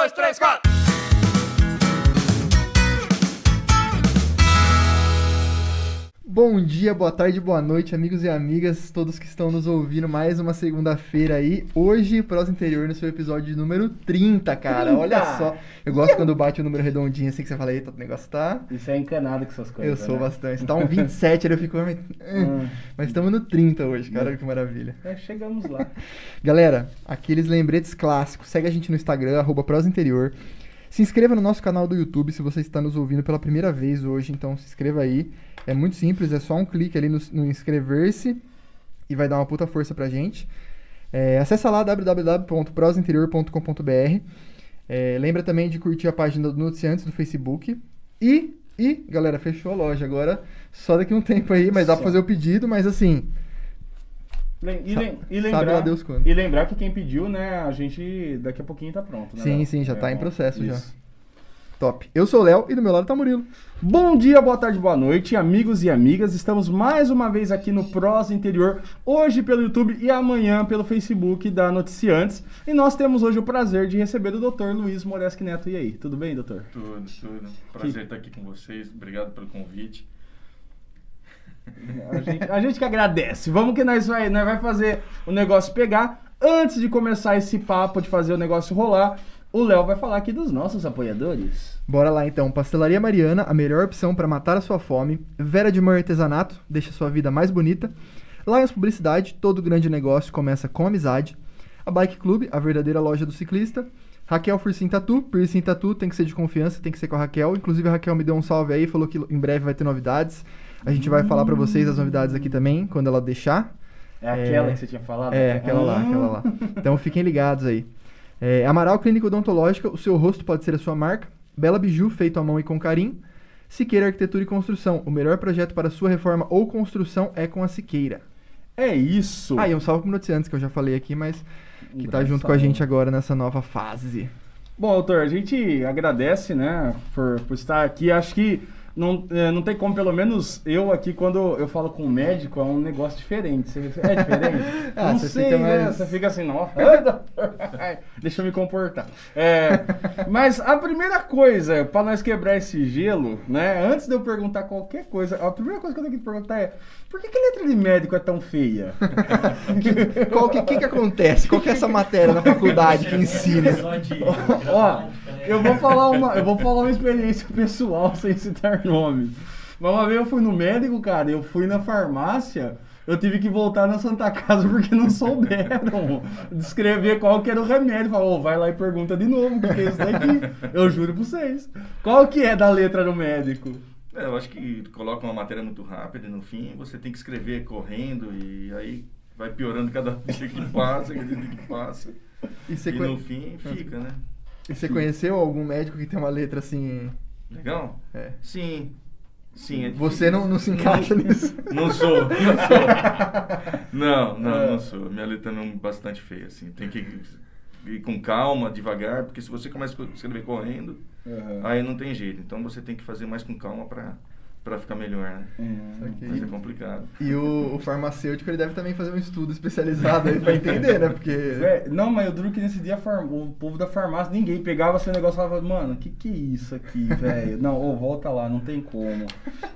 dois, três, quatro. Bom dia, boa tarde, boa noite, amigos e amigas, todos que estão nos ouvindo mais uma segunda-feira aí. Hoje, Prosa Interior, no seu episódio número 30, cara. 30! Olha só. Eu gosto quando bate o número redondinho assim que você fala, eita, o negócio tá. Isso é encanado com essas Eu coisas. sou né? bastante. Tá um 27, aí eu fico. "Hum". Hum. Mas estamos no 30 hoje, cara, que maravilha. É, chegamos lá. Galera, aqueles lembretes clássicos. Segue a gente no Instagram, arroba Prosa Interior. Se inscreva no nosso canal do YouTube se você está nos ouvindo pela primeira vez hoje, então se inscreva aí. É muito simples, é só um clique ali no, no inscrever-se e vai dar uma puta força pra gente. É, acessa lá www.prosainterior.com.br. É, lembra também de curtir a página do Noticiantes do Facebook. E, e, galera, fechou a loja agora. Só daqui a um tempo aí, mas dá pra fazer o pedido, mas assim, Lem- E, lem- e lembrar, lá Deus quando. e lembrar que quem pediu, né, a gente daqui a pouquinho tá pronto, né? Sim, Léo? sim, já tá em bom. processo já. Isso. top. Eu sou o Léo e do meu lado tá o Murilo. Bom dia, boa tarde, boa noite, amigos e amigas. Estamos mais uma vez aqui no Prosa Interior, hoje pelo YouTube e amanhã pelo Facebook da Noticiantes. E nós temos hoje o prazer de receber o Dr. Luiz Moreski Neto. E aí, tudo bem, doutor? Tudo, tudo. Prazer estar aqui com vocês. Obrigado pelo convite. A gente, a gente que agradece. Vamos que nós vai, nós vai fazer o negócio pegar. Antes de começar esse papo de fazer o negócio rolar, o Léo vai falar aqui dos nossos apoiadores. Bora lá então. Pastelaria Mariana, a melhor opção para matar a sua fome. Vera de Mor Artesanato, deixa sua vida mais bonita. Lions Publicidade, todo grande negócio começa com amizade. A Bike Club, a verdadeira loja do ciclista. Raquel Fursim Tatu, Piercing Tatu tem que ser de confiança, tem que ser com a Raquel. Inclusive a Raquel me deu um salve aí, falou que em breve vai ter novidades. A gente vai falar pra vocês as novidades aqui também, quando ela deixar. É aquela É. que você tinha falado? É, aquela lá, Hum. aquela lá. Então fiquem ligados aí. É, Amaral Clínica Odontológica, o seu rosto pode ser a sua marca. Bela Biju, feito à mão e com carinho. Siqueira Arquitetura e Construção, o melhor projeto para sua reforma ou construção é com a Siqueira. É isso. Ah, e um salve pro Noticiantes, que eu já falei aqui, mas que tá Um junto com a gente agora nessa nova fase. Bom, doutor, a gente agradece, né, por, por estar aqui. Acho que não, é, não tem como, pelo menos eu aqui, quando eu falo com o médico, é um negócio diferente. Você- É diferente? Ah, não você sei, fica né? mais- Você fica assim, nossa, ai, deixa eu me comportar. É, mas a primeira coisa, pra nós quebrar esse gelo, né, antes de eu perguntar qualquer coisa, a primeira coisa que eu tenho que perguntar é, por que, que a letra de médico é tão feia? Qual que, que que acontece? Qual que é essa matéria na faculdade que ensina? Ó, eu vou falar uma, eu vou falar uma experiência pessoal sem citar nomes. Mas uma vez eu fui no médico, cara, eu fui na farmácia, eu tive que voltar na Santa Casa porque não souberam descrever qual que era o remédio. Falou, "Ô, vai lá e pergunta de novo, o que que é isso daqui? Eu juro pra vocês. Qual que é da letra do médico? É, eu acho que coloca uma matéria muito rápida e no fim você tem que escrever correndo e aí vai piorando cada dia que passa, cada dia que passa. E E conhe- no fim fica, né? e você conheceu algum médico que tem uma letra assim. Legal? É. Sim. Sim, é Você não, não se encaixa nisso? Não sou, não sou. Não, não, não sou. Minha letra é bastante feia, assim. Tem que ir com calma, devagar, porque se você começa a escrever correndo, aí não tem jeito. Então você tem que fazer mais com calma pra, pra ficar melhor, né? Saquei. Mas é complicado. E o, o farmacêutico, ele deve também fazer um estudo especializado aí pra entender, né? Porque... Vé, não, mas eu duro que nesse dia a far- o povo da farmácia, ninguém pegava esse negócio e falava, mano, que que é isso aqui, velho? Não, ô, volta lá, não tem como.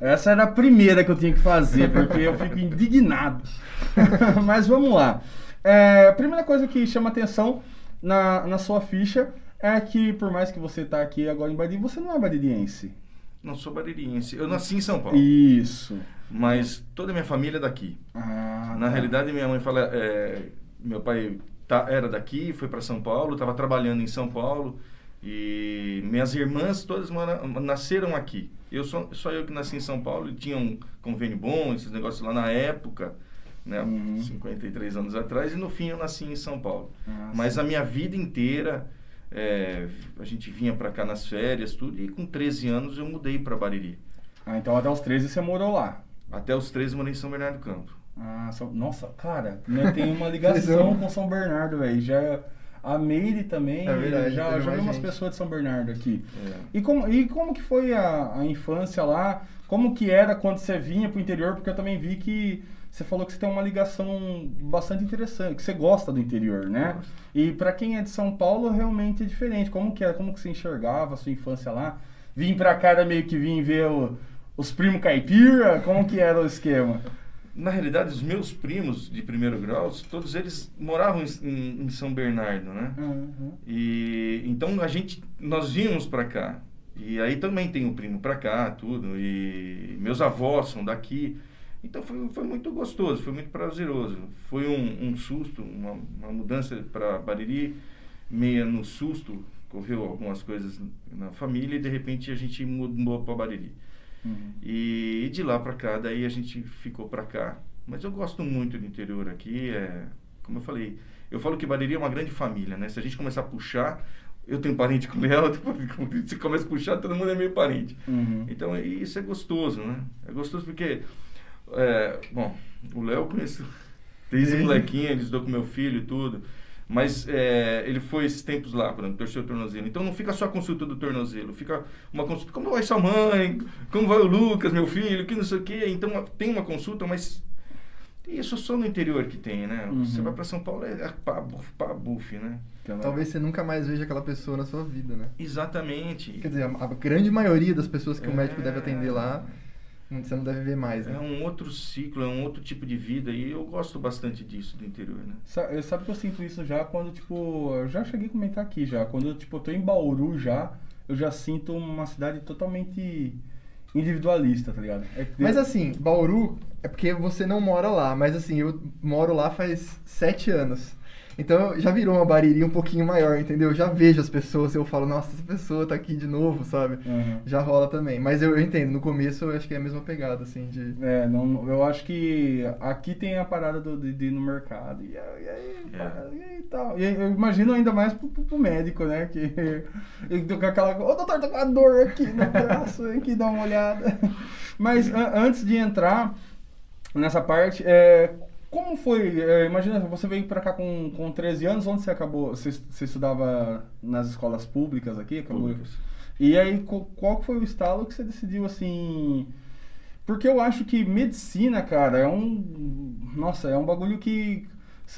Essa era a primeira que eu tinha que fazer, porque eu fico indignado. mas vamos lá. É, a primeira coisa que chama atenção na, na sua ficha é que, por mais que você tá aqui agora em Badiri, você não é badiriense. Não sou baririense. Eu nasci em São Paulo, Isso. mas toda a minha família é daqui. Ah, Na tá. realidade, minha mãe fala, é, meu pai tá, era daqui, foi para São Paulo, estava trabalhando em São Paulo e minhas irmãs todas mora, nasceram aqui. Eu só, só eu que nasci em São Paulo e tinha um convênio bom, esses negócios lá na época, né, Uhum. 53 anos atrás, e no fim eu nasci em São Paulo. Ah, Mas sim. a minha vida inteira, é, a gente vinha para cá nas férias, tudo, e com 13 anos eu mudei para Bariri. Ah, então até os 13 você morou lá. Até os 13 eu morei em São Bernardo do Campo. Ah, São- nossa, cara, né, tem uma ligação com São Bernardo, velho. Já a Meire também, É verdade, já, já vi umas pessoas de São Bernardo aqui. É. E como, e como que foi a, a infância lá? Como que era quando você vinha pro interior? Porque eu também vi que você falou que você tem uma ligação bastante interessante, que você gosta do interior, né? E para quem é de São Paulo, realmente é diferente. Como que é? Como que você enxergava a sua infância lá? Vim pra cá, era meio que vim ver o- os primos caipira? Como que era o esquema? Na realidade, os meus primos de primeiro grau, todos eles moravam em, em- em São Bernardo, né? Uhum. E então a gente nós vínhamos para cá. E aí também tem um primo para cá, tudo. E meus avós são daqui. Então foi, foi muito gostoso, foi muito prazeroso. Foi um, um susto, uma, uma mudança para Bariri, meia no susto, correu algumas coisas na família e de repente a gente mudou para Bariri. Uhum. E de lá para cá, daí a gente ficou para cá. Mas eu gosto muito do interior aqui, é, como eu falei, eu falo que Bariri é uma grande família, né? Se a gente começar a puxar, eu tenho parente com o Léo, se começa a puxar, todo mundo é meio parente. Uhum. Então e isso é gostoso, né? É gostoso porque, é, bom, o Léo eu conheço desde molequinho, ele estudou com meu filho e tudo. Mas é, ele foi esses tempos lá, por exemplo, torceu o tornozelo. Então não fica só a consulta do tornozelo, fica uma consulta, como vai sua mãe, como vai o Lucas, meu filho, que não sei o quê. Então tem uma consulta, mas isso só no interior que tem, né? Uhum. Você vai para São Paulo, é pá, buf, pá, buf, né? Talvez você nunca mais veja aquela pessoa na sua vida, né? Exatamente. Quer dizer, a, a grande maioria das pessoas que o É. médico deve atender lá, você não deve ver mais, É né? um outro ciclo, é um outro tipo de vida e eu gosto bastante disso do interior, né? Sa- eu- Sabe que eu sinto isso já quando, tipo, eu já cheguei a comentar aqui já. Quando eu, tipo, eu tô em Bauru já, eu já sinto uma cidade totalmente individualista, tá ligado? É que- Mas assim, Bauru é porque você não mora lá, mas assim, eu moro lá faz sete anos. Então já virou uma bariri um pouquinho maior, entendeu? Eu já vejo as pessoas, eu falo, nossa, essa pessoa tá aqui de novo, sabe? Uhum. Já rola também. Mas eu, eu entendo, no começo eu acho que é a mesma pegada, assim, de. É, não, eu acho que aqui tem a parada do, de, de ir no mercado. E, aí- e aí, É. e aí tal. E aí eu imagino ainda mais pro, pro- pro médico, né? Que ele com aquela. Ô doutor, tô com uma dor aqui no braço, aqui, dá uma olhada. Mas an- antes de entrar nessa parte, é, como foi? é, imagina, você veio pra cá com, com 13 anos, onde você acabou? Você, você estudava nas escolas públicas aqui? Acabou, Públicas. e aí, qual foi o estalo que você decidiu assim? Porque eu acho que medicina, cara, é um. Nossa, é um bagulho que.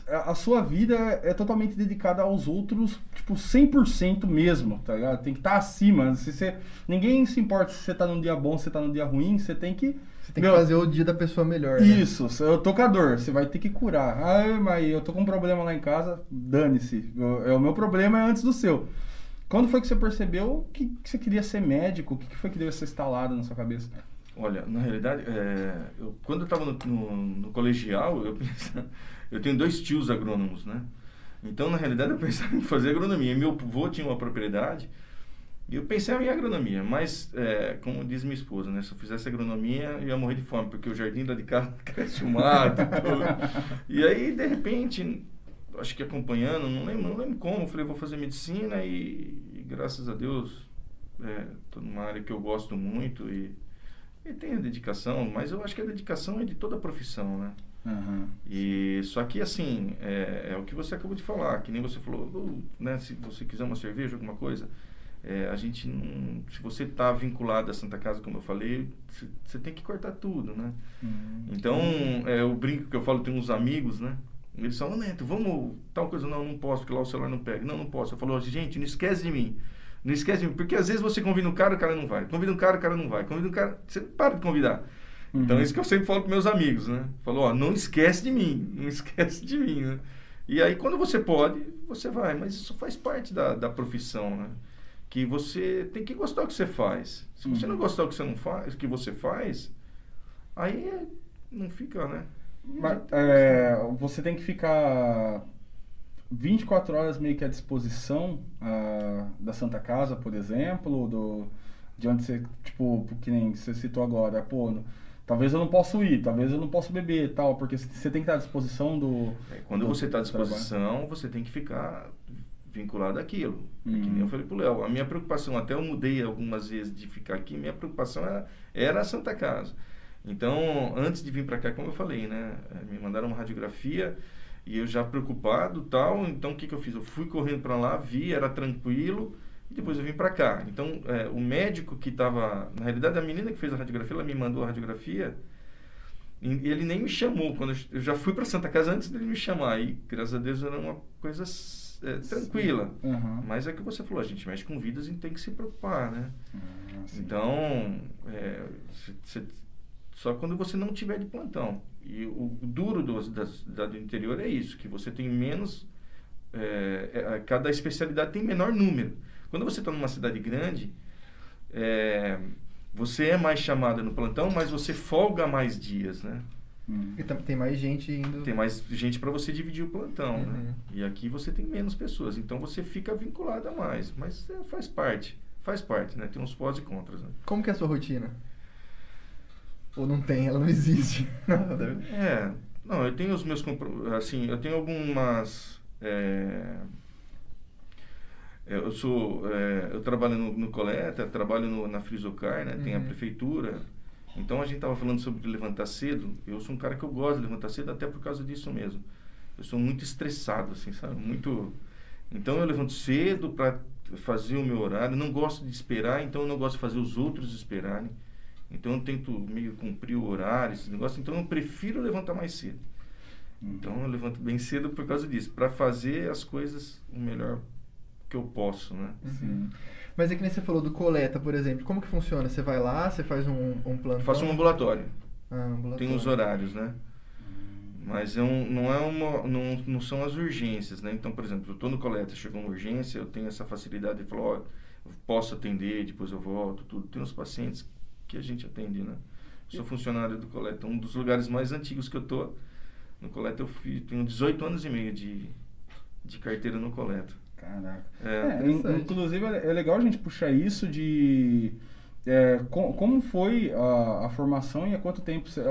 A sua vida é totalmente dedicada aos outros, tipo, 100% mesmo, tá ligado? Tem que estar acima. Se você, ninguém se importa se você tá num dia bom, se você tá num dia ruim, você tem que. Você tem Meu, que fazer o dia da pessoa melhor. né? Isso, eu tô com a dor, você vai ter que curar. Ai, mas eu tô com um problema lá em casa, dane-se. É o meu problema é antes do seu. Quando foi que você percebeu que, que você queria ser médico? O que, que foi que deu essa estalada na sua cabeça? Olha, na realidade, é, eu, quando eu estava no, no- no colegial, eu pensava, eu tenho dois tios agrônomos, né? Então, na realidade, eu pensava em fazer agronomia. Meu avô tinha uma propriedade e eu pensava em agronomia, mas, é, como diz minha esposa, né? Se eu fizesse agronomia, eu ia morrer de fome, porque o jardim lá de casa cresce o mato e tudo. E aí, de repente, acho que acompanhando, não lembro, não lembro como, eu falei, vou fazer medicina e, e graças a Deus, estou numa área que eu gosto muito e, e tenho dedicação, mas eu acho que a dedicação é de toda a profissão, né? Aham. E só que assim, é, é o que você acabou de falar, que nem você falou, "Uh, né, se você quiser uma cerveja, alguma coisa, é, a gente não, se você está vinculado à Santa Casa, como eu falei, você- tem que cortar tudo, né? Uhum. Então, é, o brinco que eu falo, tem uns amigos, né? Eles falam, Neto, vamos, tal coisa, não, não posso, porque lá o celular não pega. Não, não posso. Eu falo, gente, não esquece de mim. Não esquece de mim, porque às vezes você convida um cara, o cara não vai. Convida um cara, o cara não vai. Convida um cara, você para de convidar. Então, Uhum. é isso que eu sempre falo para meus amigos, né? Falou, ó, não esquece de mim, não esquece de mim, né? E aí, quando você pode, você vai. Mas isso faz parte da, da profissão, né? Que você tem que gostar do que você faz. Se você Uhum. não gostar do que você não faz, que você faz, aí é- não fica, né? Mas, é, você tem que ficar 24 horas meio que à disposição ah, da Santa Casa, por exemplo, do, de onde você, tipo, que nem você citou agora, pô, no- talvez eu não possa ir, talvez eu não possa beber tal, porque você tem que estar à disposição do... É, quando do- você está à trabalho. disposição, você tem que ficar vinculado àquilo. É que Uhum. nem eu falei pro Léo. A minha preocupação, até eu mudei algumas vezes de ficar aqui, minha preocupação era, era a Santa Casa. Então, antes de vir para cá, como eu falei, né? Me mandaram uma radiografia e eu já preocupado tal. Então, o que, que eu fiz? Eu fui correndo para lá, vi, era tranquilo. E depois eu vim para cá. Então, eh, o médico que estava... Na realidade, a menina que fez a radiografia, ela me mandou a radiografia. E ele nem me chamou. Quando eu, eu já fui para Santa Casa antes dele me chamar. E graças a Deus era uma coisa é, tranquila. Aham. Mas é que você falou, a gente mexe com vidas e tem que se preocupar, né? Ah. Então, é, cê- só quando você não tiver de plantão. E o duro do, da do interior é isso, que você tem menos. é, é, cada especialidade tem menor número. Quando você está numa cidade grande, é, você é mais chamada no plantão, mas você folga mais dias, né? Hum. E tem mais gente indo. Tem mais gente para você dividir o plantão, né? Uhum. E aqui você tem menos pessoas, então você fica vinculado a mais. Mas é, faz parte, faz parte, né? Tem uns pós e contras, né? Como que é a sua rotina? Ou não tem, ela não existe. É, não, eu tenho os meus compro- assim, eu tenho algumas é, eu sou é, eu trabalho no, no coleta, trabalho no- na Frisocar, né? Tem a Uhum. prefeitura. Então a gente tava falando sobre levantar cedo. Eu sou um cara que eu gosto de levantar cedo até por causa disso mesmo. Eu sou muito estressado assim, sabe? Muito Então eu levanto cedo para fazer o meu horário, não gosto de esperar, então eu não gosto de fazer os outros esperarem. Então eu tento meio cumprir o horário, esse negócio, então eu prefiro levantar mais cedo. Então eu levanto bem cedo por causa disso, para fazer as coisas o melhor que eu posso, né? Sim. Mas é que nem você falou do coleta, por exemplo. Como que funciona? Você vai lá, você faz um, um plantão? Eu faço um ambulatório, Ah, ambulatório. tem os horários, né? Mas é um, não, é uma, não, não são as urgências, né? Então, por exemplo, eu estou no coleta, chegou uma urgência, eu tenho essa facilidade de falar, ó, eu posso atender, depois eu volto, tudo. Tem os pacientes que a gente atende, né? Sou funcionário do coleta, um dos lugares mais antigos que eu tô. No coleta eu fui, tenho 18 anos e meio de, de carteira no coleta. Caraca. É, É, inclusive é é legal a gente puxar isso de é, co- como foi a, a formação e há quanto tempo você-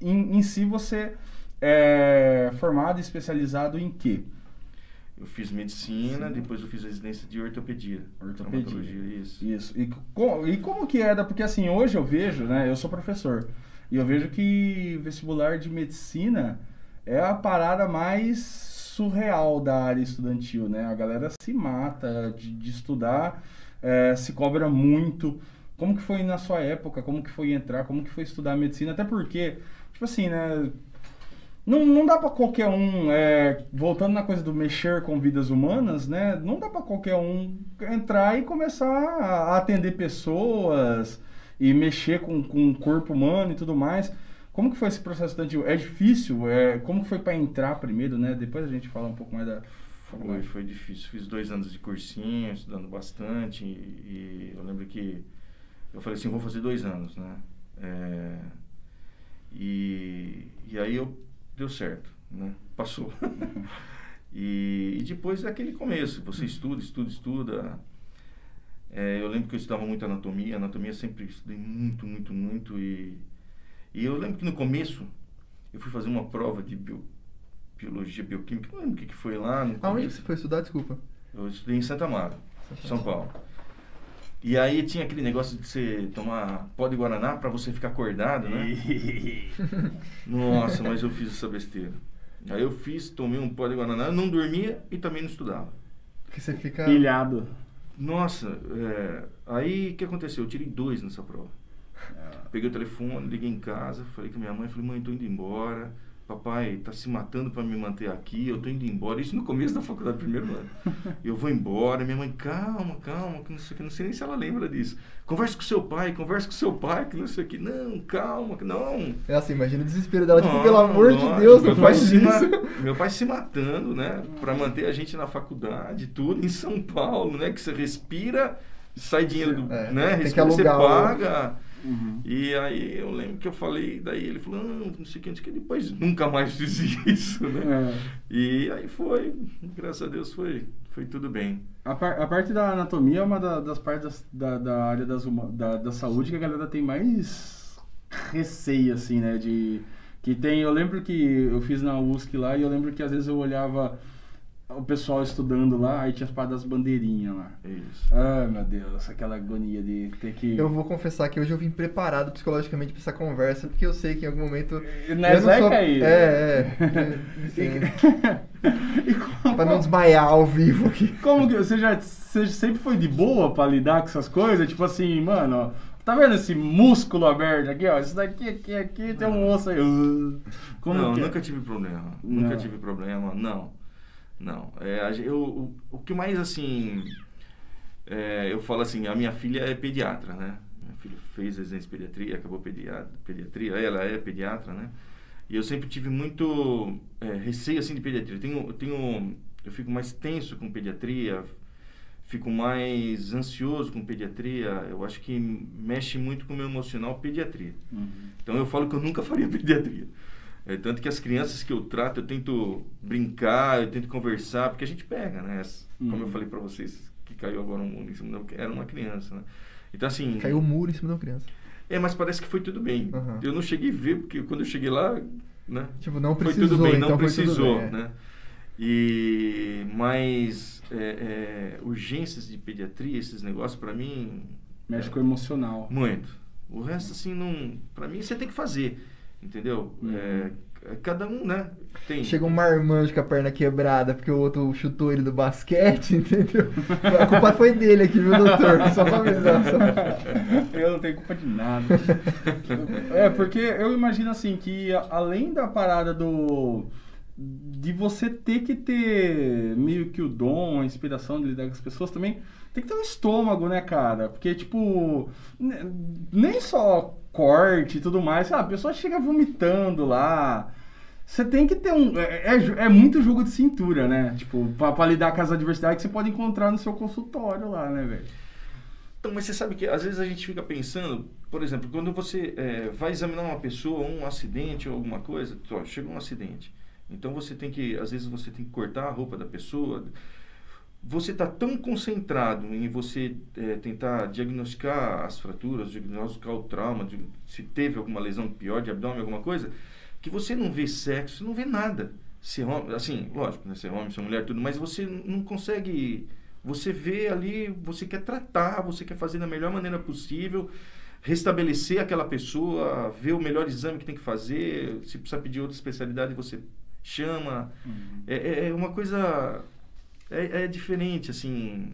em, em si você é formado e especializado em quê? Eu fiz medicina, Sim. depois eu fiz residência de ortopedia. Ortopedia. isso. Isso. E, co- e como que era? Porque assim, hoje eu vejo, né? Eu sou professor. E eu vejo que vestibular de medicina é a parada mais surreal da área estudantil, né? A galera se mata de, de estudar, eh, se cobra muito. Como que foi na sua época? Como que foi entrar? Como que foi estudar medicina? Até porque, tipo assim, né? Não, não dá pra qualquer um, é, voltando na coisa do mexer com vidas humanas, né? Não dá pra qualquer um entrar e começar a atender pessoas e mexer com, com o corpo humano e tudo mais. Como que foi esse processo estudantil? É difícil? É, como que foi pra entrar primeiro, né? Depois a gente fala um pouco mais da... Foi, foi difícil. Fiz dois anos de cursinho, estudando bastante. E, e eu lembro que eu falei assim, vou fazer dois anos, né? É, e, e aí eu deu certo, né? Passou. e, e depois é aquele começo. Você estuda, estuda, estuda. É, eu lembro que eu estudava muito anatomia. Anatomia eu sempre estudei muito, muito, muito. E, e eu lembro que no começo eu fui fazer uma prova de bio, biologia, bioquímica. Não lembro o que, que foi lá. No Aonde você foi estudar? Desculpa. Eu estudei em Santa Amaro, São Paulo. E aí tinha aquele negócio de você tomar pó de Guaraná pra você ficar acordado, né? Nossa, mas eu fiz essa besteira. Aí eu fiz, tomei um pó de Guaraná, não dormia e também não estudava. Que você fica. Pilhado. Nossa, é, aí o que aconteceu? Eu tirei dois nessa prova. Peguei o telefone, liguei em casa, falei com minha mãe, falei, mãe, tô indo embora. Papai tá se matando para me manter aqui, eu tô indo embora. Isso no começo da faculdade, primeiro ano. Eu vou embora, minha mãe, calma, calma, que não sei que, não sei nem se ela lembra disso. Conversa com seu pai, conversa com seu pai, que não sei o que. Não, calma, que não. É assim, imagina o desespero dela, tipo, Não, pelo amor de lógico, Deus, meu não pai faz se ma- isso. Meu pai se matando, né? Pra manter a gente na faculdade, tudo em São Paulo, né? Que você respira, sai dinheiro do. É, né? Respira, você alugar o- paga. Uhum. E aí eu lembro que eu falei, daí ele falou, não, não sei o que, não sei o que, depois nunca mais fiz isso, né? É. E aí foi, graças a Deus foi, foi tudo bem. A, par- a parte da anatomia é uma da- das partes da, da área das da, da saúde que a galera tem mais receio, assim, né? De, que tem, eu lembro que eu fiz na USC lá e eu lembro que às vezes eu olhava o pessoal estudando lá, aí tinha as paradas das bandeirinhas lá. É isso. Ai, meu Deus, aquela agonia de ter que... Eu vou confessar que hoje eu vim preparado psicologicamente pra essa conversa, porque eu sei que em algum momento. Não vai sou- cair. É, é. Enfim, E como- pra não desmaiar ao vivo aqui. Como que você já você sempre foi de boa pra lidar com essas coisas? Tipo assim, mano, ó, Tá vendo esse músculo aberto aqui, ó? Isso daqui, aqui, aqui, tem um osso aí. Como não, que é? nunca tive problema. Não. Nunca tive problema, não. Não. É, eu, o, o que mais, assim... é, eu falo assim, a minha filha é pediatra, né? Minha filha fez residência de pediatria, acabou pediatra, pediatria. Ela é pediatra, né? E eu sempre tive muito é, receio, assim, de pediatria. Eu tenho, eu tenho... Eu fico mais tenso com pediatria, fico mais ansioso com pediatria. Eu acho que mexe muito com o meu emocional pediatria. Uhum. Então eu falo que eu nunca faria pediatria. É, tanto que as crianças que eu trato, eu tento brincar, eu tento conversar, porque a gente pega, né? Como Uhum. eu falei pra vocês, que caiu agora um mundo em cima da... Era uma criança, né? Então assim... Caiu o muro em cima da criança. É, mas parece que foi tudo bem. Aham. Eu não cheguei a ver, porque quando eu cheguei lá, né? Tipo, não foi precisou, tudo bem, então não foi precisou, bem, é. né? E... Mas... é, é, urgências de pediatria, esses negócios, pra mim... Mexe é, com o emocional. muito. O resto, assim, não. Pra mim, você tem que fazer. Entendeu? Uhum. É, cada um, né? Tem. Chega um marmanjo com a perna quebrada porque o outro chutou ele do basquete, entendeu? A culpa foi dele aqui, viu, doutor? Só pra avisar. Só pra... Eu não tenho culpa de nada. é, porque eu imagino assim que além da parada do de você ter que ter meio que o dom, a inspiração de lidar com as pessoas também, tem que ter um estômago, né, cara? Porque tipo, ne- nem só corte e tudo mais? A pessoa chega vomitando lá. Você tem que ter um. É, é jo- é muito jogo de cintura, né? Tipo, pra, pra lidar com as adversidades que você pode encontrar no seu consultório lá, né, velho? Então, mas você sabe que às vezes a gente fica pensando, por exemplo, quando você é, vai examinar uma pessoa, um acidente ou alguma coisa, chegou um acidente. Então você tem que, às vezes você tem que cortar a roupa da pessoa. Você está tão concentrado em você é, tentar diagnosticar as fraturas, diagnosticar o trauma, se teve alguma lesão pior de abdômen, alguma coisa, que você não vê sexo, não vê nada. É homem, assim, lógico, né, se é homem, se é mulher, tudo, mas você não consegue. Você vê ali, você quer tratar, você quer fazer da melhor maneira possível, restabelecer aquela pessoa, ver o melhor exame que tem que fazer, se precisar pedir outra especialidade, você chama. É, é- é uma coisa. É, é diferente, assim.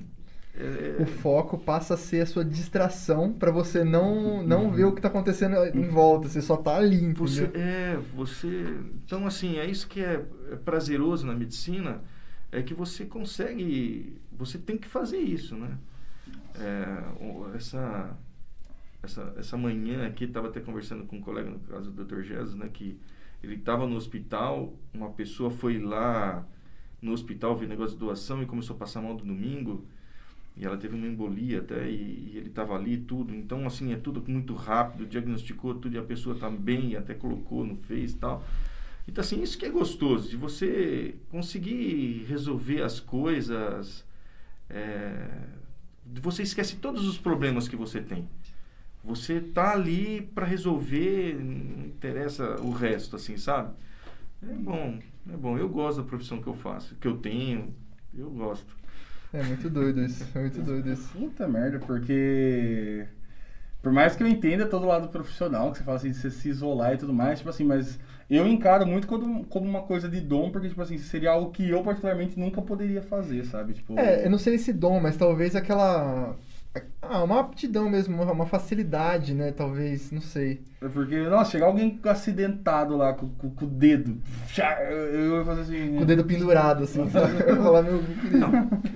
é- O foco passa a ser a sua distração pra você não, não ver o que tá acontecendo em volta. Você só tá ali, entendeu? Você, é, você. Então, assim, é isso que é, é prazeroso na medicina, é que você consegue. Você tem que fazer isso, né? É, essa, essa, essa manhã aqui, estava até conversando com um colega, no caso do Dr. Jesus, né? Que ele estava no hospital, uma pessoa foi lá no hospital ver negócio de doação e começou a passar mal no domingo. E ela teve uma embolia até, e, e ele estava ali tudo. Então, assim, é tudo muito rápido, diagnosticou tudo e a pessoa está bem, até colocou no Face e tal. Então, assim, isso que é gostoso, de você conseguir resolver as coisas. é, você esquece todos os problemas que você tem. Você tá ali para resolver, não interessa o resto, assim, sabe? É bom, é bom. Eu gosto da profissão que eu faço, que eu tenho, eu gosto. É muito doido isso. É muito doido isso. Puta merda, porque. Por mais que eu entenda todo lado profissional, que você fala assim, de você se isolar e tudo mais, tipo assim, mas eu encaro muito como, como uma coisa de dom, porque, tipo assim, seria algo que eu, particularmente, nunca poderia fazer, sabe? Tipo, É, eu não sei se dom, mas talvez aquela. Ah, uma aptidão mesmo, uma, facilidade, né? Talvez, não sei. É Porque, nossa, chegar alguém acidentado lá com, com, com o dedo, eu ia fazer assim. Com o dedo pendurado, assim, sabe? Eu ia falar, meu querido. Não,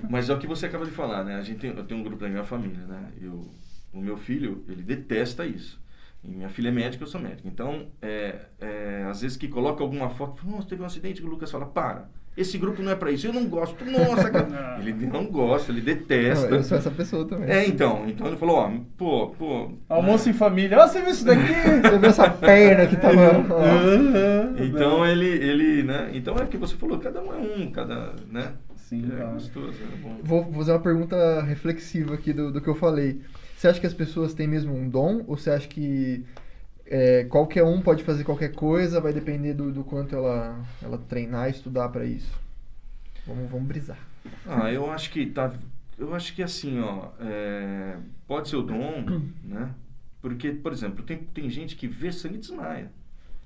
mas é o que você acaba de falar, né? A gente tem, eu tenho um grupo da minha família, né? Eu, o meu filho, ele detesta isso. E minha filha é médica, eu sou médico. Então, é, é, às vezes que coloca alguma foto, fala, nossa, teve um acidente, que o Lucas fala, para, esse grupo não é pra isso, eu não gosto, nossa, cara. ele não gosta, ele Não, detesta. eu sou essa pessoa também. É, então, então ele falou, ó, pô, pô. Almoço em família, ó, você viu isso daqui? Você viu essa perna que tava. ó. Aham. Então ele, ele, né? Então é o que você falou, cada um é um, cada, né? Sim, é gostoso, é bom. Vou vou fazer uma pergunta reflexiva aqui do, do que eu falei. Você acha que as pessoas têm mesmo um dom? Ou você acha que é, qualquer um pode fazer qualquer coisa? Vai depender do, do quanto ela, ela treinar e estudar pra isso? Vamos, vamos brisar. Ah, eu acho que tá. Eu acho que assim, ó, é, pode ser o dom, né? Porque, por exemplo, tem, tem gente que vê sangue e desmaia.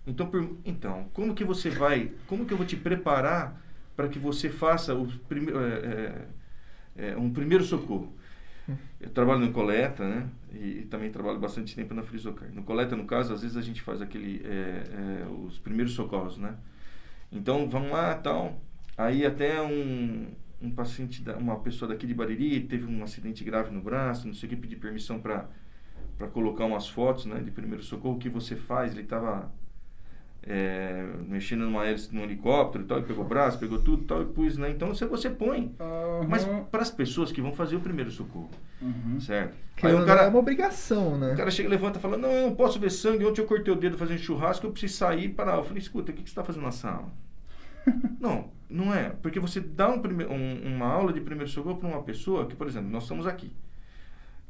Então, por- então, como que você vai, como que eu vou te preparar para que você faça o prime, é, é, é, um primeiro socorro? Eu trabalho no Coleta, né? E, e também trabalho bastante tempo na Frisocar. No Coleta, no caso, às vezes a gente faz aquele, é, é, os primeiros socorros, né? Então, vamos lá, tal. Aí até um, um paciente, da, uma pessoa daqui de Bariri teve um acidente grave no braço, não sei o que, pedir permissão para para colocar umas fotos, né, de primeiro socorro. O que você faz? Ele estava é, mexendo numa hélice num helicóptero e tal, e pegou o braço, pegou tudo e tal, e pus, né? Então você, você põe. Uhum. Mas para as pessoas que vão fazer o primeiro socorro, Uhum. certo? Que Aí o cara, é uma obrigação, né? o cara chega e levanta e fala, não, eu não posso ver sangue, ontem eu cortei o dedo fazendo churrasco, eu preciso sair e parar. Eu falei, escuta, o que, que você está fazendo na sala? não, não é. Porque você dá um prime- um- uma aula de primeiro socorro para uma pessoa que, por exemplo, nós estamos aqui.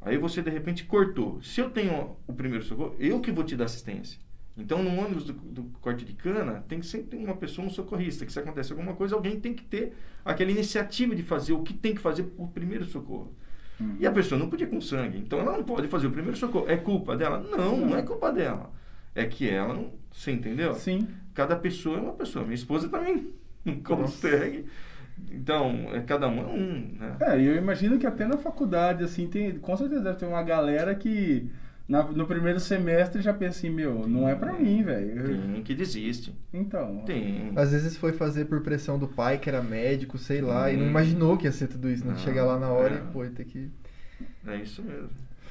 Aí você de repente cortou. Se eu tenho o primeiro socorro, eu que vou te dar assistência. Então, no ônibus do, do corte de cana, tem sempre uma pessoa, um socorrista, que se acontece alguma coisa, alguém tem que ter aquela iniciativa de fazer o que tem que fazer o primeiro socorro. Uhum. E a pessoa não podia com sangue, então ela não pode fazer o primeiro socorro. É culpa dela? Não, não é culpa dela. É que ela não. Você entendeu? Sim. Cada pessoa é uma pessoa. Minha esposa também não consegue. Então, é cada um é um, né? É, eu imagino que até na faculdade, assim, tem, com certeza deve ter uma galera que na- no primeiro semestre já pensa assim, meu, não é pra mim, velho. Tem que desiste. Então. Tem. Às vezes foi fazer por pressão do pai, que era médico, sei lá, e não Hum. imaginou que ia ser tudo isso. Não, Não, chegar lá na hora é. e, pô, ter que. É isso mesmo.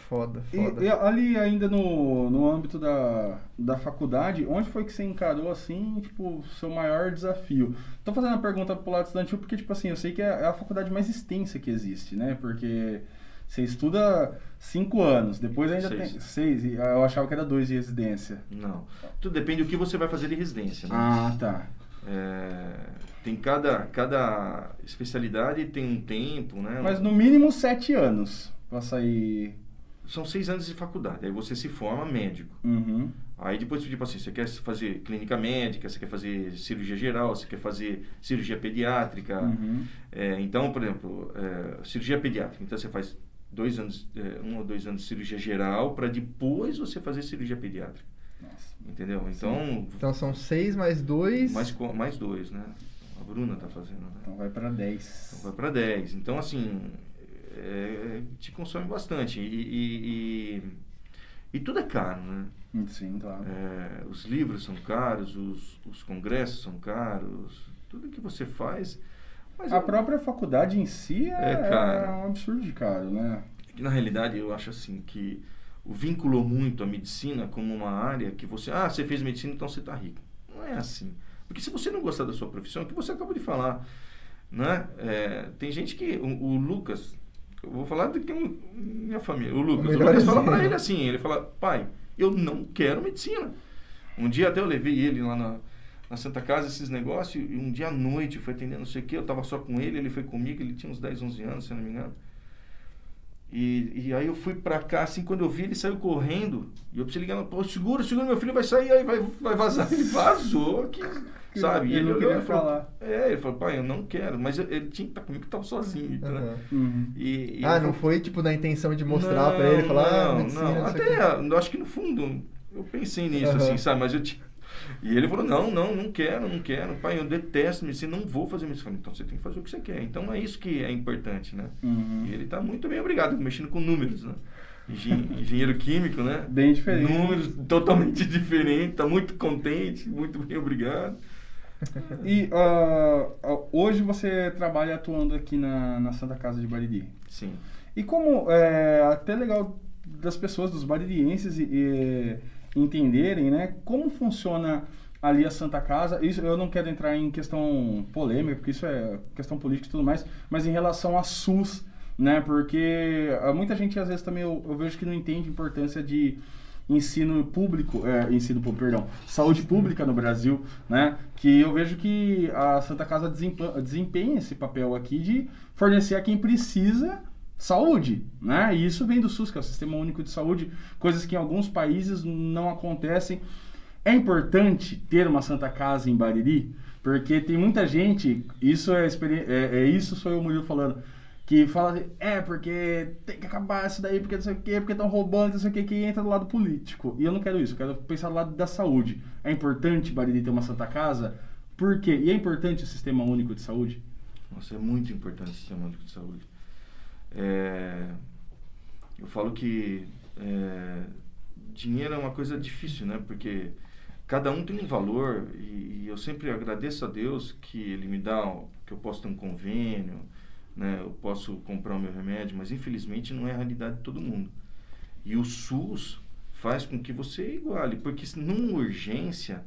Foda, E, foda. e ali ainda no, no âmbito da, da faculdade, onde foi que você encarou assim, tipo, o seu maior desafio? Tô fazendo a pergunta pro lado estudantil porque, tipo assim, eu sei que é é a faculdade mais extensa que existe, né? Porque você estuda cinco anos, depois ainda Seis. tem seis, e eu achava que era dois de residência. Não. Tudo depende do que você vai fazer de residência, né? Ah, tá. É, tem cada, cada especialidade tem um tempo, né? Mas no mínimo sete anos pra sair. São seis anos de faculdade. Aí você se forma médico. Uhum. Aí depois, tipo assim, você quer fazer clínica médica, você quer fazer cirurgia geral, você quer fazer cirurgia pediátrica. Uhum. É, então, por exemplo, é, cirurgia pediátrica. Então você faz dois anos, é, um ou dois anos de cirurgia geral para depois você fazer cirurgia pediátrica. Nossa. Entendeu? Então, Então são seis mais dois. mais, mais dois, né? A Bruna tá fazendo, né? Então vai pra dez. Então vai para 10. Então, assim, é, te consome bastante. E, e, e, e tudo é caro, né? Sim, claro. É, os livros são caros, os, os congressos são caros, tudo que você faz. Mas A eu- própria faculdade em si é, É caro. é um absurdo de caro, né? que, na realidade, eu acho assim que o vinculou muito a medicina como uma área que você, ah, você fez medicina, então você está rico. Não é assim. Porque se você não gostar da sua profissão, é o que você acabou de falar, né? É, tem gente que, o, o Lucas, eu vou falar de quem, minha família, o Lucas, o, melhor Lucas fala para ele assim, ele fala, pai, eu não quero medicina. Um dia até eu levei ele lá na, na Santa Casa, esses negócios, e um dia à noite, foi atendendo não sei o que, eu tava só com ele, ele foi comigo, ele tinha uns 10, 11 anos, se eu não me engano. E, e aí eu fui pra cá, assim, quando eu vi, ele saiu correndo. E eu precisei ligar, pô, segura, segura, meu filho vai sair, aí vai, vai vazar. Ele vazou, que, sabe? E Ele não olhou queria e falou, falar. É, ele falou, pai, eu não quero. Mas eu- ele tinha que estar comigo, que tava sozinho. então, né? Uhum. E, e Ah, ele não falou, foi tipo na intenção de mostrar pra ele, falar, ah, não, medicina, não. não o Até, quê. eu acho que no fundo, eu pensei nisso, Aham. assim, sabe? Mas eu tinha... E ele falou, não, não, não quero, não quero. Pai, eu detesto medicina, não vou fazer medicina. Eu falei, então você tem que fazer o que você quer. Então é isso que é importante, né? Uhum. E ele está muito bem obrigado, mexendo com números, né? Engen- Engenheiro químico, né? Bem diferente. Números totalmente diferentes, está muito contente, muito bem obrigado. E ah, hoje você trabalha atuando aqui na, na Santa Casa de Bariri. Sim. E como é até legal das pessoas, dos baririenses, e, e, entenderem, né, como funciona ali a Santa Casa. Isso eu não quero entrar em questão polêmica, porque isso é questão política e tudo mais, mas em relação a SUS, né, porque ah, muita gente às vezes também eu, eu vejo que não entende a importância de ensino público, é, ensino público, perdão, saúde pública no Brasil, né? Que eu vejo que a Santa Casa desempenha esse papel aqui de fornecer a quem precisa saúde, né? E isso vem do SUS, que é o Sistema Único de Saúde, coisas que em alguns países não acontecem. É importante ter uma Santa Casa em Bariri, porque tem muita gente, isso é, é, é isso sou eu, Murilo, falando, que fala assim, é porque tem que acabar isso daí, porque não sei o quê, porque estão roubando, não sei o quê, que entra do lado político. E eu não quero isso, eu quero pensar do lado da saúde. É importante Bariri ter uma Santa Casa? Por quê? E é importante o Sistema Único de Saúde? Nossa, é muito importante o sistema único de saúde. É, eu falo que é, dinheiro é uma coisa difícil, né? Porque cada um tem um valor e, e, eu sempre agradeço a Deus que Ele me dá, que eu posso ter um convênio, né? Eu posso comprar o meu remédio, mas infelizmente não é a realidade de todo mundo. E o SUS faz com que você iguale, porque numa urgência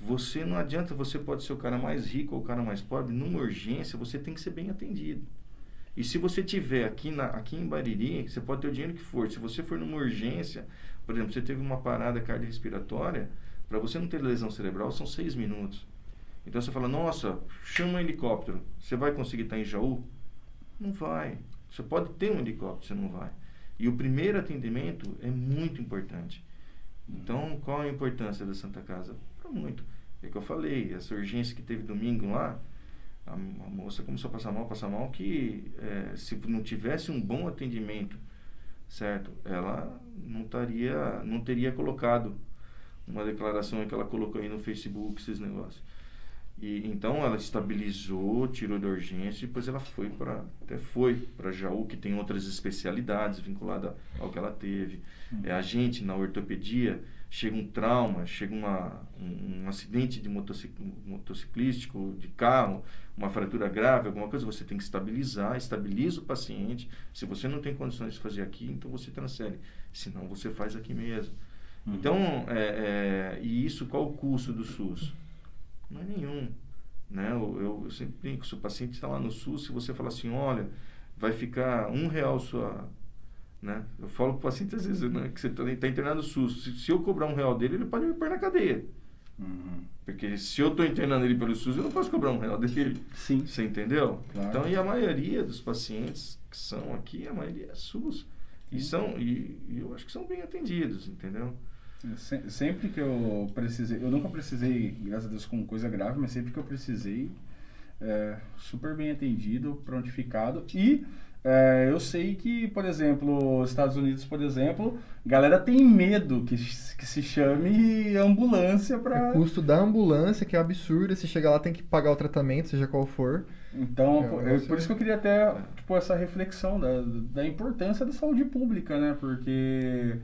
você não adianta, você pode ser o cara mais rico ou o cara mais pobre, numa urgência você tem que ser bem atendido. E se você tiver aqui, na, aqui em Bariri, você pode ter o dinheiro que for. Se você for numa urgência, por exemplo, você teve uma parada cardiorrespiratória, para você não ter lesão cerebral são seis minutos. Então você fala, nossa, chama um helicóptero. Você vai conseguir estar em Jaú? Não vai. Você pode ter um helicóptero, você não vai. E o primeiro atendimento é muito importante. Então, qual a importância da Santa Casa? Para muito. É que eu falei, essa urgência que teve domingo lá, a, a moça começou a passar mal, passar mal, que é, se não tivesse um bom atendimento, certo? Ela não, taria, não teria colocado uma declaração que ela colocou aí no Facebook, esses negócios. E, então ela estabilizou, tirou da urgência e depois ela foi para até foi para Jaú que tem outras especialidades vinculadas ao que ela teve. Uhum. É a gente na ortopedia chega um trauma, chega uma, um, um acidente de motocic, motociclístico, de carro, uma fratura grave, alguma coisa, você tem que estabilizar, estabiliza o paciente. Se você não tem condições de fazer aqui, então você transfere. Senão você faz aqui mesmo. Uhum. Então, é, é, e isso qual o custo do SUS? Não é nenhum. Né? Eu, eu, eu sempre brinco, se o paciente está lá no SUS, se você falar assim, olha, vai ficar um real sua né? Eu falo para o paciente às vezes né, que você está tá internado no SUS. Se, se, eu cobrar um real dele, ele pode me pôr na cadeia. Uhum. Porque se eu estou internando ele pelo SUS, eu não posso cobrar um real dele. Sim. Você entendeu? Claro. Então, e a maioria dos pacientes que são aqui, a maioria é SUS. E, são, e, e eu acho que são bem atendidos, entendeu? É, sempre que eu precisei, eu nunca precisei, graças a Deus, com coisa grave, mas sempre que eu precisei, é, super bem atendido, prontificado e é, eu sei que, por exemplo, os Estados Unidos, por exemplo, galera tem medo que, que se chame ambulância para. O custo da ambulância, que é absurdo, se chegar lá tem que pagar o tratamento, seja qual for. Então, é, por isso que eu queria até tipo, essa reflexão da, da importância da saúde pública, né? Porque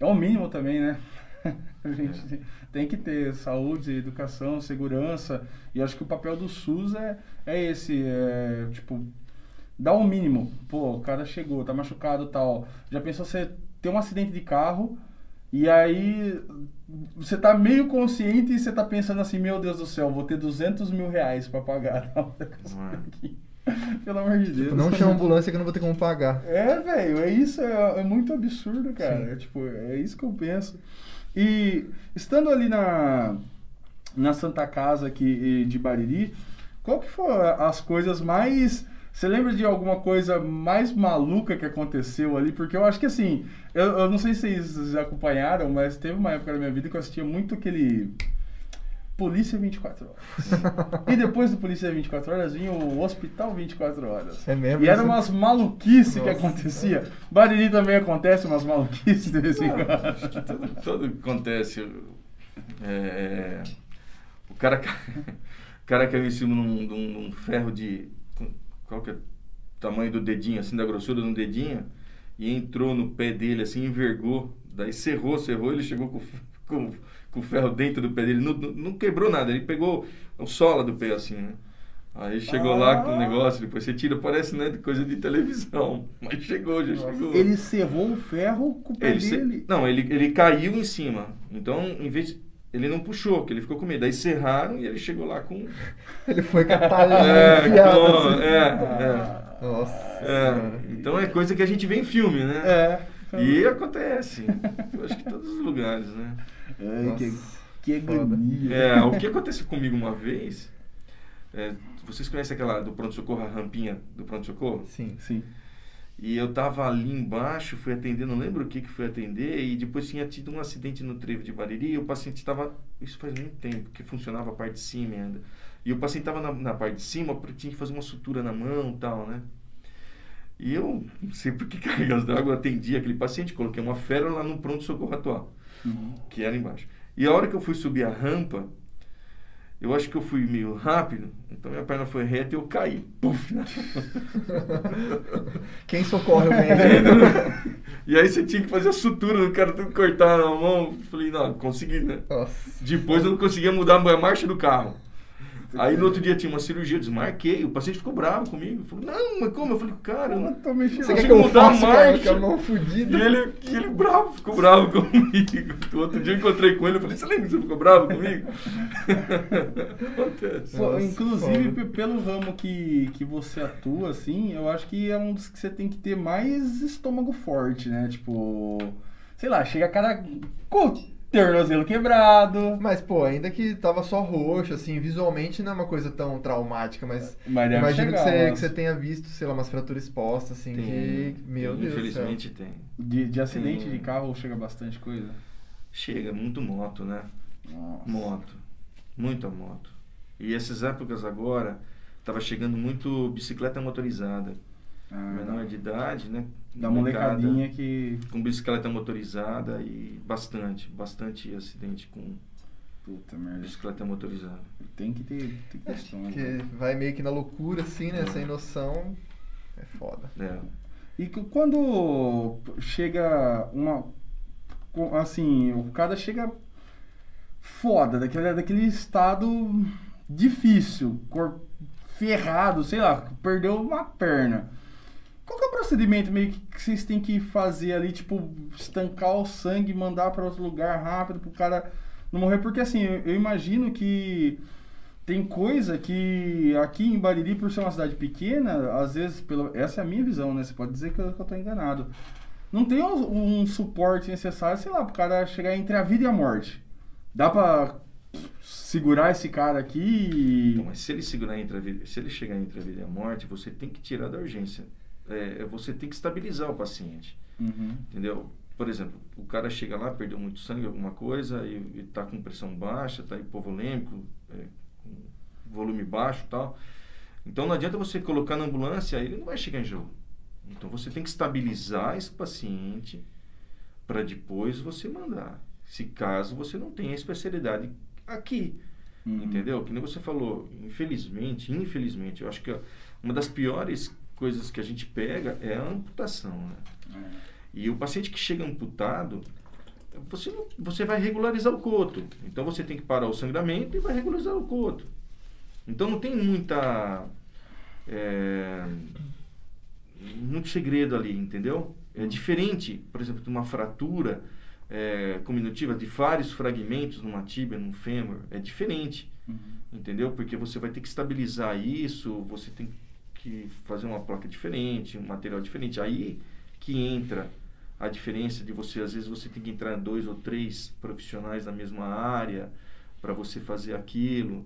é o mínimo também, né? A gente tem que ter saúde, educação, segurança. E acho que o papel do SUS é, é esse, é, tipo, dá o um mínimo. Pô, o cara chegou, tá machucado tal. Já pensou você ter um acidente de carro e aí você tá meio consciente e você tá pensando assim, meu Deus do céu, vou ter 200 mil reais pra pagar. Pelo amor de Deus. Tipo, não chama ambulância que eu não vou ter como pagar. É, velho, é isso, é, é, muito absurdo, cara. É, tipo, é isso que eu penso. E estando ali na, na Santa Casa aqui de Bariri, qual que foram as coisas mais você lembra de alguma coisa mais maluca que aconteceu ali? Porque eu acho que assim, eu, eu não sei se vocês acompanharam, mas teve uma época da minha vida que eu assistia muito aquele. Polícia 24 Horas. e depois do Polícia 24 Horas vinha o Hospital 24 Horas. É mesmo? E eram umas maluquices que acontecia. Bariri também acontece umas maluquices de vez em quando. Tudo, tudo acontece. É, é, o cara, o cara caiu em cima num, num ferro de qual que é o tamanho do dedinho, assim, da grossura do dedinho, e entrou no pé dele, assim, envergou. Daí cerrou, cerrou, ele chegou com, com, com o ferro dentro do pé dele. Não, não, quebrou nada, ele pegou o sola do pé, assim, né? Aí chegou ah. lá com o negócio, depois você tira, parece né, coisa de televisão. Mas chegou, já Nossa. chegou. Ele cerrou o ferro com o pé ele dele? Não, ele, ele caiu em cima. Então, em vez de ele não puxou, porque ele ficou com medo. Aí serraram e ele chegou lá com. ele foi a é, com, assim. é, é. Nossa. É, então é coisa que a gente vê em filme, né? É. E acontece. Eu acho que em todos os lugares, né? É, que, que agonia. É, o que aconteceu comigo uma vez. É, vocês conhecem aquela do pronto-socorro, a rampinha do pronto-socorro? Sim. Sim. E eu tava ali embaixo, fui atender, não lembro o que que fui atender, e depois tinha tido um acidente no trevo de Bariri, e o paciente estava, isso faz muito tempo, que funcionava a parte de cima ainda. E o paciente estava na, na, parte de cima, porque tinha que fazer uma sutura na mão e tal, né? E eu, não sei por que cargas d'água, atendi aquele paciente, coloquei uma fera lá no pronto-socorro atual, uhum. que era embaixo. E a hora que eu fui subir a rampa, eu acho que eu fui meio rápido, então minha perna foi reta e eu caí. Puf! Quem socorre o médico? e aí você tinha que fazer a sutura do cara tudo cortar na mão. Falei, não, consegui, né? Nossa. Depois eu não conseguia mudar a marcha do carro. Aí no outro dia tinha uma cirurgia, eu desmarquei. O paciente ficou bravo comigo. Falou, não, mas como? Eu falei, cara, eu não tô mexendo. Você quer que eu mudar a faça, cara, a mão fudida? E ele, e ele bravo, ficou bravo comigo. Outro dia eu encontrei com ele, eu falei, você lembra que você ficou bravo comigo? Acontece. Nossa, inclusive, foda. pe- pelo ramo que, que você atua, assim, eu acho que é um dos que você tem que ter mais estômago forte, né? Tipo, sei lá, chega cara com o tornozelo quebrado. Mas, pô, ainda que tava só roxo, assim, visualmente não é uma coisa tão traumática, mas Mas imagino que você, que você tenha visto, sei lá, umas fraturas expostas, assim, que. Meu tem, Deus. Infelizmente tem. De, de acidente Tem. de carro chega bastante coisa. Chega, muito moto, né? Nossa. Moto. Muita moto. E essas épocas agora, tava chegando muito bicicleta motorizada. Ah, Menor de idade, né? da Molecada molecadinha que. Com bicicleta motorizada e bastante, bastante acidente com Puta merda. bicicleta motorizada. Tem que ter, tem que ter estômago. Que vai meio que na loucura, assim, né? É. Sem noção. É foda. É. E quando chega uma. Assim, o cara chega foda, daquele, daquele estado difícil, cor, ferrado, sei lá, perdeu uma perna. Qual é o procedimento meio que vocês têm que fazer ali, tipo, estancar o sangue, mandar para outro lugar rápido pro cara não morrer? Porque assim, eu, eu imagino que tem coisa que aqui em Bariri, por ser uma cidade pequena, às vezes, essa é a minha visão, né? Você pode dizer que eu, que eu tô enganado. Não tem um, um suporte necessário, sei lá, pro cara chegar entre a vida e a morte. Dá pra segurar esse cara aqui Então, mas se ele segurar entre a vida, se ele chegar entre a vida e a morte, você tem que tirar da urgência. É, você tem que estabilizar o paciente. Uhum. Entendeu? Por exemplo, o cara chega lá, perdeu muito sangue, alguma coisa, e, está com pressão baixa, está hipovolêmico, é, com volume baixo e tal. Então não adianta você colocar na ambulância, ele não vai chegar em jogo. Então você tem que estabilizar esse paciente para depois você mandar. Se caso você não tenha especialidade aqui. Uhum. Entendeu? Que nem você falou, infelizmente, infelizmente, eu acho que uma das piores coisas que a gente pega é a amputação, né? É. E o paciente que chega amputado, você, não- você vai regularizar o coto. Então você tem que parar o sangramento e vai regularizar o coto. Então não tem muita. é, muito segredo ali, entendeu? É diferente, por exemplo, de uma fratura é, cominutiva de vários fragmentos numa tíbia, num fêmur. É diferente, Uhum. entendeu? Porque você vai ter que estabilizar isso, você tem que fazer uma placa diferente, um material diferente. Aí que entra a diferença de você, às vezes você tem que entrar dois ou três profissionais da mesma área para você fazer aquilo.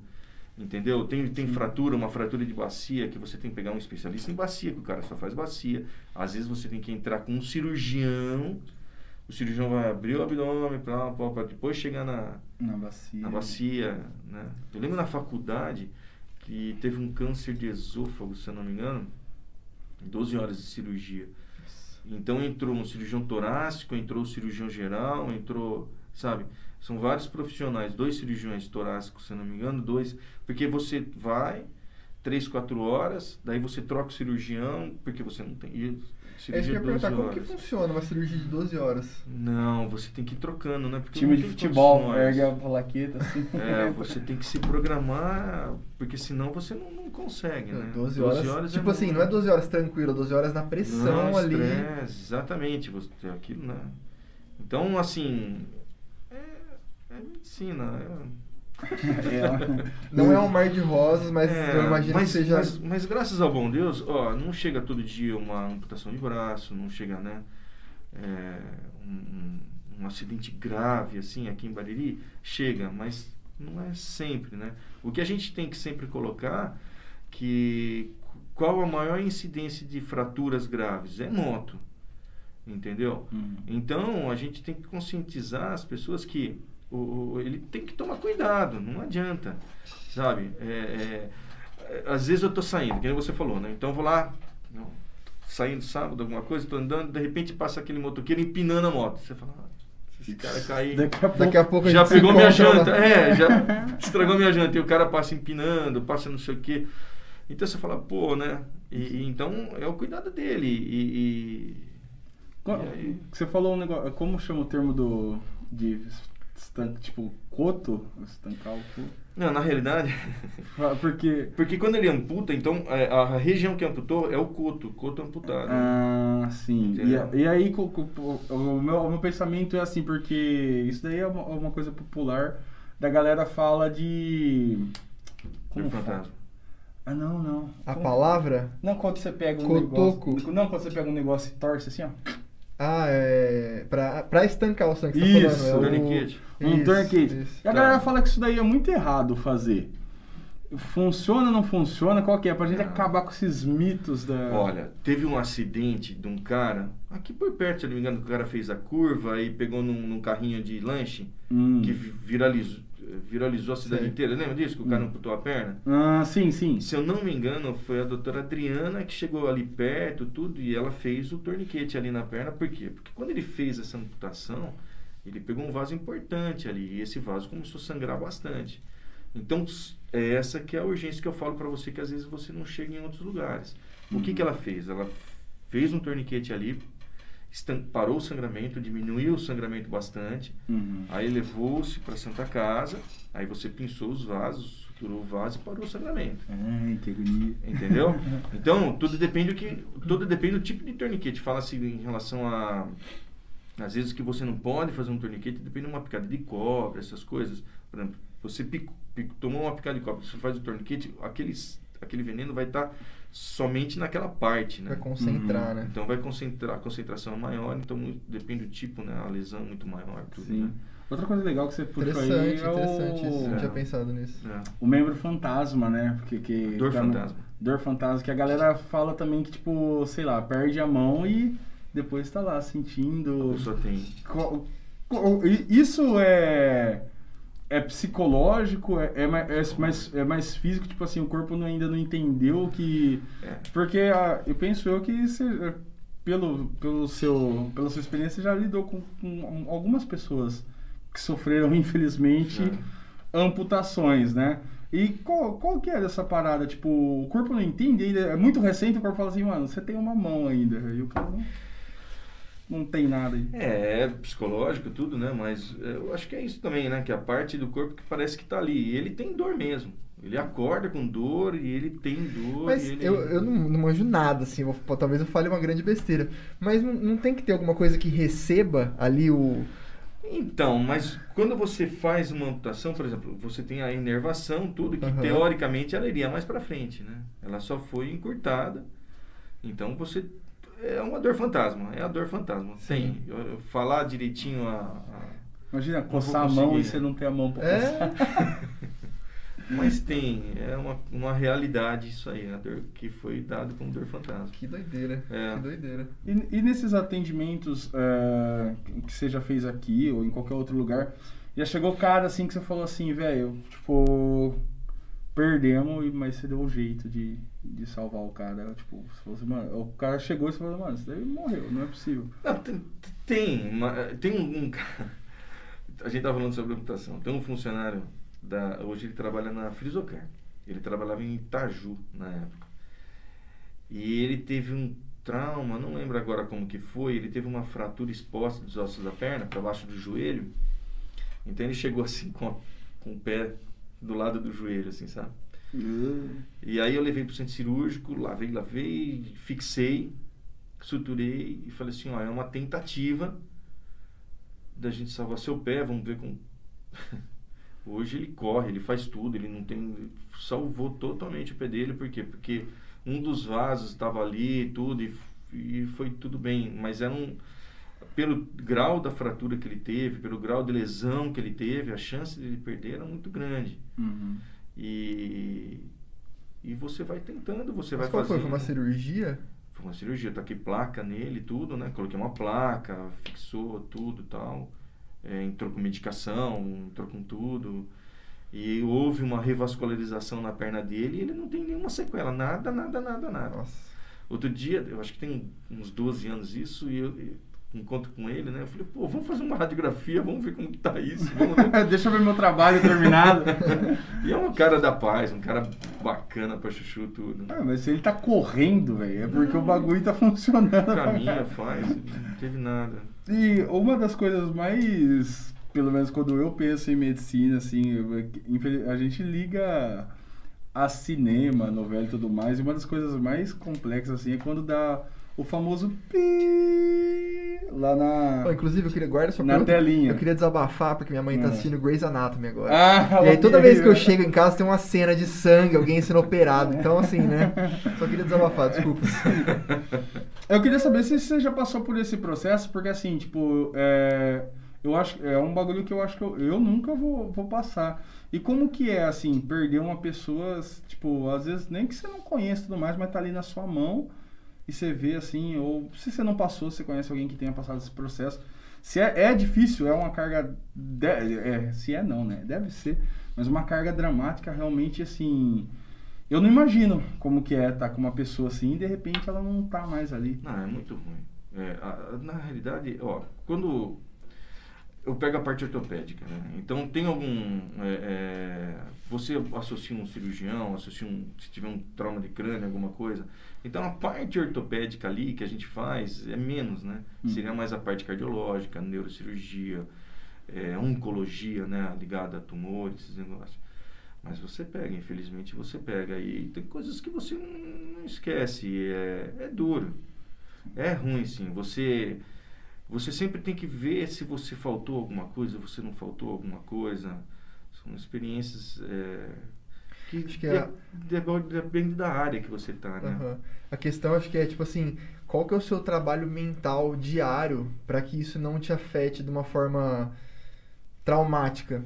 Entendeu? Tem, tem fratura, uma fratura de bacia que você tem que pegar um especialista em bacia, que o cara só faz bacia. Às vezes você tem que entrar com um cirurgião, o cirurgião vai abrir o abdômen para depois chegar na, Na bacia. na bacia, né? Eu lembro na faculdade que teve um câncer de esôfago, se eu não me engano, 12 horas de cirurgia. Então entrou um cirurgião torácico, entrou o cirurgião geral, entrou, sabe? São vários profissionais, dois cirurgiões torácicos, se eu não me engano, dois, porque você vai três, quatro horas, daí você troca o cirurgião, porque você não tem. E É isso que eu ia 12 perguntar, como que horas. funciona uma cirurgia de 12 horas? Não, você tem que ir trocando, né? Porque Time não de tem futebol, ergue a plaqueta assim. É, você tem que se programar, porque senão você não, não consegue, né? 12 horas. é tipo assim, muito. não é 12 horas tranquilo, 12 horas na pressão Não, ali. estresse, exatamente, você tem aquilo, né? Então, assim, é, é medicina. É, É. Não é um mar de rosas, mas É, eu imagino mas, que seja. Mas, mas graças ao bom Deus, ó, não chega todo dia uma amputação de braço, não chega, né? é, um, um- acidente grave, assim, aqui em Bariri, chega, mas não é sempre, né? O que a gente tem que sempre colocar que qual a maior incidência de fraturas graves? É moto, entendeu? Uhum. Então, a gente tem que conscientizar as pessoas que o, o- ele tem que tomar cuidado, não adianta, sabe? É, é, às vezes eu tô saindo, que nem você falou, né? Então eu vou lá, não, saindo sábado, alguma coisa, tô andando, de repente passa aquele motoqueiro empinando a moto. Você fala, ah, esse cara cair. Daqui a pouco, Daqui a pouco a já pegou minha janta, é, já estragou minha janta. E o cara passa empinando, passa não sei o quê. Então você fala, pô, né? E, e então é o cuidado dele. E, e- Co- E aí? Você falou um negócio. Como chama o termo do. de estan- tipo, coto? Estancar o coto? não, na realidade, Fa- Porque. porque quando ele amputa, então é, a região que amputou é o coto, o coto amputado. Ah, sim. E, e aí co- o, meu, o meu pensamento é assim, porque isso daí é uma, uma coisa popular. Da galera fala de. Dor fala? fantasma. Ah, não, não. A Como- palavra? Não, quando você pega um Cotoco. negócio. Não, quando você pega um negócio e torce assim, ó. Ah, é. Pra, pra estancar o sangue que você Isso, tá falando. É o... Um Isso, tourniquet. isso. E a Tá. galera fala que isso daí é muito errado fazer. Funciona ou não funciona? Qual que é? Pra gente Não. acabar com esses mitos da. Olha, teve um acidente de um cara, aqui por perto, se eu não me engano, que o cara fez a curva e pegou num, num carrinho de lanche Hum. que vi- viralizou, viralizou a cidade Sei. inteira. Lembra disso? Que o cara Hum. amputou a perna? Ah, sim, sim. Se eu não me engano, foi a doutora Adriana que chegou ali perto, tudo, e ela fez o torniquete ali na perna. Por quê? Porque quando ele fez essa amputação, ele pegou um vaso importante ali, e esse vaso começou a sangrar bastante. Então, é essa que é a urgência que eu falo para você, que às vezes você não chega em outros lugares. O que, que ela fez? Ela fez um torniquete ali, parou o sangramento, diminuiu o sangramento bastante, Uhum. Aí levou-se para Santa Casa, aí você pinçou os vasos, suturou o vaso e parou o sangramento. Ai, que agonia. Entendeu? Então, tudo depende do que. Tudo depende do tipo de torniquete. Fala-se em relação a. Às vezes que você não pode fazer um torniquete, depende de uma picada de cobra, essas coisas. Por exemplo, você pico, pico- tomou uma picada de cobra, você faz o torniquete, aqueles, aquele veneno vai estar somente naquela parte, né? Pra concentrar, Uhum. né? Então vai concentrar, a concentração é maior, então muito- depende do tipo, né? A lesão é muito maior, tudo, Sim. né? Outra coisa legal que você puxou aí Interessante, é interessante isso. Não o, tinha pensado nisso. É. o membro fantasma, né? Porque que Dor tá no- fantasma. Dor fantasma, que a galera fala também que, tipo, sei lá, perde a mão e depois tá lá A sentindo. pessoa tem. Isso é. É psicológico, é, é, mais, é, mais, é mais físico, tipo assim, o corpo não- ainda não entendeu que. É. Porque ah, eu penso eu que você, pelo, pelo seu, pela sua experiência, já lidou com, com algumas pessoas que sofreram, infelizmente, amputações, né? E qual, qual que é dessa parada? Tipo, o corpo não entende ainda, é muito recente, o corpo fala assim, mano, você tem uma mão ainda. E o cara não, não tem nada aí. É, é psicológico, tudo, né? Mas é, eu acho que é isso também, né? Que a parte do corpo que parece que tá ali. E ele tem dor mesmo. Ele acorda com dor e ele tem dor. Mas ele... eu, eu não, não manjo nada, assim. talvez eu fale uma grande besteira. Mas não, não tem que ter alguma coisa que receba ali o. Então, mas quando você faz uma amputação, por exemplo, você tem a inervação, tudo, que Aham. teoricamente ela iria mais pra frente, né? Ela só foi encurtada. Então você. É uma dor fantasma, é a dor fantasma. Tem. Eu- eu falar direitinho a- a Imagina, coçar a mão e conseguir. você não ter a mão pra É. coçar. Mas tem, é uma, uma realidade isso aí, a dor que foi dado como dor fantasma. Que doideira. É. Que doideira. E, e nesses atendimentos eh, que você já fez aqui ou em qualquer outro lugar, já chegou cara assim que você falou assim, velho, tipo, perdemos, e- mas você deu um jeito de, de salvar o cara. Tipo, você falou assim, mano, o cara chegou e falou, mano, isso daí morreu, não é possível. Não, tem, tem, um, um cara. A gente estava falando sobre amputação. Tem um funcionário, da, hoje ele trabalha na Frisocar. Ele trabalhava em Itaju na época. E ele teve um trauma, não lembro agora como que foi, ele teve uma fratura exposta dos ossos da perna, para baixo do joelho. Então ele chegou assim com, a- com o pé do lado do joelho, assim, sabe? E aí eu levei pro centro cirúrgico, lavei, lavei, fixei, suturei e falei assim, ó, é uma tentativa da gente salvar seu pé, vamos ver como... Hoje ele corre, ele faz tudo, ele não tem... Salvou totalmente o pé dele, por quê? Porque um dos vasos estava ali tudo, e, e foi tudo bem, mas era um... Pelo grau da fratura que ele teve, pelo grau de lesão que ele teve, a chance de ele perder era muito grande. Uhum. E, e você vai tentando, você Mas vai qual foi? fazendo. Foi uma cirurgia? Foi uma cirurgia, taquei placa nele, tudo, né? Coloquei uma placa, fixou tudo e tal. É, entrou com medicação, entrou com tudo. E houve uma revascularização na perna dele e ele não tem nenhuma sequela, nada, nada, nada, nada. Nossa. Outro dia, eu acho que tem uns 12 anos isso, e eu, encontro com ele, né? Eu falei, pô, vamos fazer uma radiografia, vamos ver como que tá isso. Deixa eu ver meu trabalho terminado. e é um cara da paz, um cara bacana pra chuchu tudo. Ah, mas se ele tá correndo, velho, é porque não, o bagulho tá funcionando. Caminha, faz, não teve nada. E uma das coisas mais, pelo menos quando eu penso em medicina, assim, a gente liga a cinema, novela e tudo mais, e uma das coisas mais complexas, assim, é quando dá o famoso pi lá na. Oh, inclusive, eu queria guardar sua na pergunta. telinha. Eu queria desabafar, porque minha mãe tá hum. assistindo Grey's Anatomy agora. Ah, e aí toda vez que eu chego em casa tem uma cena de sangue, alguém sendo operado. Então, assim, né? Só queria desabafar, desculpa. Eu queria saber se você já passou por esse processo, porque assim, tipo, é, eu acho é um bagulho que eu acho que eu, eu nunca vou, vou passar. E como que é, assim, perder uma pessoa, tipo, às vezes nem que você não conhece tudo mais, mas tá ali na sua mão e você vê assim, ou se você não passou, você conhece alguém que tenha passado esse processo. Se é, é difícil, é uma carga. De, é, se é não, né? Deve ser. Mas uma carga dramática realmente assim. Eu não imagino como que é estar tá com uma pessoa assim e de repente ela não tá mais ali. Não, é muito ruim. É, a, na realidade, ó, quando eu pego a parte ortopédica, né? Então tem algum. É, é, você associa um cirurgião, associa um. Se tiver um trauma de crânio, alguma coisa. Então a parte ortopédica ali que a gente faz é menos, né? Hum. Seria mais a parte cardiológica, neurocirurgia, é, oncologia, né? Ligada a tumores, esses negócios. Mas você pega, infelizmente você pega. E tem coisas que você não, esquece. É, é duro. É ruim, sim. Você você sempre tem que ver se você faltou alguma coisa, você não faltou alguma coisa. São experiências é, que, acho que é... depende da área que você está, né? Uhum. A questão acho que é tipo assim, qual que é o seu trabalho mental diário para que isso não te afete de uma forma traumática?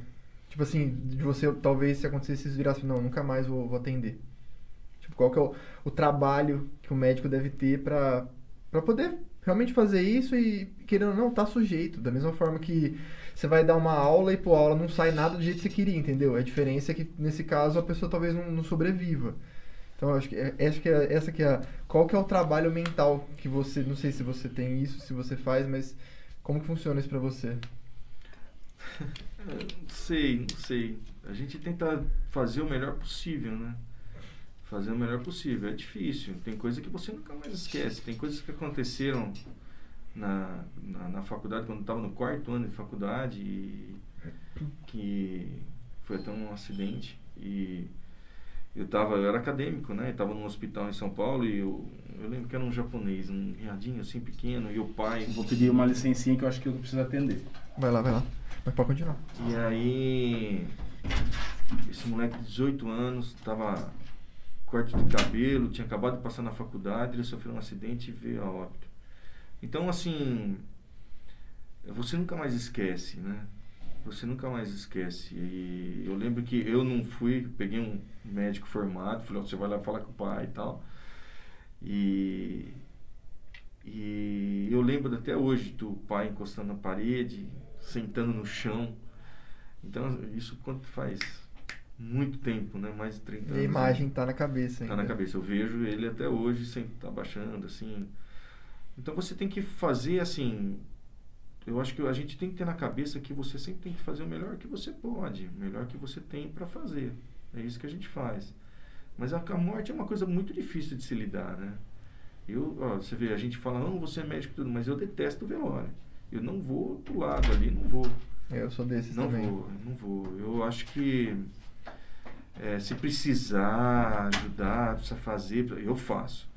Tipo assim, de você talvez se acontecesse isso virasse, não, nunca mais vou, vou atender. Tipo, qual que é o, o trabalho que o médico deve ter para poder realmente fazer isso e, querendo ou não, tá sujeito. Da mesma forma que você vai dar uma aula e, pô, a aula não sai nada do jeito que você queria, entendeu? A diferença é que, nesse caso, a pessoa talvez não, não sobreviva. Então, acho que, é, acho que é, essa que é a, Qual que é o trabalho mental que você... Não sei se você tem isso, se você faz, mas como que funciona isso para você? não sei, não sei. A gente tenta fazer o melhor possível, né? Fazer o melhor possível. É difícil, tem coisa que você nunca mais esquece, tem coisas que aconteceram na, na, na faculdade, quando estava no quarto ano de faculdade, e, que foi até um acidente e eu tava, eu era acadêmico, né? Estava num hospital em São Paulo e eu, eu lembro que era um japonês, um riadinho assim pequeno, e o pai. Vou pedir uma licencinha que eu acho que eu preciso atender. Vai lá, vai lá. Mas pode continuar. E aí, esse moleque de 18 anos tava corte de cabelo, tinha acabado de passar na faculdade, ele sofreu um acidente e veio a óbito. Então, assim, você nunca mais esquece, né? Você nunca mais esquece. E eu lembro que eu não fui, peguei um médico formado, falei, você vai lá falar com o pai e tal. E, e eu lembro até hoje do pai encostando na parede, sentando no chão. Então, isso quanto faz muito tempo, né? Mais de 30 anos. E a imagem está na cabeça ainda. Tá na cabeça. Eu vejo ele até hoje, sempre tá baixando, assim. Então você tem que fazer, assim... Eu acho que a gente tem que ter na cabeça que você sempre tem que fazer o melhor que você pode. O melhor que você tem para fazer. É isso que a gente faz. Mas a, a morte é uma coisa muito difícil de se lidar, né? Eu, ó, você vê, a gente fala, não, você é médico tudo, mas eu detesto o velório. Eu não vou pro lado ali, não vou. Eu sou desses não também. Não vou, não vou. Eu acho que é, se precisar ajudar, precisa fazer, eu faço.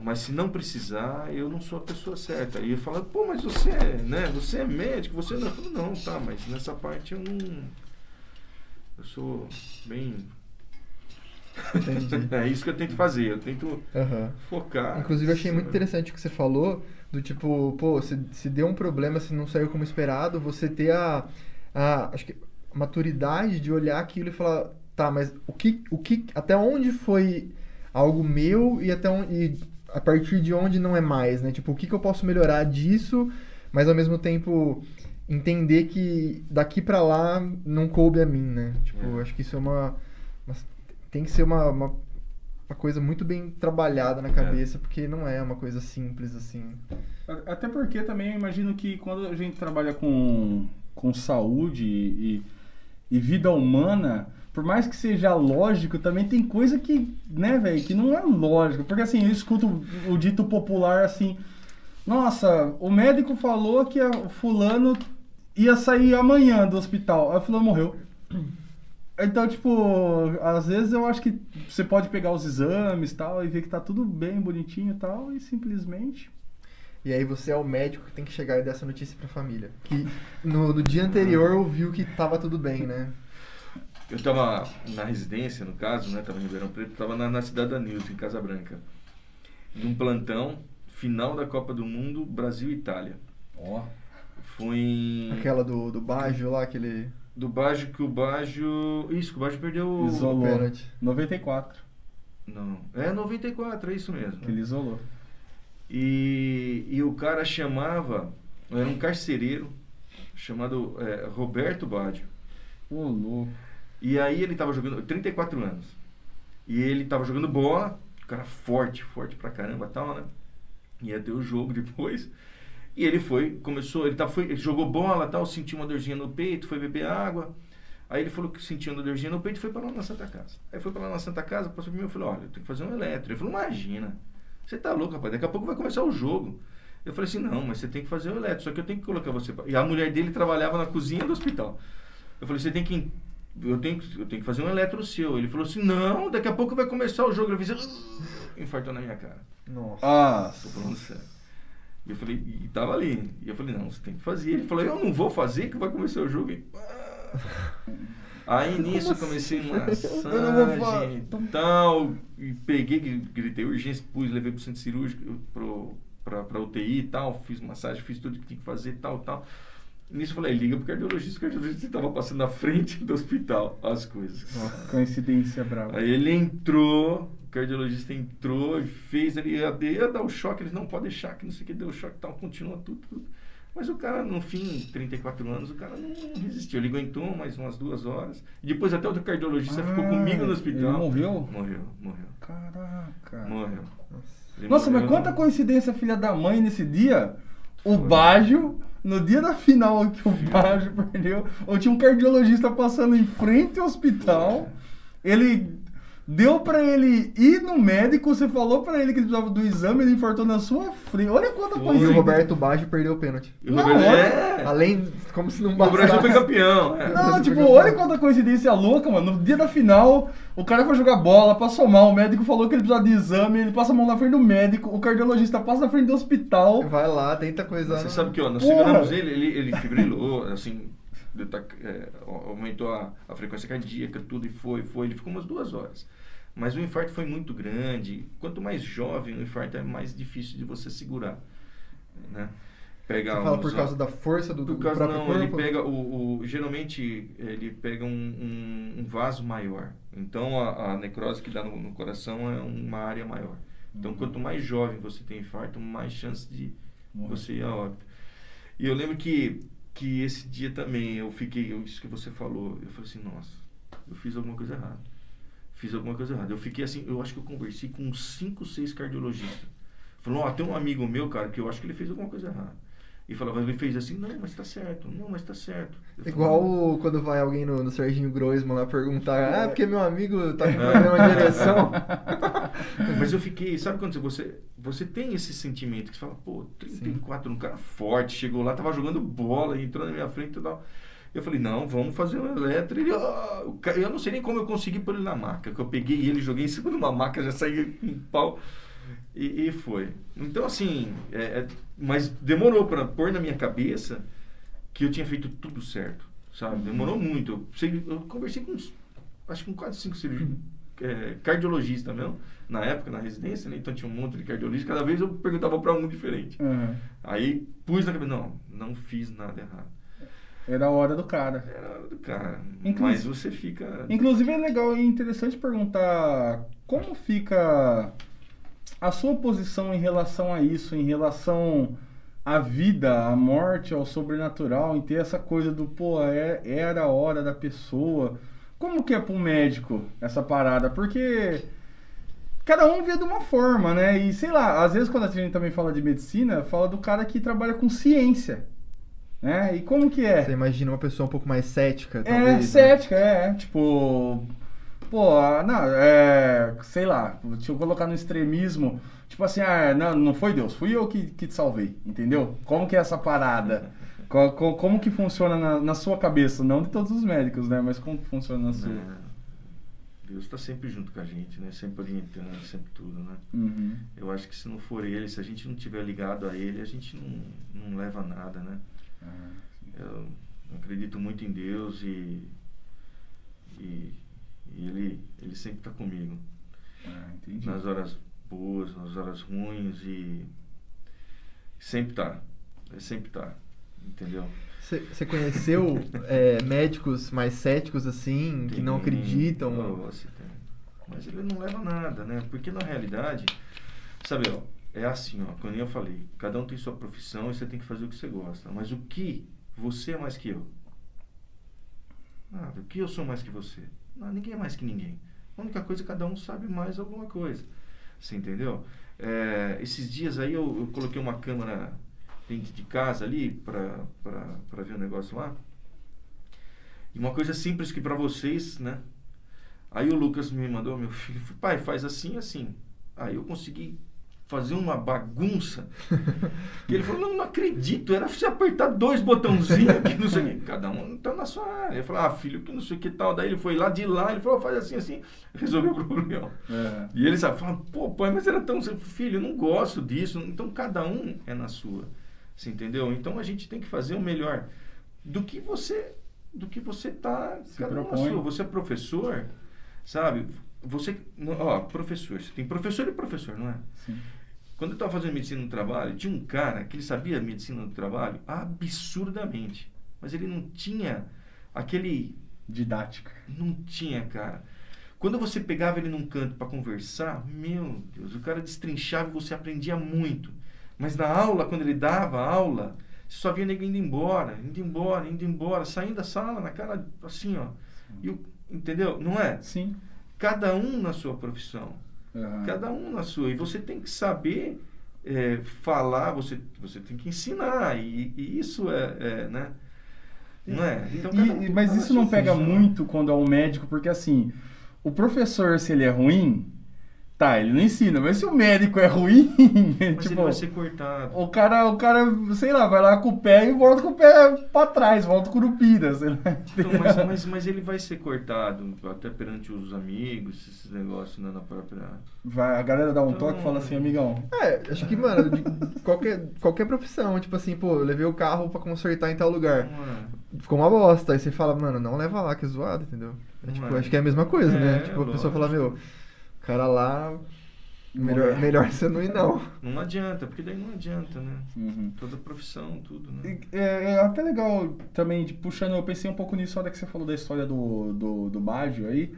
Mas se não precisar, eu não sou a pessoa certa. E eu falo, pô, mas você é, né? Você é médico, você não. Eu falo, não, tá, mas nessa parte eu não. Eu sou bem. é isso que eu tento fazer, eu tento uhum. focar. Inclusive, eu achei muito interessante o que você falou, do tipo, pô, se, se deu um problema, se não saiu como esperado, você ter a, a acho que, maturidade de olhar aquilo e falar, tá, mas o que, o que, até onde foi algo meu e até onde, e a partir de onde não é mais, né? Tipo, o que, que eu posso melhorar disso, mas ao mesmo tempo entender que daqui para lá não coube a mim, né? Tipo, é. acho que isso é uma, uma tem que ser uma, uma, uma coisa muito bem trabalhada na cabeça, porque não é uma coisa simples assim. Até porque também eu imagino que quando a gente trabalha com, com saúde e, e vida humana, por mais que seja lógico, também tem coisa que, né, velho, que não é lógico. Porque assim, eu escuto o, dito popular assim, nossa, o médico falou que o fulano ia sair amanhã do hospital. Aí o fulano morreu. Então, tipo, às vezes eu acho que você pode pegar os exames tal e ver que tá tudo bem, bonitinho e tal, e simplesmente E aí você é o médico que tem que chegar e dar essa notícia pra família. Que no, no dia anterior ouviu que tava tudo bem, né? Eu estava na residência, no caso, né? Tava em Ribeirão Preto, estava na, na cidade da Nilton, em Casa Branca. Num plantão, final da Copa do Mundo, Brasil e Itália. Ó. Foi em... Aquela do, do Baggio lá, aquele Do Baggio, que o Baggio... Isso, que o Baggio perdeu... o- Isolou. pênalti. 94, Não, é 94, é isso mesmo. que ele isolou. E, e o cara chamava... Era um carcereiro, chamado é, Roberto Baggio. Ô, louco. E aí ele tava jogando, 34 anos. E ele tava jogando bola, o cara forte, forte pra caramba tal, né? Ia ter o jogo depois. E ele foi, começou, ele, tá, foi, ele jogou bola tal, sentiu uma dorzinha no peito, foi beber água. Aí ele falou que sentiu uma dorzinha no peito e foi para lá na Santa Casa. Aí foi para lá na Santa Casa, passou por mim e falou, olha, eu tenho que fazer um eletro. Ele falou, imagina, você tá louco, rapaz, daqui a pouco vai começar o jogo. Eu falei assim, não, mas você tem que fazer o eletro, só que eu tenho que colocar você... pra-" E a mulher dele trabalhava na cozinha do hospital. Eu falei, você tem que... Eu tenho, que- eu tenho que fazer um eletro seu. Ele falou assim, não, daqui a pouco vai começar o jogo. Eu fiz... "Ah", Infartou na minha cara. Nossa. Ah, Tô falando sério. E eu falei, e tava ali. E eu falei, não, você tem que fazer. Ele falou, eu não vou fazer que vai começar o jogo. E. Aí nisso comecei Eu não vou fa- massagem e tal. E peguei, gritei urgência, pus, levei pro centro cirúrgico, pro, pra, pra UTI e tal. Fiz massagem, fiz tudo que tinha que fazer tal, tal. Nisso eu falei, liga pro cardiologista. O cardiologista estava passando na frente do hospital as coisas. coincidência brava. Aí ele entrou, o cardiologista entrou e fez ali, ia, ia dar o choque, eles não pode deixar, que não sei o que, deu o choque e tal, continua tudo, tudo. Mas o cara, no fim, 34 anos, o cara não resistiu. Ele aguentou mais umas duas horas. E depois até outro cardiologista ficou Ah, comigo no hospital. ele morreu? Morreu, morreu. Caraca. Morreu. Ele Nossa, mas morreu. quanta coincidência, filha da mãe, nesse dia. O Foi. Baggio, no dia da final que o Baggio perdeu, ou tinha um cardiologista passando em frente ao hospital. Ele deu pra ele ir no médico, você falou pra ele que ele precisava do exame, ele infartou na sua frente. Olha quanta Foi. E o. Roberto Baggio perdeu o pênalti. E o Não, Roberto- olha- é. Além, como se não O bastasse. Brasil foi campeão. é. Não, tipo, olha quanta coincidência louca, mano. No dia da final, o cara foi jogar bola, passou mal, o médico falou que ele precisava de exame, ele passa a mão na frente do médico, o cardiologista passa na frente do hospital. Vai lá, tenta coisar. Você sabe que, ó, nós seguramos ele, ele, ele fibrilou, assim, tá- é, aumentou a, a frequência cardíaca, tudo, e foi, foi. Ele ficou umas duas horas. Mas o infarto foi muito grande. Quanto mais jovem o infarto é mais difícil de você segurar, né? Pegar Você fala uns- por causa da força do, do causa, próprio não, corpo? ele pega o, o- geralmente ele pega um, um- um vaso maior. Então a, a necrose que dá no, no coração é uma área maior. Então quanto mais jovem você tem infarto, mais chance de Morrer. você ir a óbito. E eu lembro que que esse dia também eu fiquei, isso que você falou, eu falei assim, nossa, eu fiz alguma coisa errada. Fiz alguma coisa errada. Eu fiquei assim, eu acho que eu conversei com uns 5, 6 cardiologistas. Falou, ó, tem um amigo meu, cara, que eu acho que ele fez alguma coisa errada. E falava, ele fez assim, não, mas tá certo, não, mas tá certo. Eu Igual falava, quando vai alguém no, no Serginho Groisman lá perguntar, ah, porque meu amigo tá com É. problema de direção. Mas eu fiquei, sabe quando você, você tem esse sentimento que você fala, pô, 34, um cara forte, chegou lá, tava jogando bola, entrou na minha frente e tal. Eu falei, não, vamos fazer um eletro. Ele, o ca- eu não sei nem como eu consegui pôr ele na maca, que eu peguei ele, joguei em cima de uma maca, já saí em pau. E, e foi. Então, assim, é, é- mas demorou para pôr na minha cabeça que eu tinha feito tudo certo, sabe? Demorou muito. Eu, eu conversei com uns, acho que com quase cinco cirurgiões, é, cardiologistas mesmo, na época, na residência, né? Então tinha um monte de cardiologistas, cada vez eu perguntava para um diferente. Aham. Aí pus na cabeça, não, não fiz nada errado. Era a hora do cara. Era hora do cara. Inclusive- Mas você fica. Inclusive é legal e interessante perguntar como fica a sua posição em relação a isso, em relação à vida, à morte, ao sobrenatural, em ter essa coisa do, pô, é, era a hora da pessoa. Como que é pro médico essa parada? Porque cada um vê de uma forma, né? E sei lá, às vezes quando a gente também fala de medicina, fala do cara que trabalha com ciência. Né? E como que é? Você imagina uma pessoa um pouco mais cética, É, talvez. né? cética, é. Tipo. Pô, não, é. Sei lá, deixa eu colocar no extremismo. Tipo assim, ah, não, não foi Deus, fui eu que, que te salvei, entendeu? Como que é essa parada? Co- co- Como, que funciona na, na sua cabeça? Não de todos os médicos, né? Mas como que funciona na sua? É, Deus está sempre junto com a gente, né? Sempre orientando, sempre tudo, né? Uhum. Eu acho que se não for Ele, se a gente não tiver ligado a Ele, a gente não, não leva nada, né? Ah, Eu acredito muito em Deus e, e, e Ele, Ele sempre está comigo. ah, entendi. Nas horas boas, nas horas ruins e sempre tá. Ele sempre tá. Entendeu? Você conheceu é, médicos mais céticos assim, que não Tem- acreditam? Oh, você tem. Mas ele não leva nada, né? Porque na realidade, sabe, ó, é assim, ó, como eu falei, cada um tem sua profissão e você tem que fazer o que você gosta. Mas o que você é mais que eu? Nada. O que eu sou mais que você? Não, ninguém é mais que ninguém. A única coisa é que cada um sabe mais alguma coisa. Você entendeu? É, esses dias aí eu, eu coloquei uma câmera dentro de casa ali pra ver o negócio lá. E uma coisa simples que pra vocês, né? Aí o Lucas me mandou, meu filho, pai, faz assim, assim. Aí eu consegui fazer uma bagunça. que ele falou, não, não acredito, era você apertar dois botãozinhos que não sei o que. Cada um tá na sua área. Eu falei, ah, filho, que não sei o que tal. Daí ele foi lá de lá, ele falou, faz assim, assim. Resolveu o problema. É. E ele sabe, fala, pô, pai, mas era tão. Filho, eu não gosto disso. Então cada um é na sua. Você entendeu? Então a gente tem que fazer o melhor do que você do que você tá Se cada um na sua. Você é professor, sabe? Você, ó, professor, você tem professor e professor, não é? Sim. Quando eu estava fazendo medicina do trabalho, tinha um cara que ele sabia medicina do trabalho absurdamente, mas ele não tinha aquele Didática. não tinha, cara. Quando você pegava ele num canto para conversar, meu Deus, o cara destrinchava e você aprendia muito. Mas na aula, quando ele dava aula, você só via nego indo embora, indo embora, indo embora, saindo da sala na cara assim, ó. E o, entendeu? Não é? Sim. Cada um na sua profissão. Aham. Cada um na sua. E você tem que saber é, falar, você, você tem que ensinar. E, e isso é, é, né? Não é? Então, E- um mas isso não pega muito quando é um médico, porque assim, o professor, se ele é ruim, tá, ele não ensina, mas se o médico é ruim, Mas ele tipo, vai ser cortado. o cara, o cara, sei lá, vai lá com o pé e volta com o pé pra trás, volta com o curupira, sei lá. Então, mas, mas, mas ele vai ser cortado até perante os amigos, esses negócios né, na própria. Vai, a galera dá um Então- toque e fala assim, amigão, É, acho que, mano, de qualquer, qualquer profissão, tipo assim, pô, eu levei o carro pra consertar em tal lugar. É? Ficou uma bosta. Aí você fala, mano, não leva lá, que é zoado, entendeu? É, tipo, é. acho que é a mesma coisa, né? É, Tipo, a pessoa lógico. fala, meu, cara lá, melhor, é. melhor você não ir, não. Não adianta, porque daí não adianta, né? Uhum. Toda profissão, tudo, né? E, É, é até legal também, de, puxando, eu pensei um pouco nisso na hora que você falou da história do, do, do Baggio aí.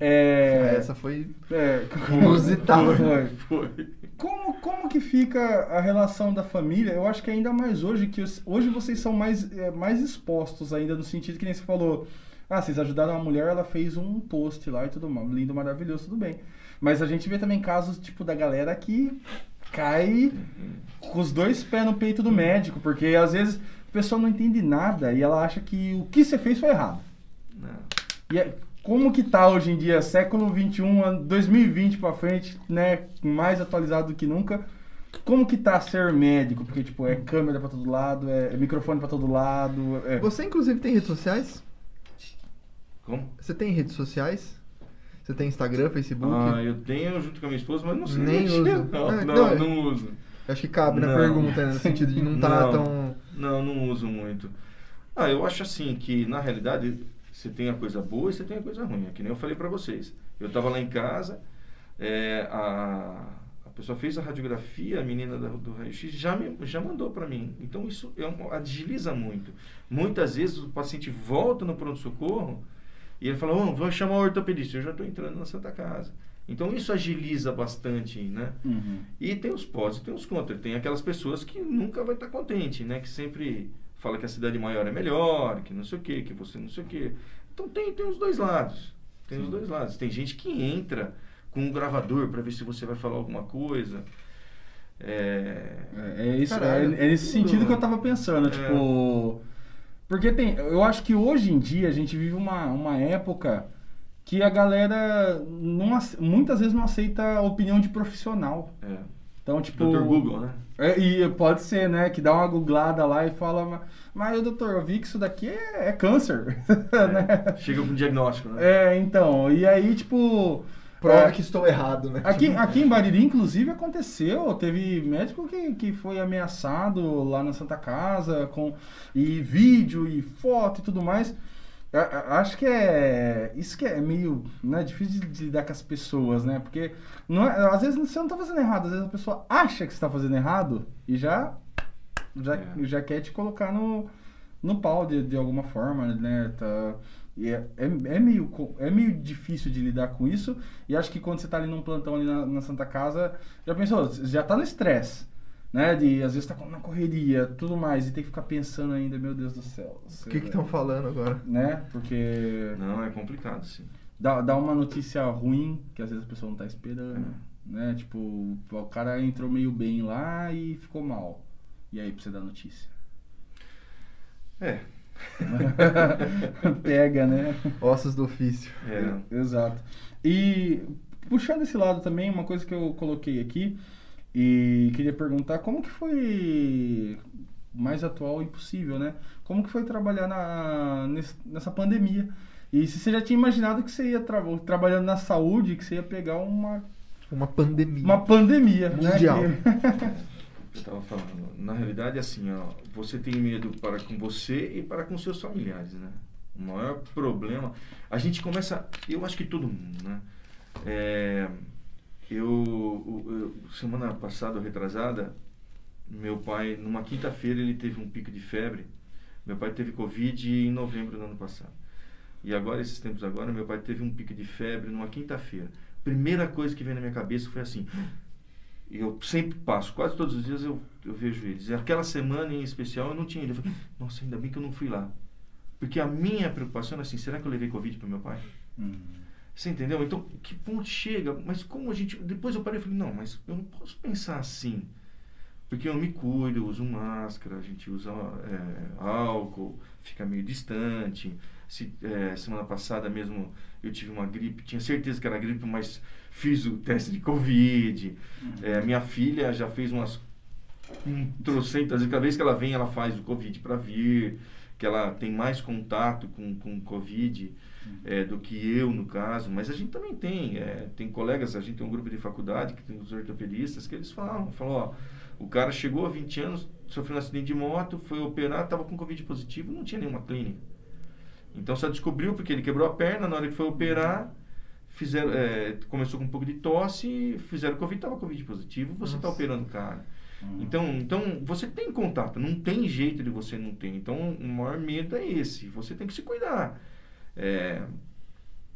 É, Essa foi é, inusitada. Foi. Foi. Como, como que fica a relação da família? Eu acho que ainda mais hoje, que hoje vocês são mais, é, mais expostos ainda, no sentido que nem você falou. Ah, vocês ajudaram a mulher, ela fez um post lá e tudo mais. Lindo, maravilhoso, tudo bem. Mas a gente vê também casos, tipo, da galera que cai com os dois pés no peito do médico, porque às vezes a pessoa não entende nada e ela acha que o que você fez foi errado. Não. E é- como que tá hoje em dia, século 21, ano 2020 pra frente, né, mais atualizado do que nunca? Como que tá ser médico? Porque, tipo, é câmera pra todo lado, é, é microfone pra todo lado, é... Você, inclusive, tem redes sociais? Como? Você tem redes sociais? Você tem Instagram, Facebook? Ah, eu tenho junto com a minha esposa, mas não sei Nem usa. Não, Ah, não, não, não, uso. Acho que cabe na Não. pergunta, né? No sentido de não estar Não. tão. Não, não uso muito. Ah, eu acho assim que, na realidade, você tem a coisa boa e você tem a coisa ruim. É que nem eu falei pra vocês. Eu tava lá em casa, é, a, a pessoa fez a radiografia, a menina da- do raio-x já, me, já mandou pra mim. Então isso é um- agiliza muito. Muitas vezes o paciente volta no pronto-socorro e ele fala, oh, vou chamar o ortopedista, eu já estou entrando na Santa Casa. Então isso agiliza bastante, né? Uhum. E tem os pós e tem os contras. Tem aquelas pessoas que nunca vai estar contente, né? Que sempre fala que a cidade maior é melhor, que não sei o quê, que você não sei o quê. Então tem, tem os dois lados. Tem os Sim. dois lados. Tem gente que entra com o gravador para ver se você vai falar alguma coisa. É, É, é isso, Caralho, é, é nesse tudo. sentido que eu tava pensando, É. tipo. Porque tem. Eu acho que hoje em dia a gente vive uma, uma época que a galera não, muitas vezes não aceita a opinião de profissional. é, Então, tipo. Dr. Google, né? É, e pode ser, né? Que dá uma googlada lá e fala, "Ma- mas doutor, eu vi que isso daqui é, é câncer. né? Chega com diagnóstico, né? É, então. E aí, tipo. Prova é, que estou errado, né? Aqui, aqui em Bariri, inclusive, aconteceu. Teve médico que, que foi ameaçado lá na Santa Casa, com e vídeo e foto e tudo mais. Acho que é. Isso que é meio né, difícil de, de lidar com as pessoas, né? Porque não é- às vezes você não tá fazendo errado, às vezes a pessoa acha que você tá fazendo errado e já, já, É. já quer te colocar no, no pau de, de alguma forma, né? Tá, e é, é, é meio, é meio difícil de lidar com isso. E acho que quando você tá ali num plantão ali na, na Santa Casa, já pensou, já tá no estresse, né? De às vezes tá na correria, tudo mais, e tem que ficar pensando ainda, meu Deus do céu. O que que estão falando agora? Né? Porque Não, é complicado, sim. dá, dá uma notícia ruim que às vezes a pessoa não tá esperando, né? Tipo, o cara entrou meio bem lá e ficou mal. E aí pra você dar notícia. É, Pega, né? Ossos do ofício. é. Exato. E puxando esse lado também, uma coisa que eu coloquei aqui e queria perguntar como que foi mais atual e possível, né? Como que foi trabalhar na, nessa pandemia? E se você já tinha imaginado que você ia tra trabalhando na saúde, que você ia pegar uma, Uma pandemia. uma pandemia, Mundial. né? Eu tava falando, na realidade, assim, ó, você tem medo para com você e para com seus familiares, né? O maior problema, a gente começa, eu acho que todo mundo, né? É, eu, eu- semana passada, retrasada, meu pai, numa quinta-feira, ele teve um pico de febre. Meu pai teve Covid em novembro do ano passado. E agora, esses tempos agora, meu pai teve um pico de febre numa quinta-feira. Primeira coisa que veio na minha cabeça foi assim, e eu sempre passo, quase todos os dias eu, eu vejo eles. E aquela semana em especial eu não tinha ido. Eu falei, nossa, ainda bem que eu não fui lá. Porque a minha preocupação era assim, será que eu levei Covid para meu pai? Hum. Você entendeu? Então, que ponto chega? Mas como a gente. Depois eu parei e falei, não, mas eu não posso pensar assim. Porque eu me cuido, eu uso máscara, a gente usa é, álcool, fica meio distante. Se, é, semana passada mesmo eu tive uma gripe, tinha certeza que era gripe, mas fiz o teste de Covid. É, minha filha já fez umas um trocentas vezes, cada vez que ela vem, ela faz o Covid para vir, que ela tem mais contato com, com Covid é, do que eu, no caso. Mas a gente também tem, é, tem colegas, a gente tem um grupo de faculdade, que tem os ortopedistas, que eles falam, falam, ó, o cara chegou a 20 anos, sofreu um acidente de moto, foi operar, estava com Covid positivo, não tinha nenhuma clínica. Então só descobriu porque ele quebrou a perna, na hora que foi operar, fizeram, é, começou com um pouco de tosse, fizeram Covid, estava Covid positivo, você está operando o cara. Hum. Então, então, você tem contato, não tem jeito de você não ter. Então, o maior medo é esse. Você tem que se cuidar. É,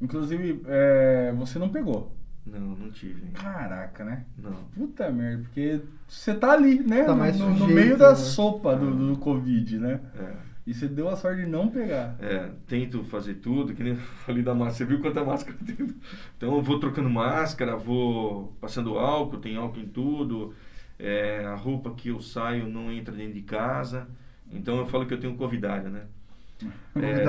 Inclusive, é, você não pegou. não, não tive. Caraca, né? Não. Puta merda, porque você tá ali, né? Tá no, mais no- meio da né? sopa do, do Covid, né? É, E você deu a sorte de não pegar. é, tento fazer tudo, que nem eu falei da máscara. Você viu quanta máscara eu tenho? Então, eu vou trocando máscara, vou passando álcool, tem álcool em tudo. É, a roupa que eu saio não entra dentro de casa. Então, eu falo que eu tenho covidária, né? É,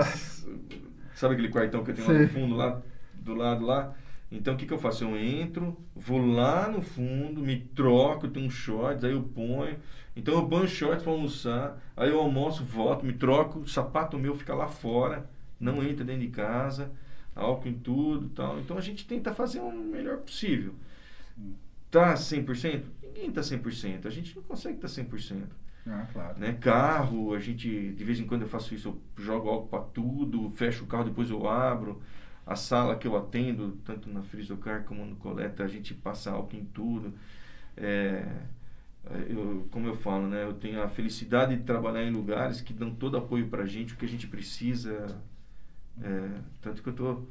sabe aquele quartão que eu tenho lá Sei. no fundo, lá do lado lá? Então o que, que eu faço? Eu entro, vou lá no fundo, me troco, tenho um shorts, aí eu ponho. Então eu ponho shorts para almoçar, aí eu almoço, volto, me troco, o sapato meu fica lá fora, não entra dentro de casa, álcool em tudo e tal. Então a gente tenta fazer o melhor possível. Tá 100%? Ninguém tá 100%. A gente não consegue estar 100% Ah, claro. né? Carro, a gente, de vez em quando eu faço isso, eu jogo álcool para tudo, fecho o carro, depois eu abro. A sala que eu atendo, tanto na Frisocar como no Coleta, a gente passa álcool em tudo. É, eu, como eu falo, né? Eu tenho a felicidade de trabalhar em lugares que dão todo apoio pra gente, o que a gente precisa. É, tanto que eu tô,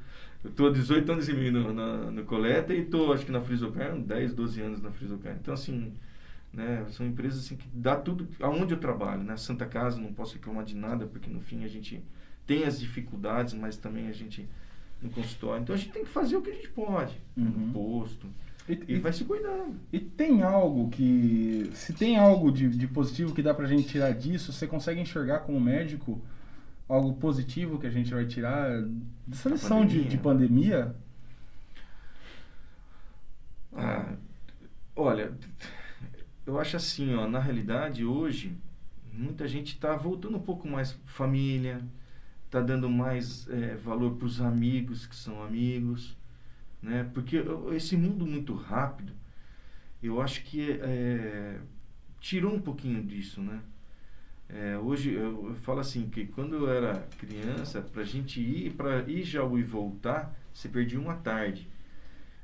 eu tô há 18 anos e meio no, na, no Coleta e tô, acho que na Frisocar, 10, 12 anos na Frisocar. Então, assim, né? São empresas assim, que dá tudo aonde eu trabalho, né? Santa Casa, não posso reclamar de nada, porque no fim a gente tem as dificuldades, mas também a gente no consultório. Então a gente tem que fazer o que a gente pode. Uhum. No posto. E, E vai se cuidando. e tem algo que. Se tem algo de, de positivo que dá pra gente tirar disso, você consegue enxergar como médico algo positivo que a gente vai tirar dessa lição de, pandemia. de pandemia? Ah, olha, eu acho assim, ó, na realidade hoje muita gente está voltando um pouco mais família, está dando mais eh, valor para os amigos que são amigos, né? Porque esse mundo muito rápido, eu acho que eh, tirou um pouquinho disso, né? Eh, hoje eu, eu falo assim que quando eu era criança, para a gente ir para ir já e voltar, você perdia uma tarde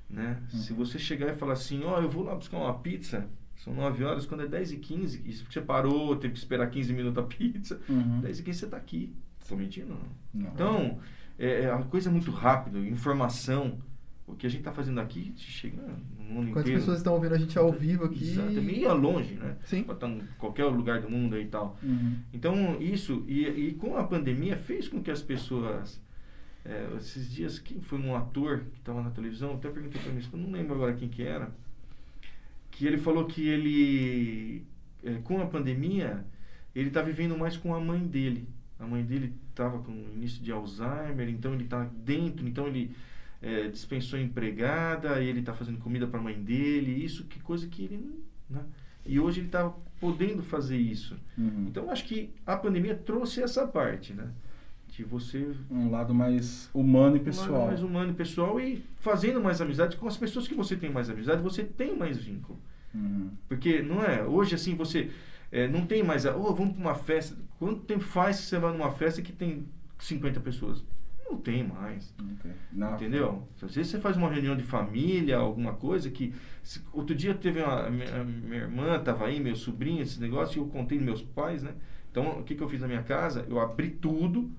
né? Se Uhum. você chegar e falar assim, ó, eu vou lá buscar uma pizza, são 9 horas, quando é 10 e 15, e se você parou, teve que esperar 15 minutos a pizza, Uhum. 10 e 15 você tá aqui. Tô mentindo? Não. Não. Então, é, é uma coisa muito rápida, informação. O que a gente tá fazendo aqui, chega no mundo Quantas inteiro. pessoas estão ouvindo a gente ao vivo aqui? Exato, é meio longe, né? Sim. Pode estar em qualquer lugar do mundo aí e tal. Uhum. Então, isso, e, e com a pandemia, fez com que as pessoas. é, esses dias, quem foi um ator que estava na televisão, até perguntei para mim, eu não lembro agora quem que era, que ele falou que ele, é, com a pandemia, ele está vivendo mais com a mãe dele. A mãe dele estava com início de Alzheimer, então ele está dentro, então ele é, dispensou a empregada, ele está fazendo comida para a mãe dele, isso que coisa que ele. Né? E hoje ele está podendo fazer isso. Uhum. Então, acho que a pandemia trouxe essa parte, né? De você Um lado mais humano e um lado pessoal. mais humano e pessoal e fazendo mais amizade com as pessoas que você tem mais amizade, você tem mais vínculo. Uhum. Porque não é, hoje assim você é, não tem mais, a, oh, vamos para uma festa. Quanto tempo faz que você vai numa festa que tem 50 pessoas? Não tem mais. Ok. Não. Entendeu? Às vezes você faz uma reunião de família, alguma coisa que. se- outro dia teve uma. a Minha, minha irmã estava aí, meu sobrinho, esse negócio, e eu contei meus pais, né? Então, o que, que eu fiz na minha casa? Eu abri tudo,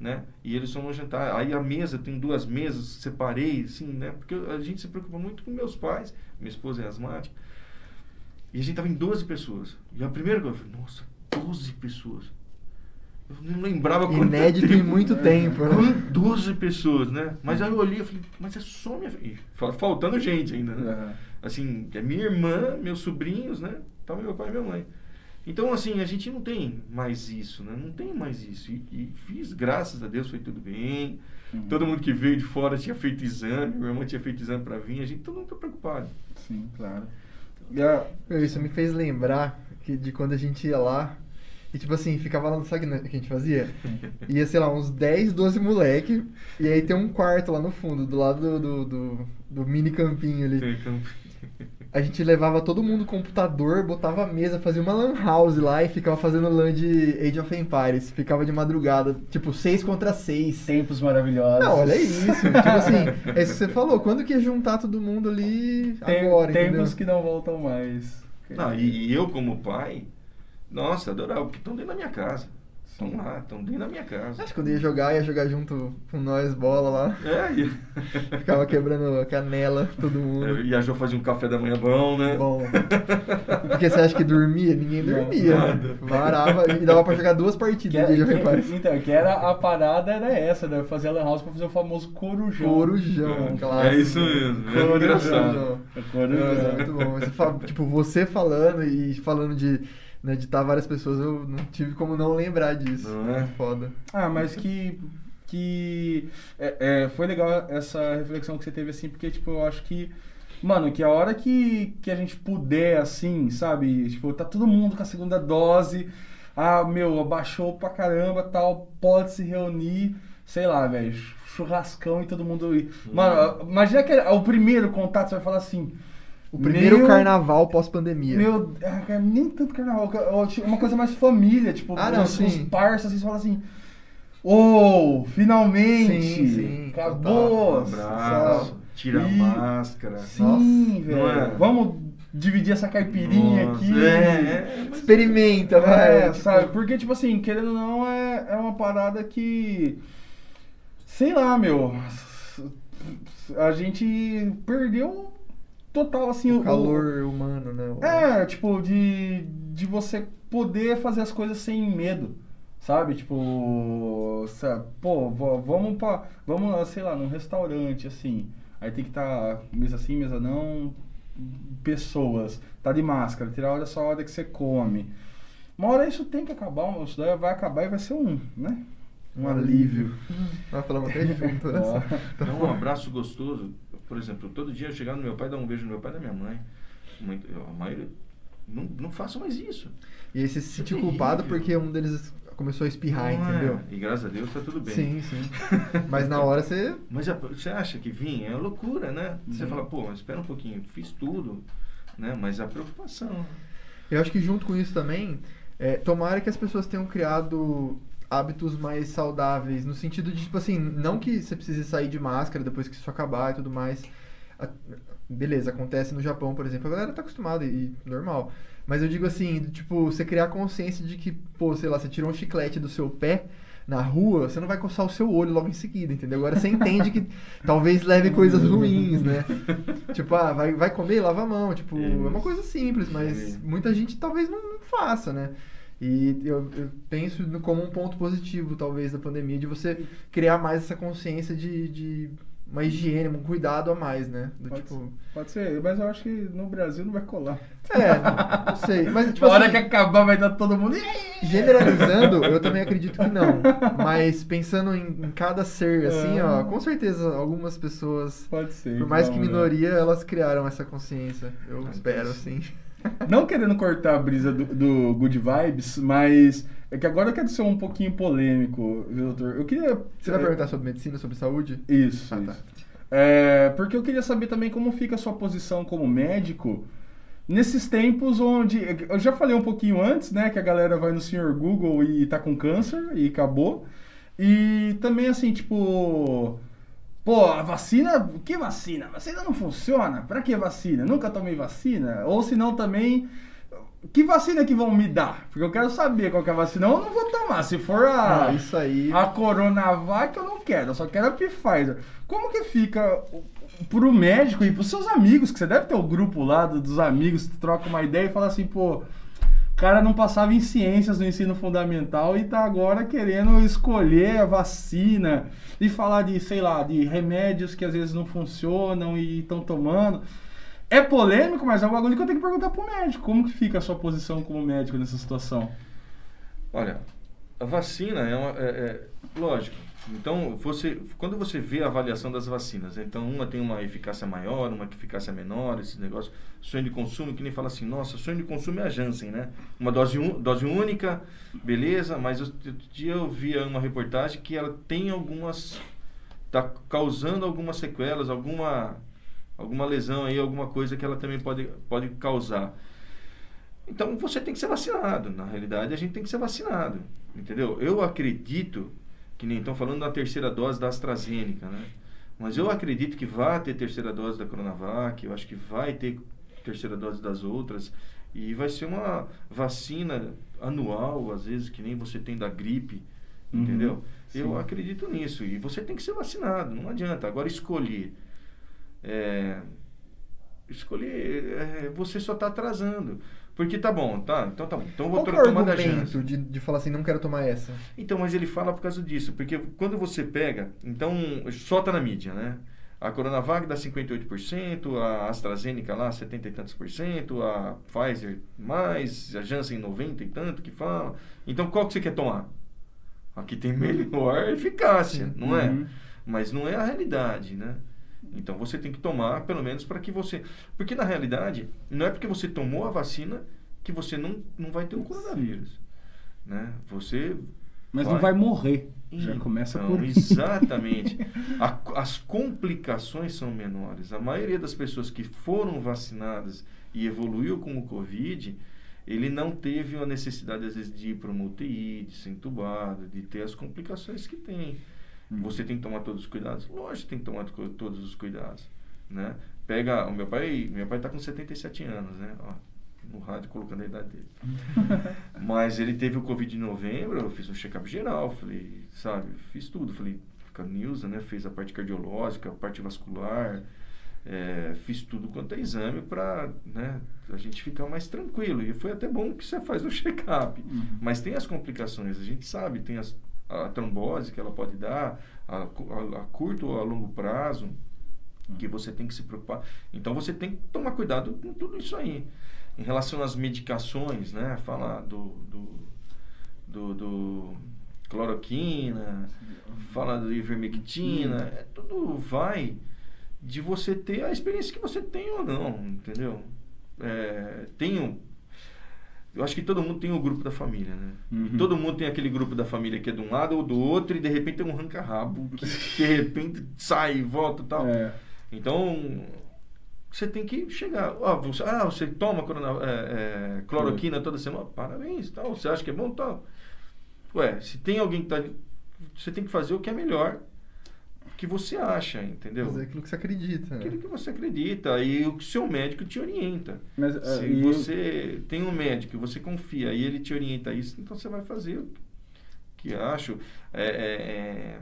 né? E eles foram jantar. Aí a mesa, tem duas mesas, separei, assim, né? Porque a gente se preocupa muito com meus pais, minha esposa é asmática. E a gente tava em 12 pessoas. E a primeira coisa, eu falei, nossa, 12 pessoas. Eu não lembrava quanto Inédito em tempo. muito tempo. né? Com 12 pessoas, né? Mas aí eu olhei e falei, mas é só minha. E fa- faltando gente ainda, né? Aham. Assim, que é minha irmã, meus sobrinhos, né? Tava meu pai e minha mãe. Então, assim, a gente não tem mais isso, né? Não tem mais isso. E, e fiz, graças a Deus, foi tudo bem. Uhum. Todo mundo que veio de fora tinha feito exame, minha irmã tinha feito exame pra vir, a gente todo mundo tá preocupado. Sim, claro. E a- Meu, Isso me fez lembrar que de quando a gente ia lá e, tipo assim, ficava lá no sabe o que a gente fazia? Ia, sei lá, uns 10, 12 moleque, e aí tem um quarto lá no fundo, do lado do, do, do- do mini campinho ali. Tem. A gente levava todo mundo computador, botava a mesa, fazia uma lan house lá e ficava fazendo LAN de Age of Empires. Ficava de madrugada, tipo, 6 contra 6. Tempos maravilhosos. Não, olha isso. tipo assim, é isso que você falou. Quando que ia juntar todo mundo ali Tem- agora, Tempos entendeu? que não voltam mais. Não, e, e eu, como pai, nossa, adorava, porque estão dentro da minha casa. Estão lá, estão dentro da minha casa. Acho que quando ia jogar, ia jogar junto com nós, bola lá. É, e, Ficava quebrando a canela, todo mundo. e a Jo fazia um café da manhã bom, né? Bom. Porque você acha que dormia? Ninguém Não, dormia. nada. né? Varava e dava pra jogar duas Que partidas era, de Age of que- então, que era a parada era essa, né? Fazer a Lan House pra fazer o famoso corujão. Corujão, É, clássico. É isso mesmo, é Corujão. É Não, corujão. mas é muito bom. Você fa- tipo, você falando e falando de né, de estar várias pessoas, eu não tive como não lembrar disso. Não é? Foda. Ah, mas que. que é, é, foi legal essa reflexão que você teve, assim, porque, tipo, eu acho que. Mano, que a hora que, que a gente puder, assim, sabe? Tipo, tá todo mundo com a segunda dose. Ah, meu, abaixou pra caramba tal. Pode se reunir, sei lá, velho. Churrascão e todo mundo ir. Mano, imagina que é o primeiro contato, você vai falar assim. O primeiro meu- carnaval pós-pandemia. Meu, ah, nem tanto carnaval, uma coisa mais família, tipo, Ah, não, sim. uns parças, assim, você fala assim, ô, finalmente, Sim, sim, acabou, Um abraço, tira a E- máscara. Sim, velho, é? vamos dividir essa caipirinha Nossa, aqui. É, é, Experimenta, vai. É, tipo, sabe? Porque, tipo assim, querendo ou não, é, é uma parada que. Sei lá, meu. A gente perdeu total, assim, O calor humano, né? O- É, tipo, de, de você poder fazer as coisas sem medo. Sabe, tipo, sabe, pô, vamos pra, vamos, sei lá, num restaurante, assim, aí tem que estar mesa sim, mesa não, pessoas, tá de máscara, tirar a hora só a hora que você come. Uma hora isso tem que acabar, isso daí vai acabar e vai ser um, né? Um alívio. Nós falamos até junto, né? Dá um abraço gostoso. Por exemplo, todo dia eu chegava no meu pai, dar um beijo no meu pai e na minha mãe. Muito, eu, a maioria, não, não façam mais isso. E aí você se sentiu terrível. culpado porque um deles começou a espirrar, Não é. entendeu? E graças a Deus tá tudo bem. Sim, sim. Mas na hora você. Mas você acha que vir é loucura, né? Você Uhum. fala, pô, espera um pouquinho, fiz tudo, né? Mas a preocupação. Eu acho que junto com isso também, é, tomara que as pessoas tenham criado hábitos mais saudáveis, no sentido de, tipo assim, não que você precise sair de máscara depois que isso acabar e tudo mais. A- beleza, acontece no Japão, por exemplo, a galera tá acostumada e normal. Mas eu digo assim, tipo, você criar consciência de que, pô, sei lá, você tirou um chiclete do seu pé na rua, você não vai coçar o seu olho logo em seguida, entendeu? Agora você entende que talvez leve coisas ruins, né? Tipo, ah, vai, vai comer, lava a mão. Tipo, é uma Isso. coisa simples, mas Sim. muita gente talvez não, não faça, né? E eu, eu penso no- como um ponto positivo, talvez, da pandemia, de você criar mais essa consciência de, de uma higiene, um cuidado a mais, né? Do Pode, tipo. pode ser, mas eu acho que no Brasil não vai colar. É, não sei. Mas, tipo Na hora assim, que acabar vai estar todo mundo. generalizando, eu também acredito que não. Mas pensando em, em cada ser, assim, É. ó, com certeza algumas pessoas, Pode ser. por mais que então, né? minoria, elas criaram essa consciência. Eu Ah, espero, sim. assim. Não querendo cortar a brisa do, do Good Vibes, mas é que agora eu quero ser um pouquinho polêmico, viu, doutor? Eu queria. Você vai é, perguntar sobre medicina, sobre saúde? Isso, Ah, isso. tá. É, porque eu queria saber também como fica a sua posição como médico nesses tempos onde. Eu já falei um pouquinho antes, né? Que a galera vai no senhor Google e tá com câncer e acabou. E também assim, tipo. Pô, a vacina. Que vacina? Vacina não funciona? Pra que vacina? Nunca tomei vacina? Ou se não também. Que vacina que vão me dar? Porque eu quero saber qual que é a vacina. Eu não vou tomar. Se for a. Ah, isso aí. A Coronavac eu não quero, eu só quero a Pfizer. Como que fica pro médico e pros seus amigos, que você deve ter o grupo lá do- dos amigos que troca uma ideia e fala assim, pô, cara não passava em ciências no ensino fundamental e tá agora querendo escolher a vacina e falar de, sei lá, de remédios que às vezes não funcionam e estão tomando. É polêmico, mas é um bagulho que eu tenho que perguntar pro médico. Como que fica a sua posição como médico nessa situação? Olha, a vacina é, uma, é, é lógico. Então, você, quando você vê a avaliação das vacinas, então uma tem uma eficácia maior, uma eficácia menor, esse negócio, sonho de consumo, que nem fala assim, nossa, sonho de consumo é a Janssen, né? Uma dose, un, dose única, beleza, mas outro dia eu vi uma reportagem que ela tem algumas, tá causando algumas sequelas, alguma, alguma lesão aí, alguma coisa que ela também pode, pode causar. Então você tem que ser vacinado. Na realidade, a gente tem que ser vacinado. Entendeu? Eu acredito que nem estão falando da terceira dose da AstraZeneca, né? Mas eu acredito que vai ter terceira dose da Coronavac, eu acho que vai ter terceira dose das outras. E vai ser uma vacina anual, às vezes, que nem você tem da gripe. Uhum, Entendeu? sim. Eu acredito nisso. E você tem que ser vacinado, não adianta. Agora escolher. É, escolher. é, você só está atrasando. Porque tá bom, tá? Então tá bom. Então eu vou Qual é tomar da Janssen. de, de falar assim, não quero tomar essa? Então, mas ele fala por causa disso, porque quando você pega, então só tá na mídia, né? A Coronavac dá 58%, a AstraZeneca lá 70 e tantos por cento, a Pfizer mais, a Janssen 90 e tanto que fala. Então qual que você quer tomar? A que tem melhor eficácia, Sim. não é? Uhum. Mas não é a realidade, né? Então você tem que tomar pelo menos para que você. Porque na realidade, não é porque você tomou a vacina que você não, não vai ter o coronavírus. Né? Você. Mas não vai morrer. Já Então, começa por aí. Exatamente. A- as complicações são menores. A maioria das pessoas que foram vacinadas e evoluiu com o Covid, ele não teve a necessidade, às vezes, de ir para uma UTI, de ser entubado, de ter as complicações que tem. Hum. Você tem que tomar todos os cuidados? Lógico tem que tomar todos os cuidados. Né? Pega. O meu pai. Meu pai está com 77 anos, né? Ó, no rádio colocando a idade dele. Mas ele teve o Covid em novembro, eu fiz um check-up geral, falei, sabe, fiz tudo, falei, com a Nilza, né, fez a parte cardiológica, a parte vascular, é, fiz tudo quanto é exame para né, a gente ficar mais tranquilo. E foi até bom que você faz o check-up. Uhum. Mas tem as complicações, a gente sabe, tem as, a trombose que ela pode dar, a, a, a curto ou a longo prazo, que você tem que se preocupar. Então você tem que tomar cuidado com tudo isso aí. Em relação às medicações, né? Fala do, do, do, do cloroquina, fala do ivermectina, é, tudo vai de você ter a experiência que você tem ou não, entendeu? É, um, eu acho que todo mundo tem o um grupo da família, né? Uhum. Todo mundo tem aquele grupo da família que é de um lado ou do outro e de repente tem um ranca-rabo que de repente sai e volta e tal. É. Então, você tem que chegar. Ah, você, ah, você toma corona, é, é, cloroquina toda semana? Parabéns, tal. Você acha que é bom? Tal. Ué, se tem alguém que tá. Você tem que fazer o que é melhor que você acha, entendeu? Fazer aquilo que você acredita. né? Aquilo que você acredita e o que seu médico te orienta. Mas, Se é, e- você tem um médico, você confia e ele te orienta isso, então você vai fazer o que acho. É, é, é,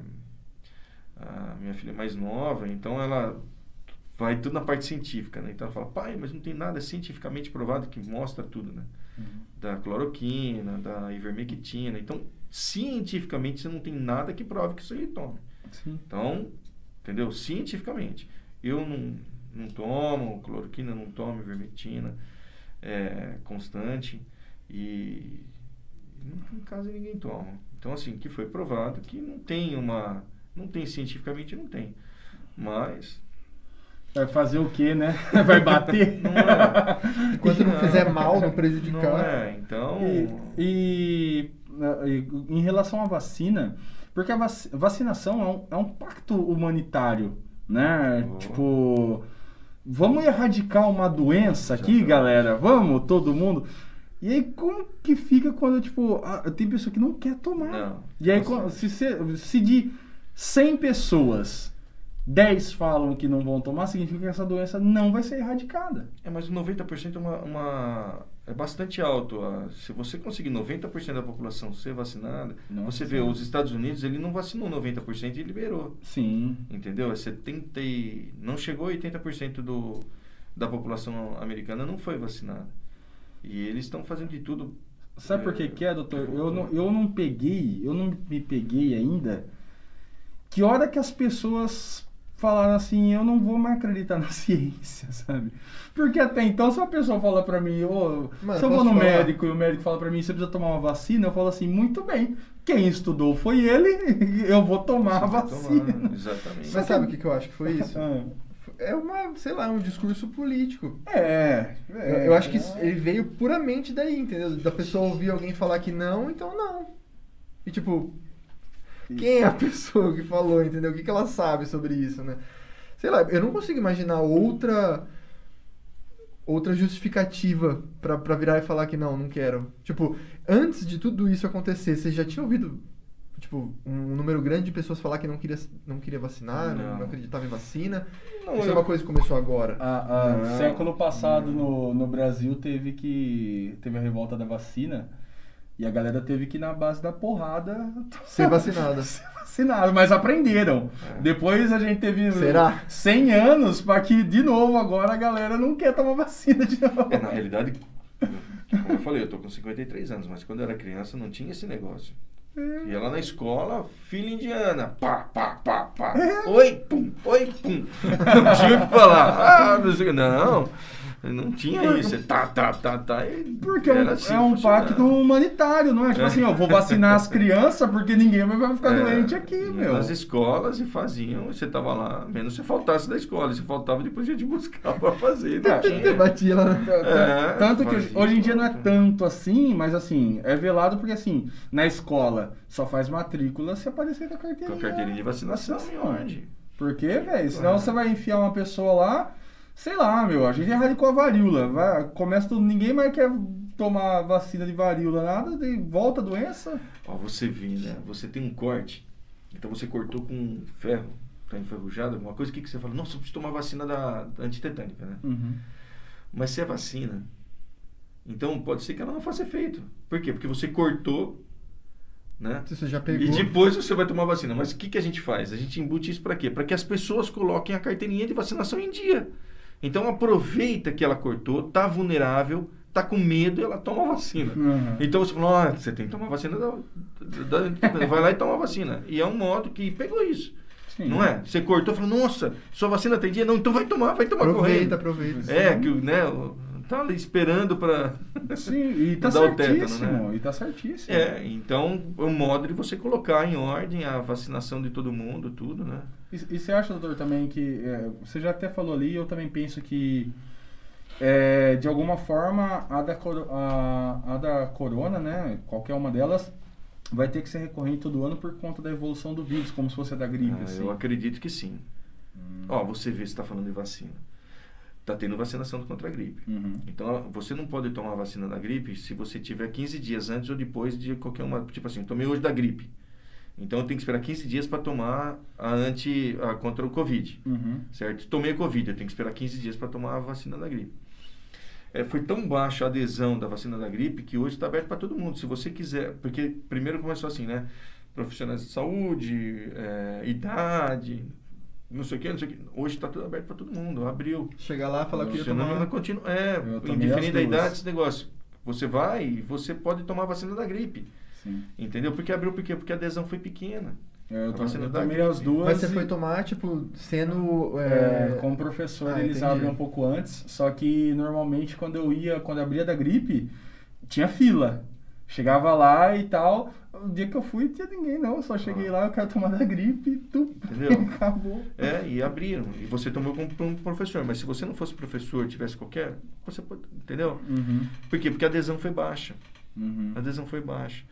a minha filha é mais nova, então ela vai tudo na parte científica, né? Então ela fala, pai, mas não tem nada cientificamente provado que mostra tudo, né? Uhum. Da cloroquina, da ivermectina. Então, cientificamente, você não tem nada que prove que isso aí tome. Sim. Então, entendeu? Cientificamente. Eu não, não tomo cloroquina, não tomo ivermectina é, constante e em casa ninguém toma. Então, assim, que foi provado que não tem uma... Não tem cientificamente, não tem. Mas... Vai fazer o quê, né? Vai bater? Não é. Enquanto não fizer mal, não prejudicar. Não é, então... E, e, e em relação à vacina, porque a vac- vacinação é um, é um pacto humanitário, né? Oh. Tipo, vamos erradicar uma doença aqui, Exatamente. galera? Vamos, todo mundo. E aí, como que fica quando, tipo, ah, tem pessoa que não quer tomar? Não. E aí, se, se, se de 100 pessoas, 10 falam que não vão tomar, significa que essa doença não vai ser erradicada. É, mas o 90% é, uma, uma- é bastante alto. ah, Se você conseguir 90% da população ser vacinada, Nossa você vê, os Estados Unidos, ele não vacinou 90% e liberou. Sim. Entendeu? É 70 e... Não chegou a 80% do, da população americana não foi vacinada. E eles estão fazendo de tudo. Sabe por que É, que é, doutor? Eu não, eu não peguei, eu não me peguei ainda. Que hora que as pessoas falaram assim, eu não vou mais acreditar na ciência, sabe? Porque até então, se uma pessoa fala pra mim, ô, Mano, se eu vou no falar? médico e o médico fala pra mim, você precisa tomar uma vacina, eu falo assim, muito bem. Quem estudou foi ele, eu vou tomar a Você vacina. tomar, Exatamente. Mas sabe o que, que eu acho que foi isso? Ah, É uma, sei lá, um discurso político. É, Eu, é, eu acho que é. ele veio puramente daí, entendeu? Da pessoa ouvir alguém falar que não, então não. E tipo, quem é a pessoa que falou, entendeu? O que, que ela sabe sobre isso, né? Sei lá, eu não consigo imaginar outra outra justificativa pra, pra virar e falar que não, não quero. Tipo, antes de tudo isso acontecer, você já tinha ouvido tipo um número grande de pessoas falar que não queria não queria vacinar, não, Não. não acreditava em vacina? Não, isso é eu- uma coisa que começou agora. A, a- Não. século passado no, no Brasil teve que teve a revolta da vacina e a galera teve que ir na base da porrada Ser vacinada. ser vacinado, mas aprenderam. É. Depois a gente teve Será? 100 anos para que de novo agora a galera não quer tomar vacina de novo. É, na realidade, como eu falei, eu tô com 53 anos, mas quando eu era criança não tinha esse negócio. Ia lá na escola, filha indiana, pá, pá, pá, pá. Oi, pum, oi, pum. Não tinha o que falar. Ah. Não, não tinha isso. É Tá, tá, tá, tá. Porque é um, era assim é um pacto humanitário, não é? Tipo É. assim, ó, vou vacinar as crianças porque ninguém vai ficar É, doente aqui, meu. Nas escolas e faziam, você tava lá, menos se faltasse da escola. Se faltava, depois ia te buscar pra fazer. Não tinha. Batia lá. É, Tanto que hoje em dia não é tanto assim, mas assim, é velado porque assim, na escola só faz matrícula se aparecer com a Com carteirinha. a carteirinha de vacinação, Vacinação. onde? Por quê, velho? Senão você vai enfiar uma pessoa lá, sei lá, meu, a gente erradicou a varíola. Vai, começa tudo, ninguém mais quer tomar vacina de varíola, nada, de volta a doença. Ó, você vê, né? Você tem um corte, então você cortou com ferro, tá enferrujado, alguma coisa, o que, que você fala? Nossa, eu preciso tomar vacina da, da antitetânica, né? Mas se é vacina, então pode ser que ela não faça efeito. Por quê? Porque você cortou né? Se você já pegou. E depois você vai tomar vacina. Mas o que, que a gente faz? A gente embute isso para quê? Para que as pessoas coloquem a carteirinha de vacinação em dia. Então aproveita que ela cortou, tá vulnerável, tá com medo e ela toma a vacina. Uhum. Então você fala, ah, você tem que tomar vacina, da, da- vai lá e toma a vacina. E é um modo que pegou isso. Sim. Não é? Você cortou e falou, nossa, sua vacina tem dia? Não, então vai tomar, vai tomar Aproveita, correndo. aproveita. É, que o- né, o- tá ali esperando para Sim, e tá Dá o tétano, certíssimo. né? E tá certíssimo. É, então o modo de você colocar em ordem a vacinação de todo mundo, tudo, né? E, e você acha, doutor, também que. é, você já até falou ali, eu também penso que. é, de alguma forma, a da, coro- a, a da corona, né? Qualquer uma delas, vai ter que ser recorrente todo ano por conta da evolução do vírus, como se fosse a da gripe. Ah, assim. eu acredito que sim. Hum. Ó, você vê se está falando de vacina. Tá tendo vacinação contra a gripe. Uhum. Então, você não pode tomar a vacina da gripe se você tiver 15 dias antes ou depois de qualquer uma. Tipo assim, tomei hoje da gripe. Então, eu tenho que esperar 15 dias para tomar a anti. A, contra o Covid. Uhum. Certo? Tomei a Covid, eu tenho que esperar 15 dias para tomar a vacina da gripe. É, foi tão baixa a adesão da vacina da gripe que hoje está aberto para todo mundo. Se você quiser. Porque primeiro começou assim, né? Profissionais de saúde, é, idade, não sei o que, não sei o que. Hoje está tudo aberto para todo mundo. Abriu. Chegar lá e falar que tomar. ela continua. É, Eu indiferente da idade, esse negócio. Você vai e você pode tomar a vacina da gripe. Sim. Entendeu? Porque abriu por quê? Porque a adesão foi pequena. É, Eu, vacina eu da tomei as duas. Mas você e- foi tomar, tipo, sendo. É, É, como professor, Ah, eles entendi. abrem um pouco antes, só que normalmente quando eu ia, quando abria da gripe, tinha fila. Chegava lá e tal. O dia que eu fui, não tinha ninguém não. Só cheguei lá, eu quero tomar da gripe e tu. Entendeu? Acabou. É, e abriram. E você tomou como um professor. Mas se você não fosse professor, tivesse qualquer, você pode. Entendeu? Uhum, Por quê? Porque a adesão foi baixa. uhum. A adesão foi baixa.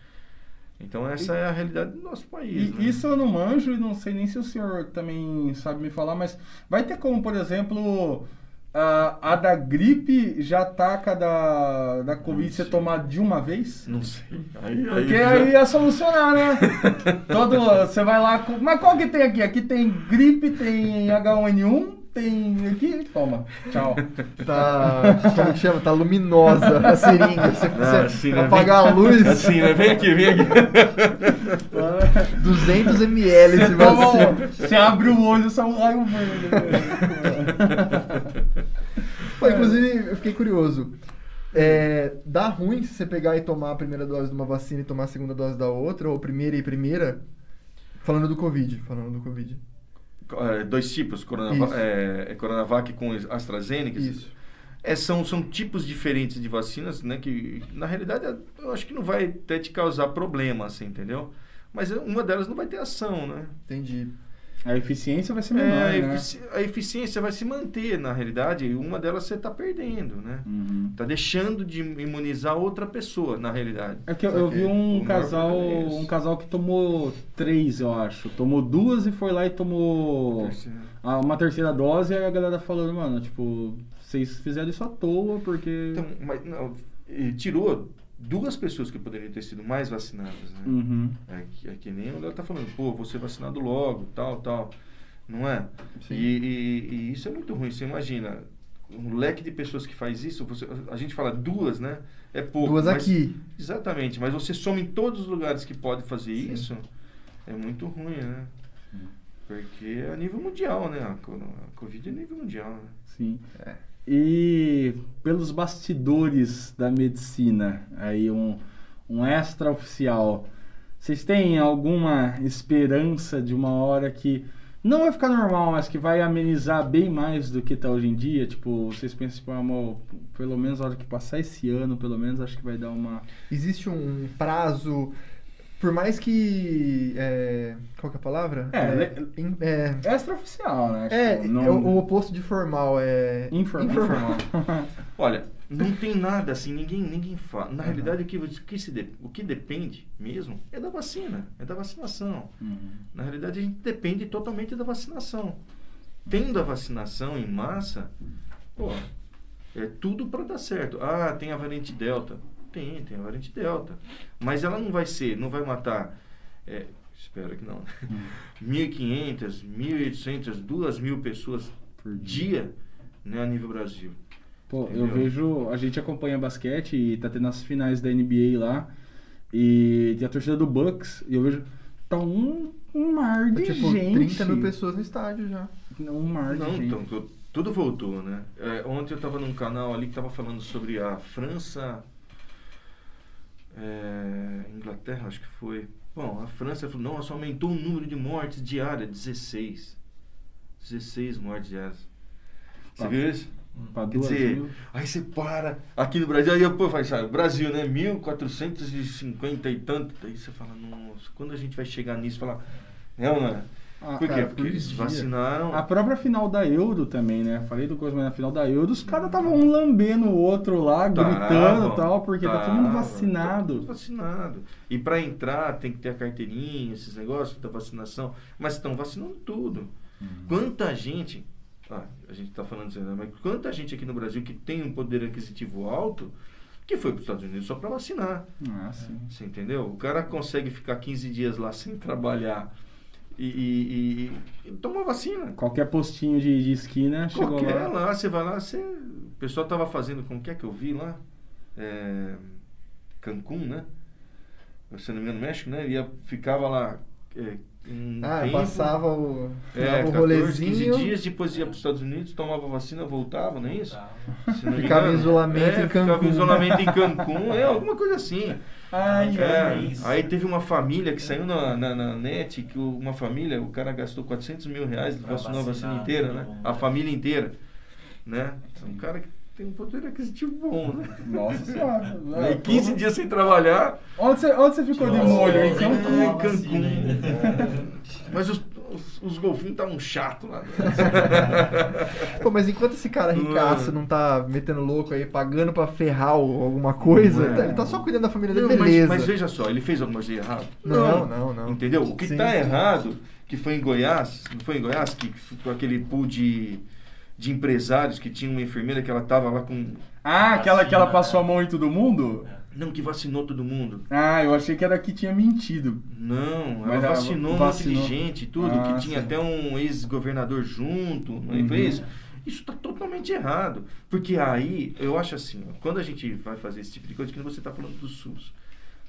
Então essa é a realidade do nosso país. E né? isso eu não manjo e não sei nem se o senhor também sabe me falar, mas vai ter como, por exemplo, a, a da gripe já ataca da, da Covid sei. tomar de uma vez? Não sei. Aí, Porque já- aí ia solucionar, né? Todo, você vai lá. com- Mas qual que tem aqui? Aqui tem gripe, tem H1N1, tem. Aqui, toma. Tchau. Tá. Como que chama? Tá luminosa a seringa. Você, Ah, você assim, né? apagar a luz, Assim, né? Vem aqui, vem aqui. 200 ml Toma, vacina. Você abre o olho, sai um raio verde. Pô, inclusive, eu fiquei curioso. É, dá ruim se você pegar e tomar a primeira dose de uma vacina e tomar a segunda dose da outra, ou primeira e primeira? Falando do Covid, falando do Covid. É, dois tipos, Coronava Isso. é, é Coronavac com AstraZeneca. Isso. É, são, são tipos diferentes de vacinas, né? Que na realidade eu acho que não vai até te causar problema, assim, entendeu? Mas uma delas não vai ter ação, né? Entendi. A eficiência vai ser menor, É, a, né? efici- a eficiência vai se manter, na realidade, e uma delas você está perdendo, né? Uhum. Tá deixando de imunizar outra pessoa, na realidade. É que eu, eu vi um casal, é um casal que tomou três, eu acho. Tomou duas e foi lá e tomou a- uma terceira dose. E aí a galera falando, mano, tipo, vocês fizeram isso à toa porque. Então, mas não, tirou duas pessoas que poderiam ter sido mais vacinadas, né? Uhum. É, que, é que nem o Léo tá falando, pô, vou ser vacinado logo, tal, tal. Não é? E, e- e isso é muito ruim. Você imagina, um leque de pessoas que faz isso, você- a gente fala duas, né? É pouco. Duas mas- aqui. Exatamente, mas você soma em todos os lugares que pode fazer Sim. isso, é muito ruim, né? Porque é a nível mundial, né? A, co- a Covid é nível mundial, né? Sim. E pelos bastidores da medicina, aí um, um extraoficial, vocês têm alguma esperança de uma hora que não vai ficar normal, mas que vai amenizar bem mais do que está hoje em dia? Tipo, vocês pensam, tipo, amor, pelo menos a hora que passar esse ano, pelo menos acho que vai dar uma. Existe um prazo. Por mais que. É, qual que é a palavra? É, in- é, Extraoficial, né? é, Tipo, não- é o, o oposto de formal, é. Informal. Olha, não tem nada assim, ninguém, ninguém fala. Na realidade, o que, o, que se de- o que depende mesmo é da vacina, é da vacinação. Uhum. Na realidade, a gente depende totalmente da vacinação. Tendo a vacinação em massa, pô, é tudo para dar certo. Ah, tem a variante Delta. Tem, tem a variante Delta. Mas ela não vai ser, não vai matar. é, espero que não. Hum. 1.500, 1.800, 2.000 pessoas por dia né, a nível Brasil. Pô, eu Entendeu? vejo. A gente acompanha basquete e tá tendo as finais da NBA lá. E tem a torcida do Bucks. E eu vejo. Tá um, um mar de tipo, gente. 30 mil pessoas no estádio já. Um mar de Não, gente. então, tu- tudo voltou, né? É, ontem eu tava num canal ali que tava falando sobre a França. É, Inglaterra, acho que foi. Bom, a França falou, nossa, aumentou o número de mortes diárias, 16. 16 mortes diárias. Você viu isso? Pra Quer dizer, mil. aí você para aqui no Brasil, aí pô, faz, sabe, Brasil, né? 1450 e tanto. Aí você fala, nossa, quando a gente vai chegar nisso, falar. Não, não é? Ah, Por quê? cara, Porque por eles dia. vacinaram. A própria final da Euro também, né? Falei do coisa, mas na final da Euro, os caras estavam um lambendo o outro lá, gritando e tal, porque tá todo mundo vacinado. Todo mundo vacinado. E para entrar tem que ter a carteirinha, esses negócios da vacinação. Mas estão vacinando tudo. Uhum. Quanta gente. Ah, a gente está falando isso, né? Mas quanta gente aqui no Brasil que tem um poder aquisitivo alto que foi para os Estados Unidos só para vacinar. Ah, sim. Você entendeu? O cara consegue ficar 15 dias lá sem trabalhar e, e, e, e tomar vacina. Qualquer postinho de, de esquina chegou Qualquer lá. lá, você vai lá, você... o pessoal tava fazendo, como que é que eu vi lá? É... Cancún, né? Se não me engano, México, né? Ia, ficava lá é, um Ah, tempo, passava o, é, o 14, rolezinho. 15 dias, depois ia para os Estados Unidos, tomava vacina, voltava, não é isso? Não Ficava em isolamento é, em Ficava Cancún. em isolamento em Cancún, é alguma coisa assim. Ai, É, aí teve uma família que saiu na, na, na net, que o- uma família, o cara gastou 400 mil reais, Pra vacinou a vacina inteira, né? A família inteira, né? Um cara que tem um poder aquisitivo bom, né? Nossa senhora. Aí 15 dias sem trabalhar, Onde você, onde você ficou de molho? Em é, Cancún? é, Cancún. Mas os, os, os golfinhos estavam chatos lá. Pô, mas enquanto esse cara ricaço não tá metendo louco aí, pagando pra ferrar o- alguma coisa, Não é. tá- ele tá só cuidando da família dele, Não, mas, beleza. mas veja só, ele fez alguma coisa de errado? Não, não, não. Entendeu? O que Sim, está sim. errado, que foi em Goiás, não foi em Goiás, que foi aquele pool de, de empresários que tinha uma enfermeira que ela tava lá com. Ah, aquela que ela passou a mão em todo mundo? Não, que vacinou todo mundo. Ah, eu achei que era que tinha mentido. Não, ela ela vacinou um vacinou. monte de gente e tudo, Ah, que tinha sim. até um ex-governador junto, não Uhum. foi isso? Isso está totalmente errado. Porque aí, eu acho assim, quando a gente vai fazer esse tipo de coisa, que você está falando do SUS,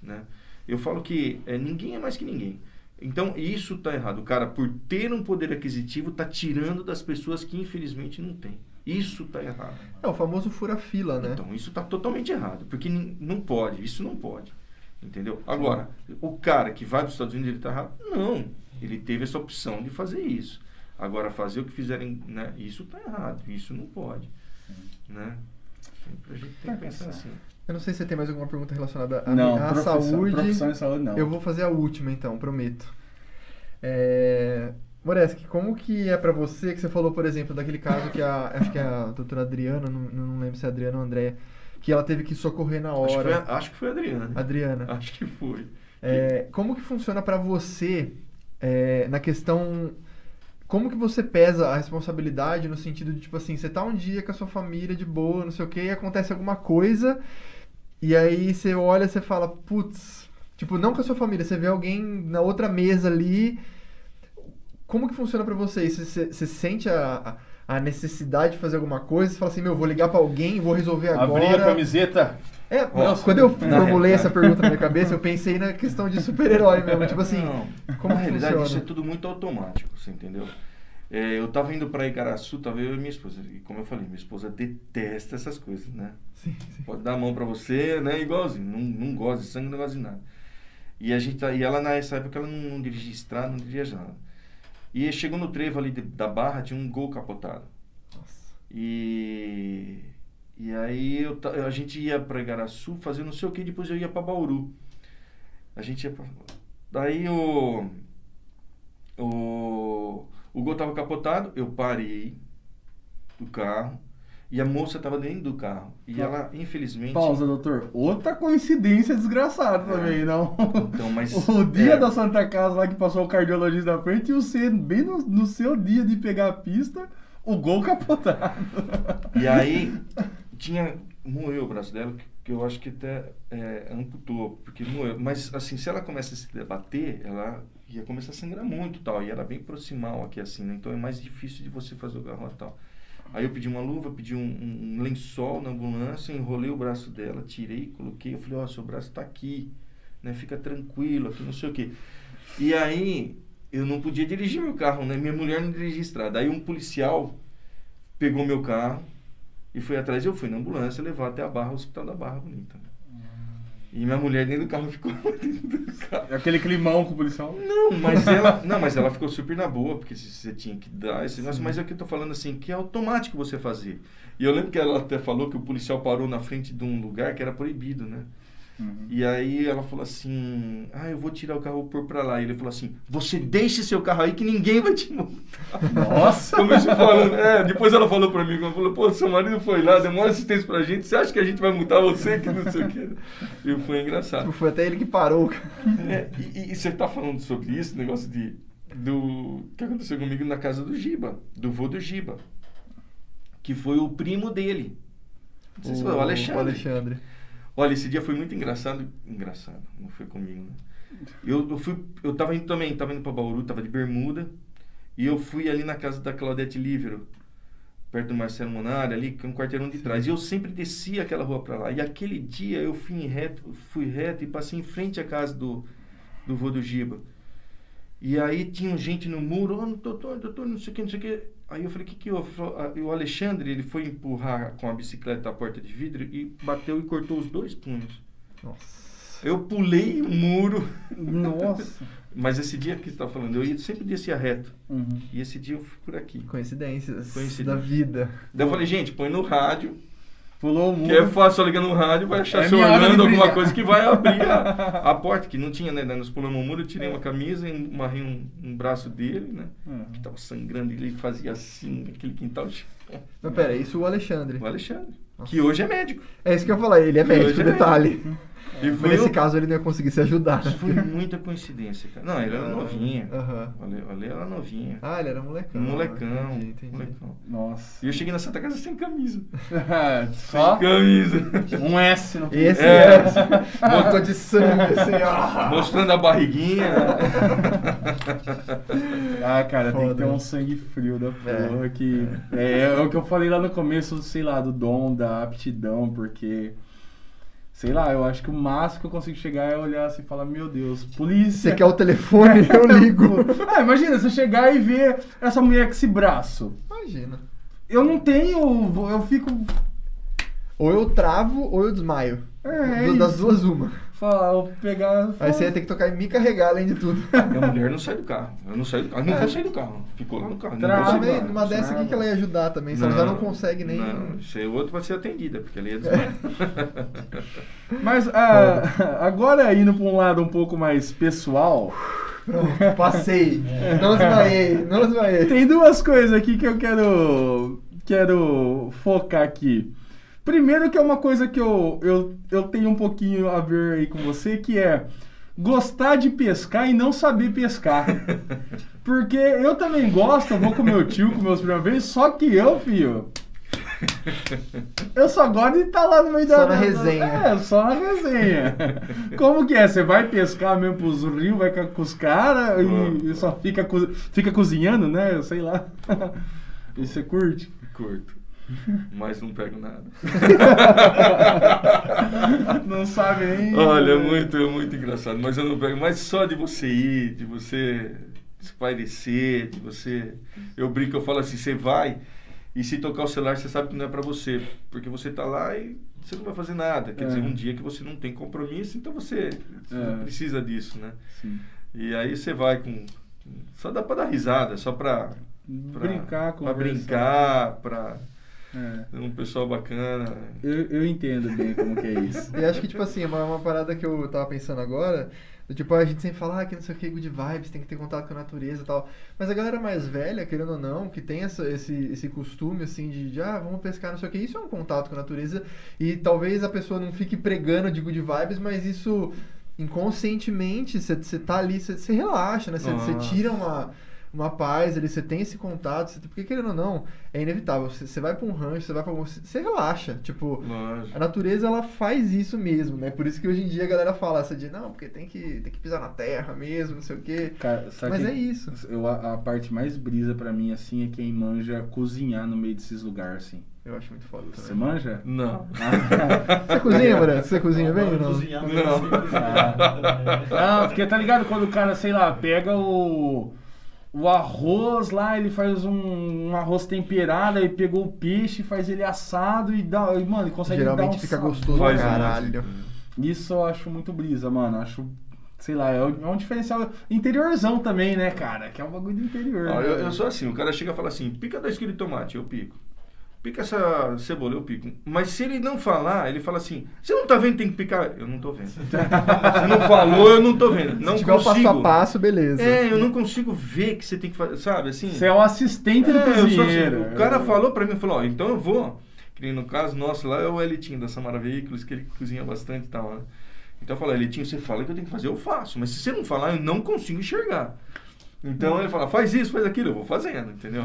né? Eu falo que é, ninguém é mais que ninguém. Então, isso está errado. O cara, por ter um poder aquisitivo, está tirando das pessoas que infelizmente não têm. Isso está errado. É o famoso fura-fila, né? Então, isso está totalmente errado, porque não pode, isso não pode. Entendeu? Agora, o cara que vai para os Estados Unidos, ele está errado? Não. Ele teve essa opção de fazer isso. Agora, fazer o que fizerem, né? Isso está errado, isso não pode. Né? A gente tem que pensar assim. Eu não sei se você tem mais alguma pergunta relacionada à, Não, à saúde. profissão e saúde não. Eu vou fazer a última então, prometo. É... Moreski, como que é pra você, que você falou, por exemplo, daquele caso que a, acho que é a doutora Adriana, não, não lembro se é a Adriana ou a Andréia, que ela teve que socorrer na Acho que, foi, hora. acho que foi a Adriana. Adriana. Acho que foi. É, como que funciona pra você é, na questão. Como que você pesa a responsabilidade no sentido de, tipo assim, você tá um dia com a sua família de boa, não sei o que, e acontece alguma coisa, e aí você olha você fala, putz, tipo, não com a sua família, você vê alguém na outra mesa ali. Como que funciona pra você? Você, você, você sente a, a necessidade de fazer alguma coisa? Você fala assim, meu, vou ligar pra alguém, vou resolver agora. Abrir a camiseta. É, quando eu formulei essa pergunta na minha cabeça, eu pensei na questão de super-herói mesmo. Tipo assim, Não, como na realidade funciona? isso é tudo muito automático, você entendeu? É, eu tava indo para Igaraçu, tava eu e minha esposa. E como eu falei, minha esposa detesta essas coisas, né? Sim, sim. Pode dar a mão para você, né? Igualzinho. Não, não gosta de sangue, não gosta de nada. E, a gente, tá- e ela nessa época ela não, não dirigia estrada, não dirigia nada. E chegou no trevo ali de- da barra, tinha um gol capotado. Nossa. E, e aí eu, a gente ia para Igaraçu fazer não sei o que, depois eu ia para Bauru. A gente ia pra... Daí o, o, o gol tava capotado, eu parei do carro e a moça tava dentro do carro. E ela, infelizmente... Pausa, doutor. Outra coincidência desgraçada também, não? Então, mas... O dia é, da Santa Casa lá que passou o cardiologista na frente e você, bem no, no seu dia de pegar a pista, o gol capotado. E aí, tinha. Moeu o braço dela, que, que eu acho que até é, amputou, porque moeu. Mas, assim, se ela começa a se debater, ela ia começar a sangrar muito tal. E era bem proximal aqui, assim, né? Então é mais difícil de você fazer o garrote tal. Aí eu pedi uma luva, pedi um, um- lençol na ambulância, enrolei o braço dela, tirei, coloquei. Eu falei: Ó, seu braço tá aqui. né? Fica tranquilo, aqui não sei o quê. E aí, eu não podia dirigir meu carro, né? Minha mulher não dirigia estrada. Aí um policial pegou meu carro e foi atrás. Eu fui na ambulância levar até a Barra, o Hospital da Barra Bonita. E minha mulher dentro do carro ficou dentro do carro. Aquele climão com o policial. Não, mas ela, não, mas ela ficou super na boa, porque você tinha que dar esse negócio, mas é o que eu tô falando assim, que é automático você fazer. E eu lembro que ela até falou que o policial parou na frente de um lugar que era proibido, né? Uhum. E aí ela falou assim: Ah, eu vou tirar o carro e pôr pra lá. E ele falou assim: Você deixe seu carro aí que ninguém vai te multar. Nossa! Falando, é, depois ela falou pra mim, ela falou, pô, seu marido foi lá, deu uma assistência pra gente, você acha que a gente vai multar você que não sei o quê? E foi engraçado. Foi até ele que parou. É, e, e- você tá falando sobre isso, negócio de do que aconteceu comigo na casa do Giba, do vô do Giba, que foi o primo dele. Não sei se foi o Alexandre. O Alexandre. Olha, esse dia foi muito engraçado. Engraçado, não foi comigo, né? Eu, eu fui, eu tava indo também, tava indo pra Bauru, tava de bermuda, e eu fui ali na casa da Claudete Lívero, perto do Marcelo Monari, ali, que é um quarteirão de trás. E eu sempre descia aquela rua pra lá. E aquele dia eu fui reto, fui reto e passei em frente à casa do, do vô do Giba. E aí tinha gente no muro, oh, doutor, doutor, não sei o que, não sei o que. Aí eu falei, o que que houve? "Ah, e o Alexandre, ele foi empurrar com a bicicleta a porta de vidro e bateu e cortou os dois punhos. Nossa. Eu pulei o muro, Nossa! mas esse dia que você tá falando, eu ia- sempre descia reto. Uhum. E esse dia eu fui por aqui. Coincidências Coincidência. da vida. Daí eu falei, gente, põe no rádio, Pulou o muro. que é fácil, só ligar no rádio, vai achar É de olhando alguma coisa que vai abrir a, a porta, que não tinha, né? Nós pulamos o muro, eu tirei uma camisa e amarrei um, um braço dele, né? Uhum. Que tava sangrando, e ele fazia assim, aquele quintal. Mas pera, isso o Alexandre. O Alexandre, Nossa. que hoje é médico. É isso que eu ia falar, ele é Que médico, é detalhe. E foi nesse eu- caso ele não ia conseguir se ajudar. né? Foi muita coincidência, cara. Não, ele era novinho. Aham. O Ale, Ale era novinho. Ah, ele era molecão. molecão. Entendi, entendi. molecão. Nossa. E eu cheguei na Santa Casa sem camisa. Só Sem camisa. um S no Esse É. é. Botou de sangue, assim, ó. Mostrando a barriguinha. Ah, cara, tem que Foda. ter um sangue frio da É. porra que... É, é o que eu falei lá no começo, sei lá, do dom, da aptidão, porque... Sei lá, eu acho que o máximo que eu consigo chegar é olhar assim e falar, meu Deus, polícia... Você quer o telefone, eu ligo. Ah, imagina, você chegar e ver essa mulher com esse braço. Imagina. Eu não tenho, eu fico... Ou eu travo ou eu desmaio. É, Du- das isso. duas, uma. Falar, pegar... Aí você ia ter que tocar e me carregar além de tudo. Minha mulher não sai do carro. Eu não saio do carro. Não É. vou sair do carro. Ficou lá no carro. Não Trava. numa dessa aqui que ela ia ajudar também. Se ela já não consegue nem. Não, isso aí o outro vai ser atendida, porque ela ia desmaiar. Mas ah, agora indo pra um lado um pouco mais pessoal, Pronto, passei. Não desmaiei, não desmaiei. tem duas coisas aqui que eu quero quero focar aqui. Primeiro que é uma coisa que eu, eu, eu tenho um pouquinho a ver aí com você, que é gostar de pescar e não saber pescar. Porque eu também gosto, eu vou com meu tio, com meus primos vezes, só que eu, filho, eu só gosto de estar lá no meio Só da... na resenha. É, só na resenha. Como que é? Você vai pescar mesmo pros rios, vai com os caras e, e só fica, fica cozinhando, né? Sei lá. E você curte? Curto. Mas não pego nada. Não sabe nem... Olha, é muito, muito engraçado. Mas eu não pego. Mas só de você ir, de você espairecer, de você. Eu brinco, eu falo assim: você vai e se tocar o celular, você sabe que não é pra você. Porque você tá lá e você não vai fazer nada. Quer É. dizer, um dia que você não tem compromisso, então você, você É. precisa disso, né? Sim. E aí você vai com. Só dá pra dar risada, só pra. pra Brincar, Pra conversar. brincar, pra. É. um pessoal bacana. Eu, eu entendo bem como que é isso. E acho que, tipo assim, uma, uma parada que eu tava pensando agora, tipo, a gente sempre fala ah, que não sei o que, good vibes, tem que ter contato com a natureza e tal. Mas a galera mais velha, querendo ou não, que tem essa, esse, esse costume, assim, de, de, ah, vamos pescar, não sei o que, isso é um contato com a natureza. E talvez a pessoa não fique pregando de good vibes, mas isso, inconscientemente, você tá ali, você relaxa, né? Você Nossa. tira uma... uma paz ali, você tem esse contato, você, porque querendo ou não, é inevitável. Você, você vai pra um rancho, você vai pra algum. Você relaxa. Tipo, Lógico. a natureza ela faz isso mesmo, né? Por isso que hoje em dia a galera fala essa de não, porque tem que, tem que pisar na terra mesmo, não sei o quê. Cara, Mas que- é isso. Eu, a, a parte mais brisa pra mim, assim, é quem manja cozinhar no meio desses lugares, assim. Eu acho muito foda Você também. manja? Não. Você cozinha, Moreto? Você cozinha bem ou não? Cozinhar Não. Não, porque tá ligado quando o cara, sei lá, pega o. O arroz lá, ele faz um, um arroz temperado, aí pegou o peixe, faz ele assado e dá. E, mano, ele consegue dar Geralmente um fica sabor. gostoso pra Faz caralho. Isso eu acho muito brisa, mano. Acho, sei lá, é um é um diferencial. Interiorzão também, né, cara? Que é um bagulho do interior. Ah, né? eu, eu sou assim, o cara chega e fala assim, pica 2 kg de tomate, eu pico. Pica essa cebola, eu pico. Mas se ele não falar, ele fala assim, você não tá vendo que tem que picar? Eu não tô vendo. Você não falou, eu não tô vendo. Não Se tiver o consigo. passo a passo, beleza. É, eu não consigo ver que você tem que fazer, sabe, assim... Você é o assistente do É, sou assim, cozinheiro. o cara falou pra mim, falou, ó, então eu vou. Que nem no caso nosso lá é o Elitinho da Samara Veículos, que ele cozinha bastante e tal, né? Então eu falei, Elitinho, você fala que eu tenho que fazer, eu faço. Mas se você não falar, eu não consigo enxergar. Então ele fala, faz isso, faz aquilo, eu vou fazendo, entendeu?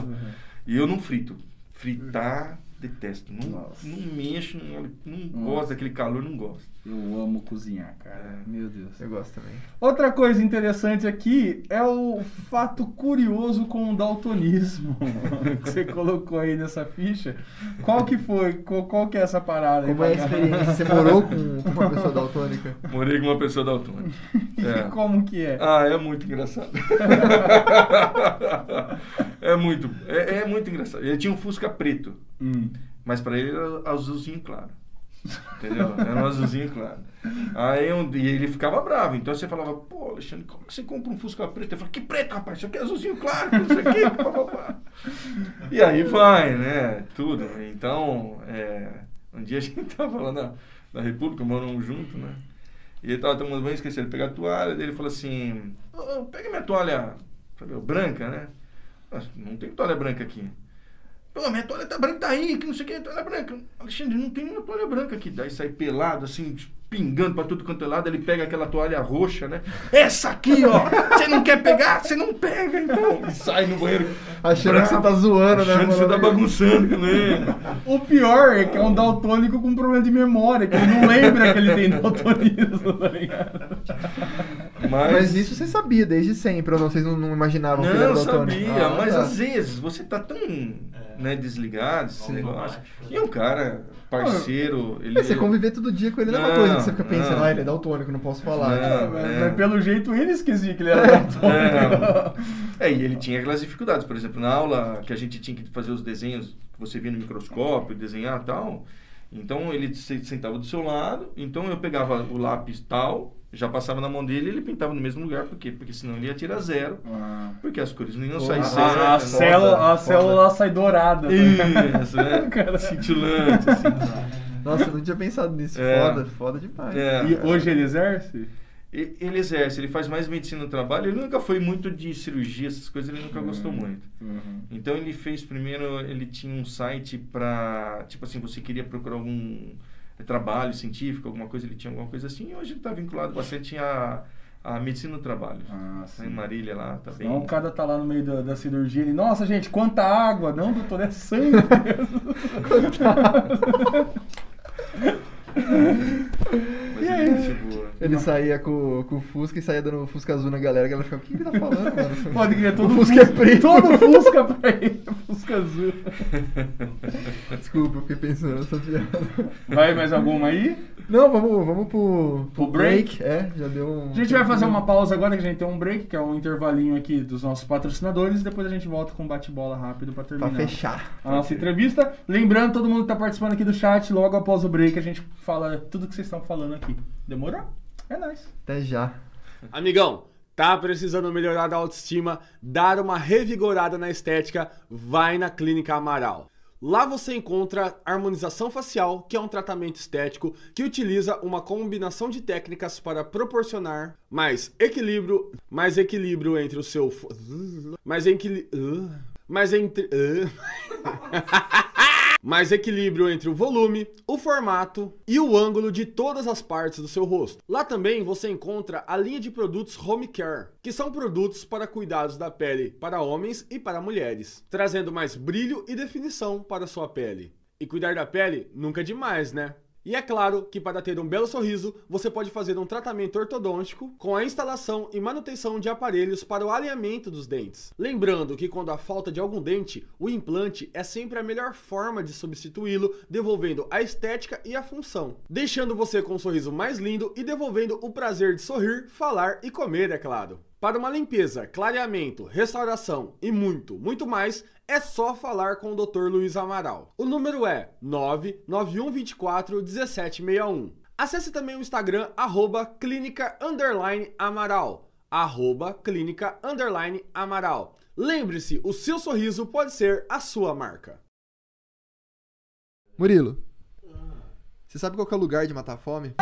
E eu não frito. Fritar, detesto. Não, Nossa. não mexo, não, não Nossa. gosto daquele calor, não gosto. Eu amo cozinhar, cara. É. Meu Deus. Eu gosto também. Outra coisa interessante aqui é o fato curioso com o daltonismo que você colocou aí nessa ficha. Qual que foi? Qual, qual que é essa parada? aí, Como é a experiência? Você morou com, com uma pessoa daltônica? Morei com uma pessoa da autônoma. É. Como que é? Ah, é muito engraçado. é muito, é, é muito engraçado. Ele tinha um Fusca preto, Hum. mas pra ele era azulzinho claro. Entendeu? Era um azulzinho claro. Aí um dia ele ficava bravo. Então você falava, pô, Alexandre, como que você compra um Fusca preto? Ele falava, que preto, rapaz? Isso aqui é azulzinho claro, não sei o quê. papapá." E aí vai, né? Tudo. Então, é, um dia a gente tava lá na, na República, moramos junto, né? E ele tava tomando banho, esqueceu de pegar a toalha. Daí ele falou assim: "Ô, pega minha toalha falei, "Ô, branca, né? "Ah, Não tem toalha branca aqui. Pô, minha toalha tá branca, tá aí, que não sei o que, toalha branca. Alexandre, não tem nenhuma toalha branca aqui. Daí sai pelado, assim, pingando pra tudo quanto é lado. Ele pega aquela toalha roxa, né? Essa aqui, ó! Você não quer pegar? Você não pega, então! E sai no banheiro. Achando que você tá zoando, né? Achando que você tá bagunçando ele. O pior é que é um daltônico com problema de memória, que ele não lembra que ele tem daltonismo, tá ligado? Mas, Mas isso você sabia desde sempre, ou não? Vocês não, não imaginavam que ele era Não, daltônico? sabia, Ah, mas tá. às vezes você tá tão né, desligado, esse negócio. E é um cara parceiro, ele. Mas você conviver todo dia com ele não é uma coisa que você fica pensando, não. ah, ele é daltônico, não posso falar. Não. Mas, é. mas pelo jeito ele esquecia que ele era daltônico. É, e ele tinha aquelas dificuldades. Por exemplo, na aula que a gente tinha que fazer os desenhos você via no microscópio, desenhar e tal. Então ele se- sentava do seu lado, então eu pegava o lápis tal, já passava na mão dele e ele pintava no mesmo lugar. Por quê? Porque senão ele ia tirar zero, Ah. porque as cores não iam sair a- certas. A, a né? célula, a célula sai dourada. tá ligado? Isso, né? Cara. Cintilante, assim. Nossa, eu não tinha pensado nisso. É. Foda, foda demais. É. E hoje ele exerce? Ele exerce, ele faz mais medicina no trabalho. Ele nunca foi muito de cirurgia, essas coisas, ele nunca gostou muito. Uhum. Então ele fez primeiro, ele tinha um site pra, tipo assim, você queria procurar algum trabalho científico, alguma coisa, ele tinha alguma coisa assim. E hoje ele está vinculado bastante à, à medicina do trabalho. Ah, sim. em Marília lá, tá bem. Senão o cara tá lá no meio da, da cirurgia ele, nossa gente, quanta água! Não, doutor, é sangue. Mas E ele aí? é gente boa. Ele saía com, com o Fusca e saía dando Fusca azul na galera, a galera ficava, o que ele tá falando, mano? Pode crer, todo O Fusca é preto. Todo Fusca pra ele, Fusca azul. Desculpa, eu fiquei pensando nessa piada. Vai mais alguma aí? Não, vamos, vamos pro, Pro break? É, já deu um... A gente vai fazer uma pausa agora que a gente tem um break, que é um intervalinho aqui dos nossos patrocinadores, depois a gente volta com um bate-bola rápido pra Pra terminar. fechar. a nossa entrevista. Lembrando, todo mundo que tá participando aqui do chat, logo após o break a gente fala tudo que vocês estão falando aqui. Demorou? É nóis. Até já. Amigão, tá precisando melhorar a autoestima, dar uma revigorada na estética? Vai na Clínica Amaral. Lá você encontra harmonização facial, que é um tratamento estético que utiliza uma combinação de técnicas para proporcionar mais equilíbrio, mais equilíbrio entre o seu mais equilíbrio, mais entre Mais equilíbrio entre o volume, o formato e o ângulo de todas as partes do seu rosto. Lá também você encontra a linha de produtos Home Care, que são produtos para cuidados da pele para homens e para mulheres, trazendo mais brilho e definição para sua pele. E cuidar da pele nunca é demais, né? E é claro que para ter um belo sorriso, você pode fazer um tratamento ortodôntico com a instalação e manutenção de aparelhos para o alinhamento dos dentes. Lembrando que quando há falta de algum dente, o implante é sempre a melhor forma de substituí-lo, devolvendo a estética e a função, deixando você com um sorriso mais lindo e devolvendo o prazer de sorrir, falar e comer, é claro. Para uma limpeza, clareamento, restauração e muito, muito mais, é só falar com o Dr. Luiz Amaral. O número é 99124 1761. Acesse também o Instagram, arroba clínica underline amaral. Arroba clínica underline amaral. Lembre-se, o seu sorriso pode ser a sua marca. Murilo, você sabe qual é o lugar de matar a fome?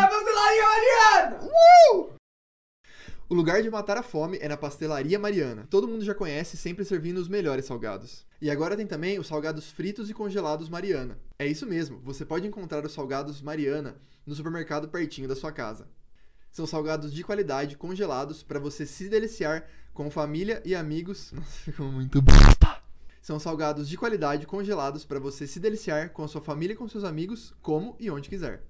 O lugar de matar a fome é na Pastelaria Mariana. Todo mundo já conhece, sempre servindo os melhores salgados. E agora tem também os salgados fritos e congelados Mariana. É isso mesmo, você pode encontrar os salgados Mariana no supermercado pertinho da sua casa. São salgados de qualidade congelados para você se deliciar com família e amigos. Nossa, ficou muito bosta. São salgados de qualidade congelados para você se deliciar com a sua família e com seus amigos, como e onde quiser.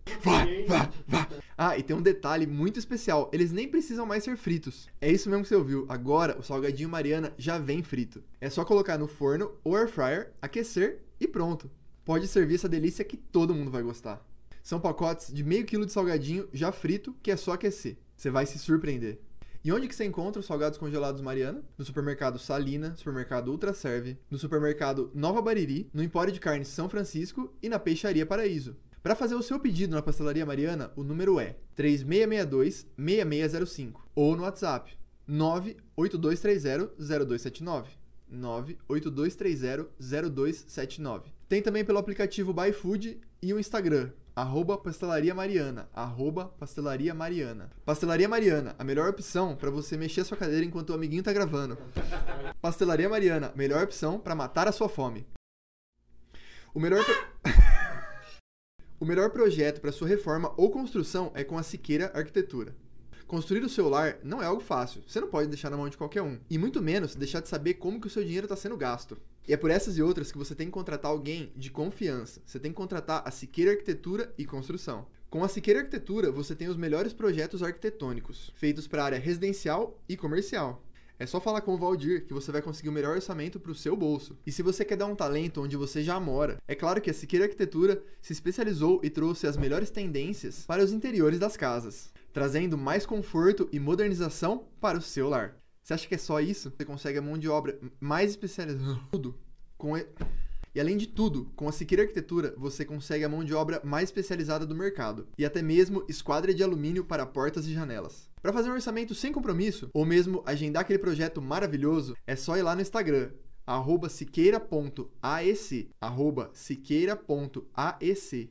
Ah, e tem um detalhe muito especial: eles nem precisam mais ser fritos. É isso mesmo que você ouviu. Agora o salgadinho Mariana já vem frito. É só colocar no forno ou air fryer, aquecer e pronto. Pode servir essa delícia que todo mundo vai gostar. São pacotes de meio quilo de salgadinho já frito que é só aquecer. Você vai se surpreender. E onde que você encontra os salgados congelados Mariana? No supermercado Salina, supermercado Ultra Serve, no supermercado Nova Bariri, no Empório de Carne São Francisco e na Peixaria Paraíso. Para fazer o seu pedido na Pastelaria Mariana, o número é 3662-6605 ou no WhatsApp 98230-0279. 98230-0279. Tem também pelo aplicativo ByFood e o Instagram, arroba Pastelaria Mariana, arroba Pastelaria Mariana. Pastelaria Mariana, a melhor opção para você mexer a sua cadeira enquanto o amiguinho tá gravando. Pastelaria Mariana, melhor opção para matar a sua fome. O melhor... pro- o melhor projeto para sua reforma ou construção é com a Siqueira Arquitetura. Construir o seu lar não é algo fácil, você não pode deixar na mão de qualquer um, e muito menos deixar de saber como que o seu dinheiro está sendo gasto. E é por essas e outras que você tem que contratar alguém de confiança. Você tem que contratar a Siqueira Arquitetura e Construção. Com a Siqueira Arquitetura, você tem os melhores projetos arquitetônicos, feitos para a área residencial e comercial. É só falar com o Valdir que você vai conseguir o melhor orçamento para o seu bolso. E se você quer dar um talento onde você já mora, é claro que a Siqueira Arquitetura se especializou e trouxe as melhores tendências para os interiores das casas, trazendo mais conforto e modernização para o seu lar. Você acha que é só isso? Você consegue a mão de obra mais especializada. Tudo. Com e... e além de tudo, com a Siqueira Arquitetura, você consegue a mão de obra mais especializada do mercado. E até mesmo esquadra de alumínio para portas e janelas. Para fazer um orçamento sem compromisso, ou mesmo agendar aquele projeto maravilhoso, é só ir lá no Instagram, arroba siqueira.aec, arroba siqueira.aec.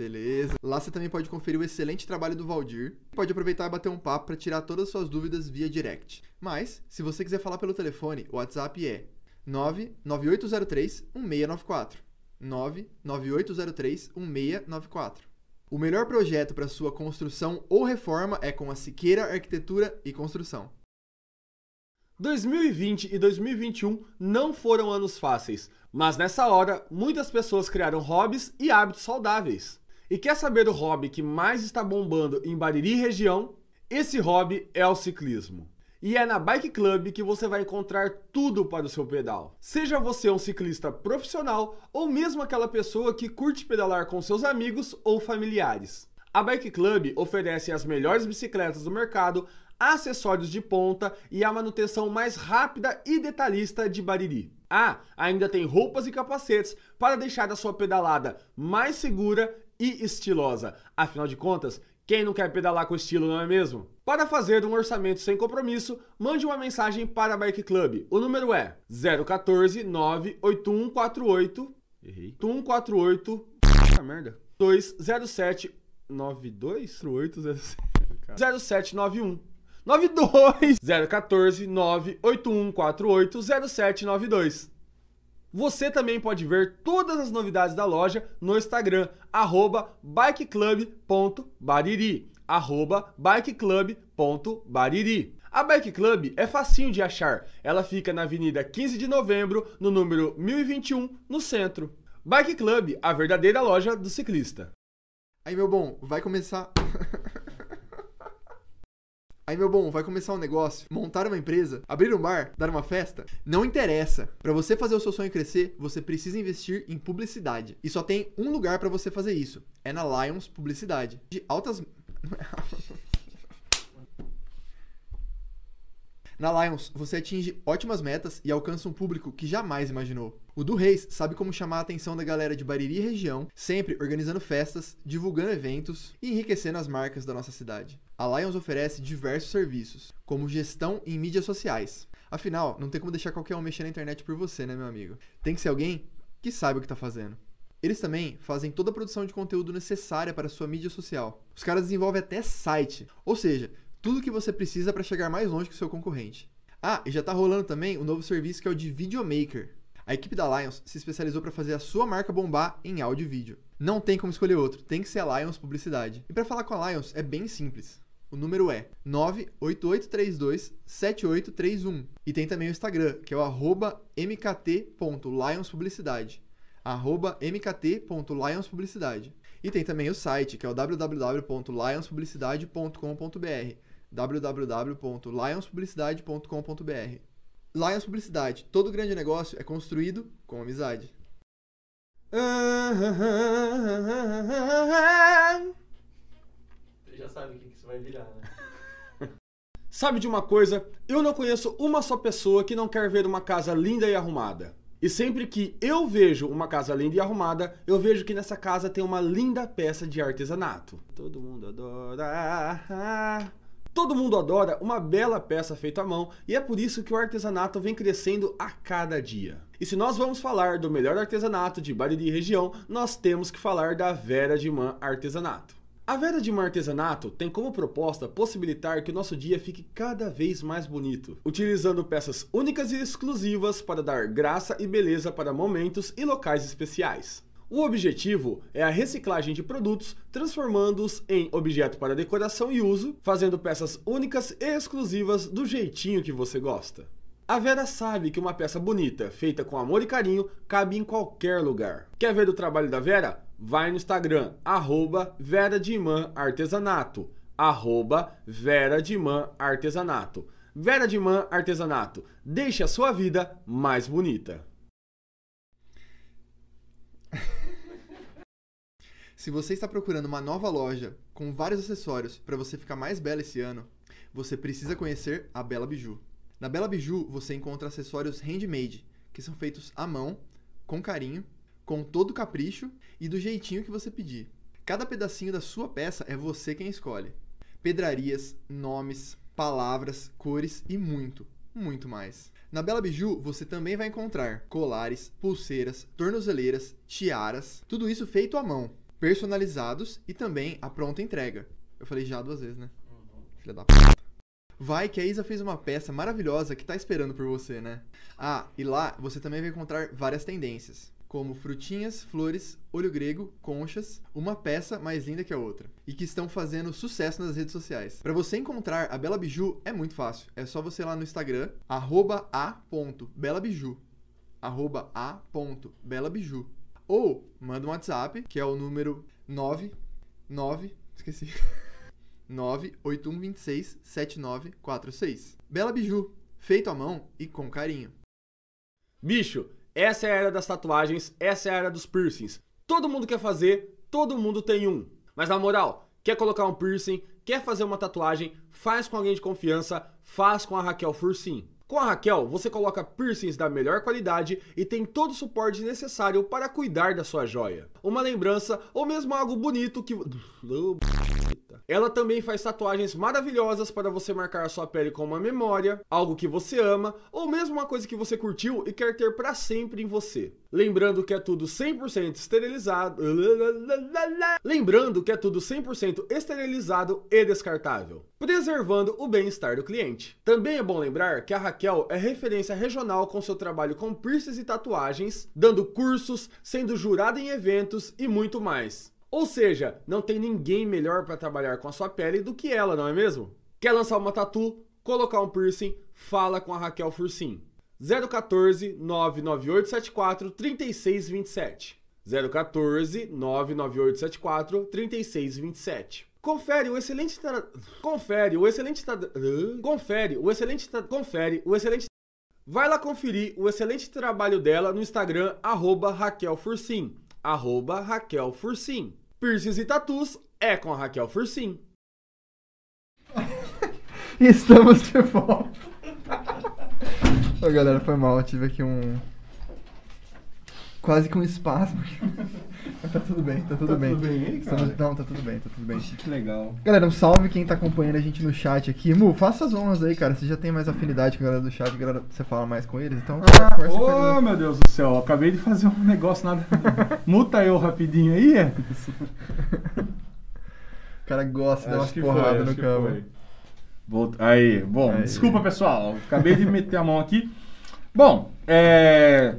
Beleza. Lá você também pode conferir o excelente trabalho do Valdir. Pode aproveitar e bater um papo para tirar todas as suas dúvidas via direct. Mas, se você quiser falar pelo telefone, o WhatsApp é 99803 1694. 99803 1694. O melhor projeto para sua construção ou reforma é com a Siqueira Arquitetura e Construção. 2020 e 2021 não foram anos fáceis, mas nessa hora muitas pessoas criaram hobbies e hábitos saudáveis. E quer saber o hobby que mais está bombando em Bariri região? Esse hobby é o ciclismo. E é na Bike Club que você vai encontrar tudo para o seu pedal. Seja você um ciclista profissional ou mesmo aquela pessoa que curte pedalar com seus amigos ou familiares. A Bike Club oferece as melhores bicicletas do mercado, acessórios de ponta e a manutenção mais rápida e detalhista de Bariri. Ah, ainda tem roupas e capacetes para deixar a sua pedalada mais segura e estilosa. Afinal de contas, quem não quer pedalar com estilo, não é mesmo? Para fazer um orçamento sem compromisso, mande uma mensagem para a Bike Club. O número é 014 98148 Errei. 148 Puta merda. 207 92 0807 0791 92 014 98148 0792 Você também pode ver todas as novidades da loja no Instagram, arroba bikeclub.bariri, arroba bikeclub.bariri. A Bike Club é facinho de achar. Ela fica na Avenida 15 de Novembro, no número 1021, no centro. Bike Club, a verdadeira loja do ciclista. Aí, meu bom, vai começar. Aí, meu bom, vai começar um negócio, montar uma empresa, abrir um bar, dar uma festa? Não interessa. Para você fazer o seu sonho crescer, você precisa investir em publicidade. E só tem um lugar para você fazer isso. É na Lions Publicidade. De altas Na Lions, você atinge ótimas metas e alcança um público que jamais imaginou. O do Reis sabe como chamar a atenção da galera de Bariri e região, sempre organizando festas, divulgando eventos e enriquecendo as marcas da nossa cidade. A Lions oferece diversos serviços, como gestão em mídias sociais. Afinal, não tem como deixar qualquer um mexer na internet por você, né, meu amigo? Tem que ser alguém que saiba o que está fazendo. Eles também fazem toda a produção de conteúdo necessária para sua mídia social. Os caras desenvolvem até site, ou seja, tudo que você precisa para chegar mais longe que o seu concorrente. Ah, e já está rolando também o um novo serviço que é o de Videomaker. A equipe da Lions se especializou para fazer a sua marca bombar em áudio e vídeo. Não tem como escolher outro, tem que ser a Lions Publicidade. E para falar com a Lions é bem simples. O número é 988327831. E tem também o Instagram, que é o arroba mkt.lionspublicidade. Arroba mkt.lionspublicidade. E tem também o site, que é o www.lionspublicidade.com.br www.lionspublicidade.com.br. Lions Publicidade, todo grande negócio é construído com amizade. Você já sabe o que isso vai virar, né? Sabe de uma coisa? Eu não conheço uma só pessoa que não quer ver uma casa linda e arrumada. E sempre que eu vejo uma casa linda e arrumada, eu vejo que nessa casa tem uma linda peça de artesanato. Todo mundo adora. Todo mundo adora uma bela peça feita à mão e é por isso que o artesanato vem crescendo a cada dia. E se nós vamos falar do melhor artesanato de Bariri e região, nós temos que falar da Vera de Man Artesanato. A Vera de Man Artesanato tem como proposta possibilitar que o nosso dia fique cada vez mais bonito, utilizando peças únicas e exclusivas para dar graça e beleza para momentos e locais especiais. O objetivo é a reciclagem de produtos, transformando-os em objeto para decoração e uso, fazendo peças únicas e exclusivas do jeitinho que você gosta. A Vera sabe que uma peça bonita, feita com amor e carinho, cabe em qualquer lugar. Quer ver o trabalho da Vera? Vai no Instagram, arroba Vera Imã Artesanato, arroba Vera Imã Artesanato. Vera Artesanato, deixe a sua vida mais bonita. Se você está procurando uma nova loja com vários acessórios para você ficar mais bela esse ano, você precisa conhecer a Bela Biju. Na Bela Biju você encontra acessórios handmade, que são feitos à mão, com carinho, com todo capricho e do jeitinho que você pedir. Cada pedacinho da sua peça é você quem escolhe. Pedrarias, nomes, palavras, cores e muito, muito mais. Na Bela Biju você também vai encontrar colares, pulseiras, tornozeleiras, tiaras, tudo isso feito à mão personalizados e também a pronta entrega. Eu falei já duas vezes, né? Uhum. Filha da p. Vai que a Isa fez uma peça maravilhosa que tá esperando por você, né? Ah, e lá você também vai encontrar várias tendências, como frutinhas, flores, olho grego, conchas, uma peça mais linda que a outra, e que estão fazendo sucesso nas redes sociais. Para você encontrar a Bela Biju é muito fácil. É só você ir lá no Instagram, a.belabiju. Arroba a.belabiju. Ou manda um WhatsApp, que é o número 99. Esqueci. 981267946. Bela Biju, feito à mão e com carinho. Bicho, essa é a era das tatuagens, essa é a era dos piercings. Todo mundo quer fazer, todo mundo tem um. Mas na moral, quer colocar um piercing, quer fazer uma tatuagem, faz com alguém de confiança, faz com a Raquel Fursim. Com a Raquel, você coloca piercings da melhor qualidade e tem todo o suporte necessário para cuidar da sua joia. Uma lembrança ou mesmo algo bonito que. bonita. Ela também faz tatuagens maravilhosas para você marcar a sua pele com uma memória, algo que você ama, ou mesmo uma coisa que você curtiu e quer ter para sempre em você. Lembrando que é tudo 100% esterilizado. Lembrando que é tudo 100% esterilizado e descartável, preservando o bem-estar do cliente. Também é bom lembrar que a Raquel é referência regional com seu trabalho com piercings e tatuagens, dando cursos, sendo jurada em eventos e muito mais. Ou seja, não tem ninguém melhor para trabalhar com a sua pele do que ela, não é mesmo? Quer lançar uma tatu, colocar um piercing? Fala com a Raquel Fursim. 014 99874 3627. 014 99874 3627. Confere o excelente tra... confere o excelente tra... confere o excelente tra... confere o excelente Vai lá conferir o excelente trabalho dela no Instagram arroba Raquel Fursim, arroba Raquel Fursim. Piercings e tatus é com a Raquel Fursim. Estamos de volta. Ô, galera, foi mal. Eu tive aqui um. Quase que um espasmo. Tá tudo bem, tá tudo Tá bem. tudo bem aí, Estamos- cara? Não, tá tudo bem, tá tudo bem. Poxa, que legal. Galera, um salve quem tá acompanhando a gente no chat aqui. Mu, faça as honras aí, cara. Você já tem mais afinidade com a galera do chat, galera, você fala mais com eles, então. Ah, eles. ô meu Deus do céu, acabei de fazer um negócio nada. Muta eu rapidinho aí, é? O cara gosta de dar umas porradas foi, no foi. Volta- Aí, bom, Aí. desculpa pessoal, acabei de meter a mão aqui. Bom, é.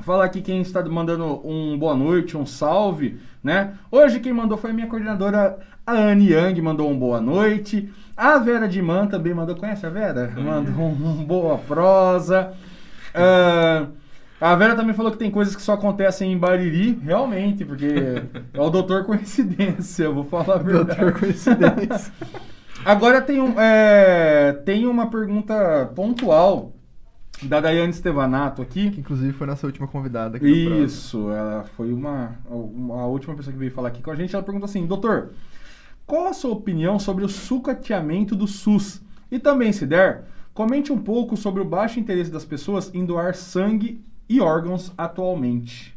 Falar aqui quem está mandando um boa noite, um salve, né? Hoje quem mandou foi a minha coordenadora, a Anne Yang, mandou um boa noite. A Vera de Man também mandou, conhece a Vera? Mandou um, um boa prosa. Ah, a Vera também falou que tem coisas que só acontecem em Bariri, realmente, porque é o doutor coincidência, eu vou falar a verdade. Doutor coincidência. Agora tem, um, é, tem uma pergunta pontual da Daiane Stevanato aqui. que inclusive foi nossa última convidada aqui. Isso, ela foi uma, uma- a última pessoa que veio falar aqui com a gente. Ela perguntou assim: Doutor, qual a sua opinião sobre o sucateamento do SUS? E também, se der, comente um pouco sobre o baixo interesse das pessoas em doar sangue e órgãos atualmente.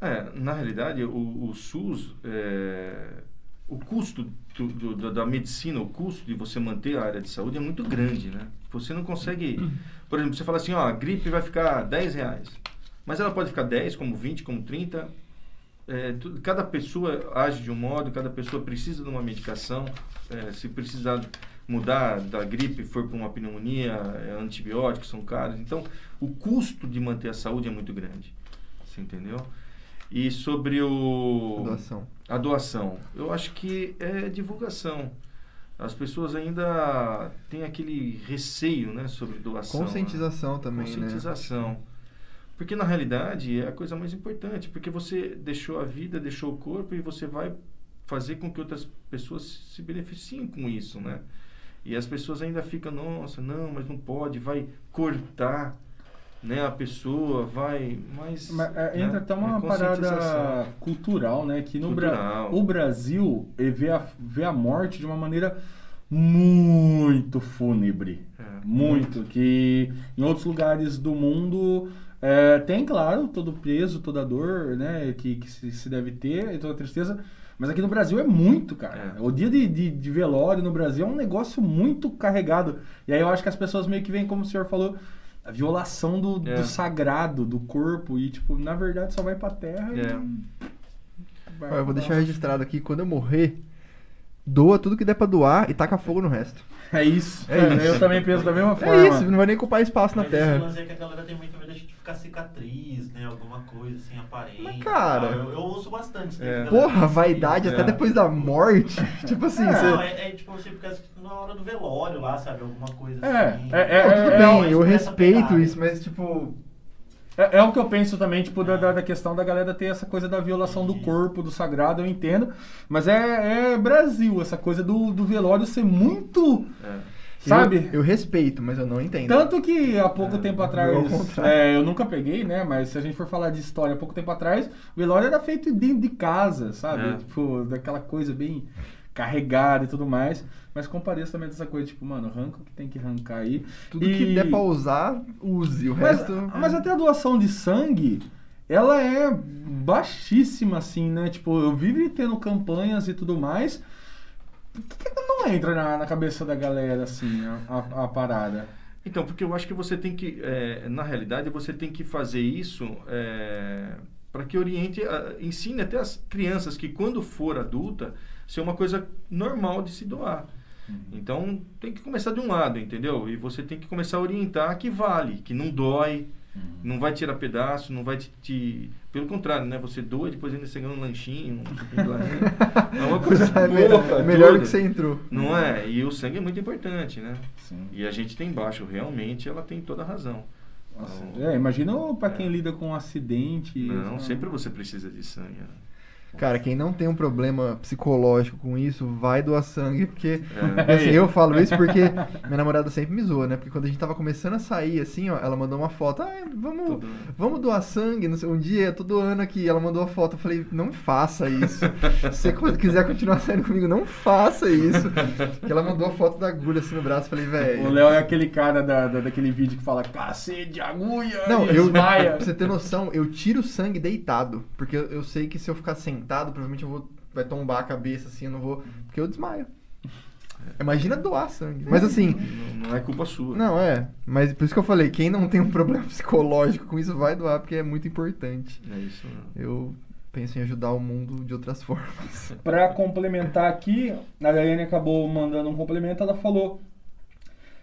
É, na realidade, o, o SUS, é, o custo do- do- da- medicina, o custo de você manter a área de saúde é muito grande, né? Você não consegue... Por exemplo, você fala assim, ó, a gripe vai ficar 10 reais. Mas ela pode ficar 10, como 20, como 30. É, tu- cada pessoa age de um modo, cada pessoa precisa de uma medicação. É, se precisar mudar da gripe, for para uma pneumonia, é, antibióticos são caros. Então, o custo de manter a saúde é muito grande. Você entendeu? E sobre o... Doação. A doação. Eu acho que é divulgação. As pessoas ainda têm aquele receio né, sobre doação. né? Conscientização também, né? Conscientização. Porque na realidade é a coisa mais importante. Porque você deixou a vida, deixou o corpo e você vai fazer com que outras pessoas se beneficiem com isso, né? E as pessoas ainda ficam, nossa, não, mas não pode, vai cortar né, a pessoa, vai. Mas. Mas, é, né, entra até uma é parada cultural, né? Que no Bra o Brasil vê a, vê a morte de uma maneira muito fúnebre. É. Muito. Que em outros lugares do mundo eh, tem, claro, todo o peso, toda a dor, né? Que, que se, se deve ter, e toda a tristeza. Mas aqui no Brasil é muito, cara. É. O dia de, de, de velório no Brasil é um negócio muito carregado. E aí eu acho que as pessoas meio que veem, como o senhor falou, a violação do, É. do sagrado, do corpo. E, tipo, na verdade só vai pra terra É. e. vai eu vou deixar registrado aqui, quando eu morrer, doa tudo que der pra doar e taca fogo no resto. É isso. É É isso. Eu também penso da mesma forma. É isso, não vai nem ocupar espaço na esse terra. lance é que a galera tem muito ficar cicatriz, né? Alguma coisa assim, aparente. Mas, cara- Eu, eu ouço bastante. né, É. Porra, vaidade até depois da morte. tipo assim, É, você... Não, é, é tipo você ficar na hora do velório lá, sabe? Alguma coisa É, assim. é, é, Não, tudo é, bem, eu respeito pegada. isso, mas tipo. É, é o que eu penso também, tipo, da, da, da questão da galera ter essa coisa da violação do corpo, do sagrado, eu entendo. Mas é, é Brasil, essa coisa do, do velório ser muito. É. Sabe? Eu, eu respeito, mas eu não entendo. Tanto que há pouco É, tempo atrás, é, eu nunca peguei, né? Mas se a gente for falar de história, há pouco tempo atrás, o velório era feito dentro de casa, sabe? É. Tipo, daquela coisa bem carregada e tudo mais. Mas compareço também dessa coisa, tipo, mano, arranca o que tem que arrancar aí. Tudo E- que der pra usar, use. O Mas, resto. mas até a doação de sangue, ela é baixíssima, assim, né? Tipo, eu vivo tendo campanhas e tudo mais. Por que, que não entra na, na cabeça da galera, assim, a, a- parada? Então, porque eu acho que você tem que, é, na realidade, você tem que fazer isso para que oriente, a- ensine até as crianças que quando for adulta, ser uma coisa normal de se doar. Então, tem que começar de um lado, entendeu? E você tem que começar a orientar que vale, que não dói, não vai tirar pedaço, não vai te... te- Pelo contrário, né? Você doa e depois ainda você ganha um lanchinho, um. É uma coisa É melhor, melhor que você entrou. Não é? E o sangue é muito importante, né? Sim. E a gente tem embaixo, realmente, ela tem toda a razão. Nossa, Então, é, imagina quem É. lida com um acidente. Não, sabe? sempre você precisa de sangue. né? Cara, quem não tem um problema psicológico com isso, vai doar sangue, porque. É. Assim, eu falo isso porque minha namorada sempre me zoa, né? Porque quando a gente tava começando a sair, assim, ó, ela mandou uma foto, ah, vamos, Tudo. vamos doar sangue, um dia, todo ano aqui, ela mandou a foto, eu falei, não faça isso. Se você quiser continuar saindo comigo, não faça isso. Que ela mandou a foto da agulha assim no braço, eu falei, O velho. Léo é aquele cara da, da- daquele vídeo que fala cacete, agulha, Não, eu, desmaia. pra você ter noção, eu tiro sangue deitado. Porque eu, eu sei que se eu ficar sentado, provavelmente eu vou. Vai tombar a cabeça assim, eu não vou. Porque eu desmaio. Imagina doar sangue. Mas assim, Não, não é culpa sua. não é. Mas por isso que eu falei, quem não tem um problema psicológico com isso vai doar, porque é muito importante. É isso. não. Eu penso em ajudar o mundo de outras formas. Pra complementar aqui, a Daiane acabou mandando um complemento, ela falou: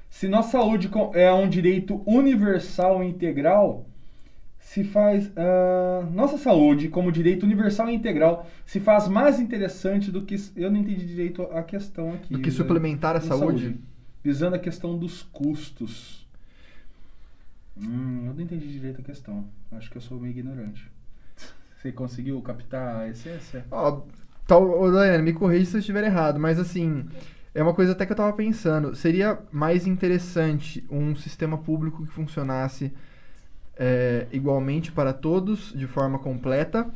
se nossa saúde é um direito universal e integral, se faz. ah, nossa saúde, como direito universal e integral, se faz mais interessante do que. Eu não entendi direito a questão aqui. Do que né? suplementar a Da saúde. Visando a questão dos custos. Hum, eu não entendi direito a questão. Acho que eu sou meio ignorante. Você conseguiu captar a essência? Ó, tal, ô Daiane, me corrija se eu estiver errado, mas assim, é uma coisa até que eu tava pensando. Seria mais interessante um sistema público que funcionasse é, igualmente para todos, de forma completa,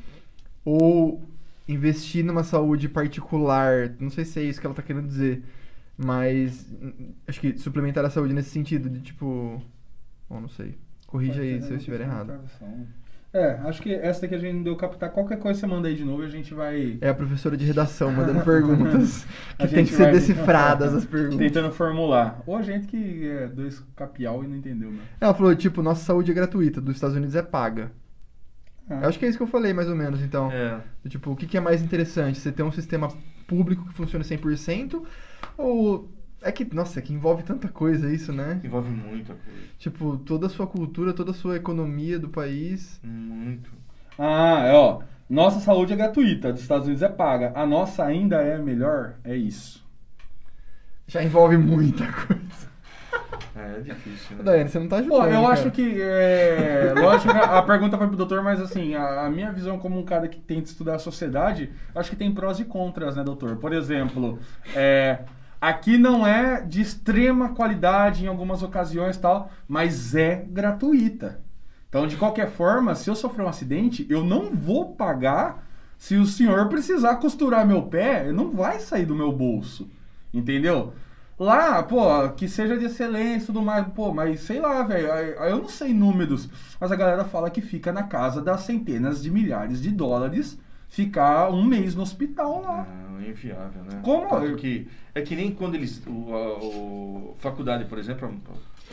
ou investir numa saúde particular? Não sei se é isso que ela tá querendo dizer, mas hum, acho que suplementar a saúde nesse sentido, de tipo. Bom, não sei. Corrija aí se eu estiver errado. É, acho que essa daqui a gente não deu captar. Qualquer coisa você manda aí de novo e a gente vai É a professora de redação mandando perguntas que tem que ser decifradas as perguntas. tentando formular. Ou a gente que é dois capial e não entendeu, né? Ela falou, tipo, nossa saúde é gratuita, dos Estados Unidos é paga. Ah, Eu acho que é isso que eu falei, mais ou menos, então. É. Tipo, o que, que é mais interessante? Você ter um sistema público que funcione 100% ou... É que, nossa, é que envolve tanta coisa isso, né? Envolve muita coisa. Tipo, toda a sua cultura, toda a sua economia do país. Muito. Ah, é, ó. Nossa saúde é gratuita, dos Estados Unidos é paga. A nossa ainda é melhor? É isso. Já envolve muita coisa. É, é difícil, né? Daiane, você não tá ajudando. Pô, eu cara. acho que. É, lógico que a a pergunta foi pro doutor, mas assim, a, a minha visão como um cara que tenta estudar a sociedade, acho que tem prós e contras, né, doutor? Por exemplo, é, aqui não é de extrema qualidade em algumas ocasiões tal, mas é gratuita. Então, de qualquer forma, se eu sofrer um acidente, eu não vou pagar. Se o senhor precisar costurar meu pé, não vai sair do meu bolso. Entendeu? Lá, pô, que seja de excelência e tudo mais, pô, mas sei lá, velho, eu não sei números, mas a galera fala que fica na casa das centenas de milhares de dólares ficar um mês no hospital lá. Não, é inviável, né? Como? Tanto que, é que nem quando eles. O, a- o- faculdade, por exemplo,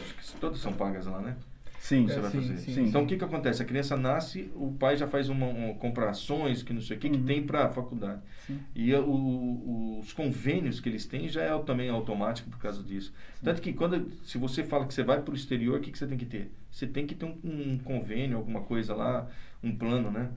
acho que todas são pagas lá, né? Sim, Você É, vai sim, fazer. sim, então o que que acontece? A criança nasce, o pai já faz uma, uma compra ações, que não sei o que, que Uhum. tem para a faculdade. Sim. E a- o- os convênios que eles têm já é também automático por causa disso. Tanto que quando, se você fala que você vai para o exterior, o que, que você tem que ter? Você tem que ter um, um convênio, alguma coisa lá, um plano, né?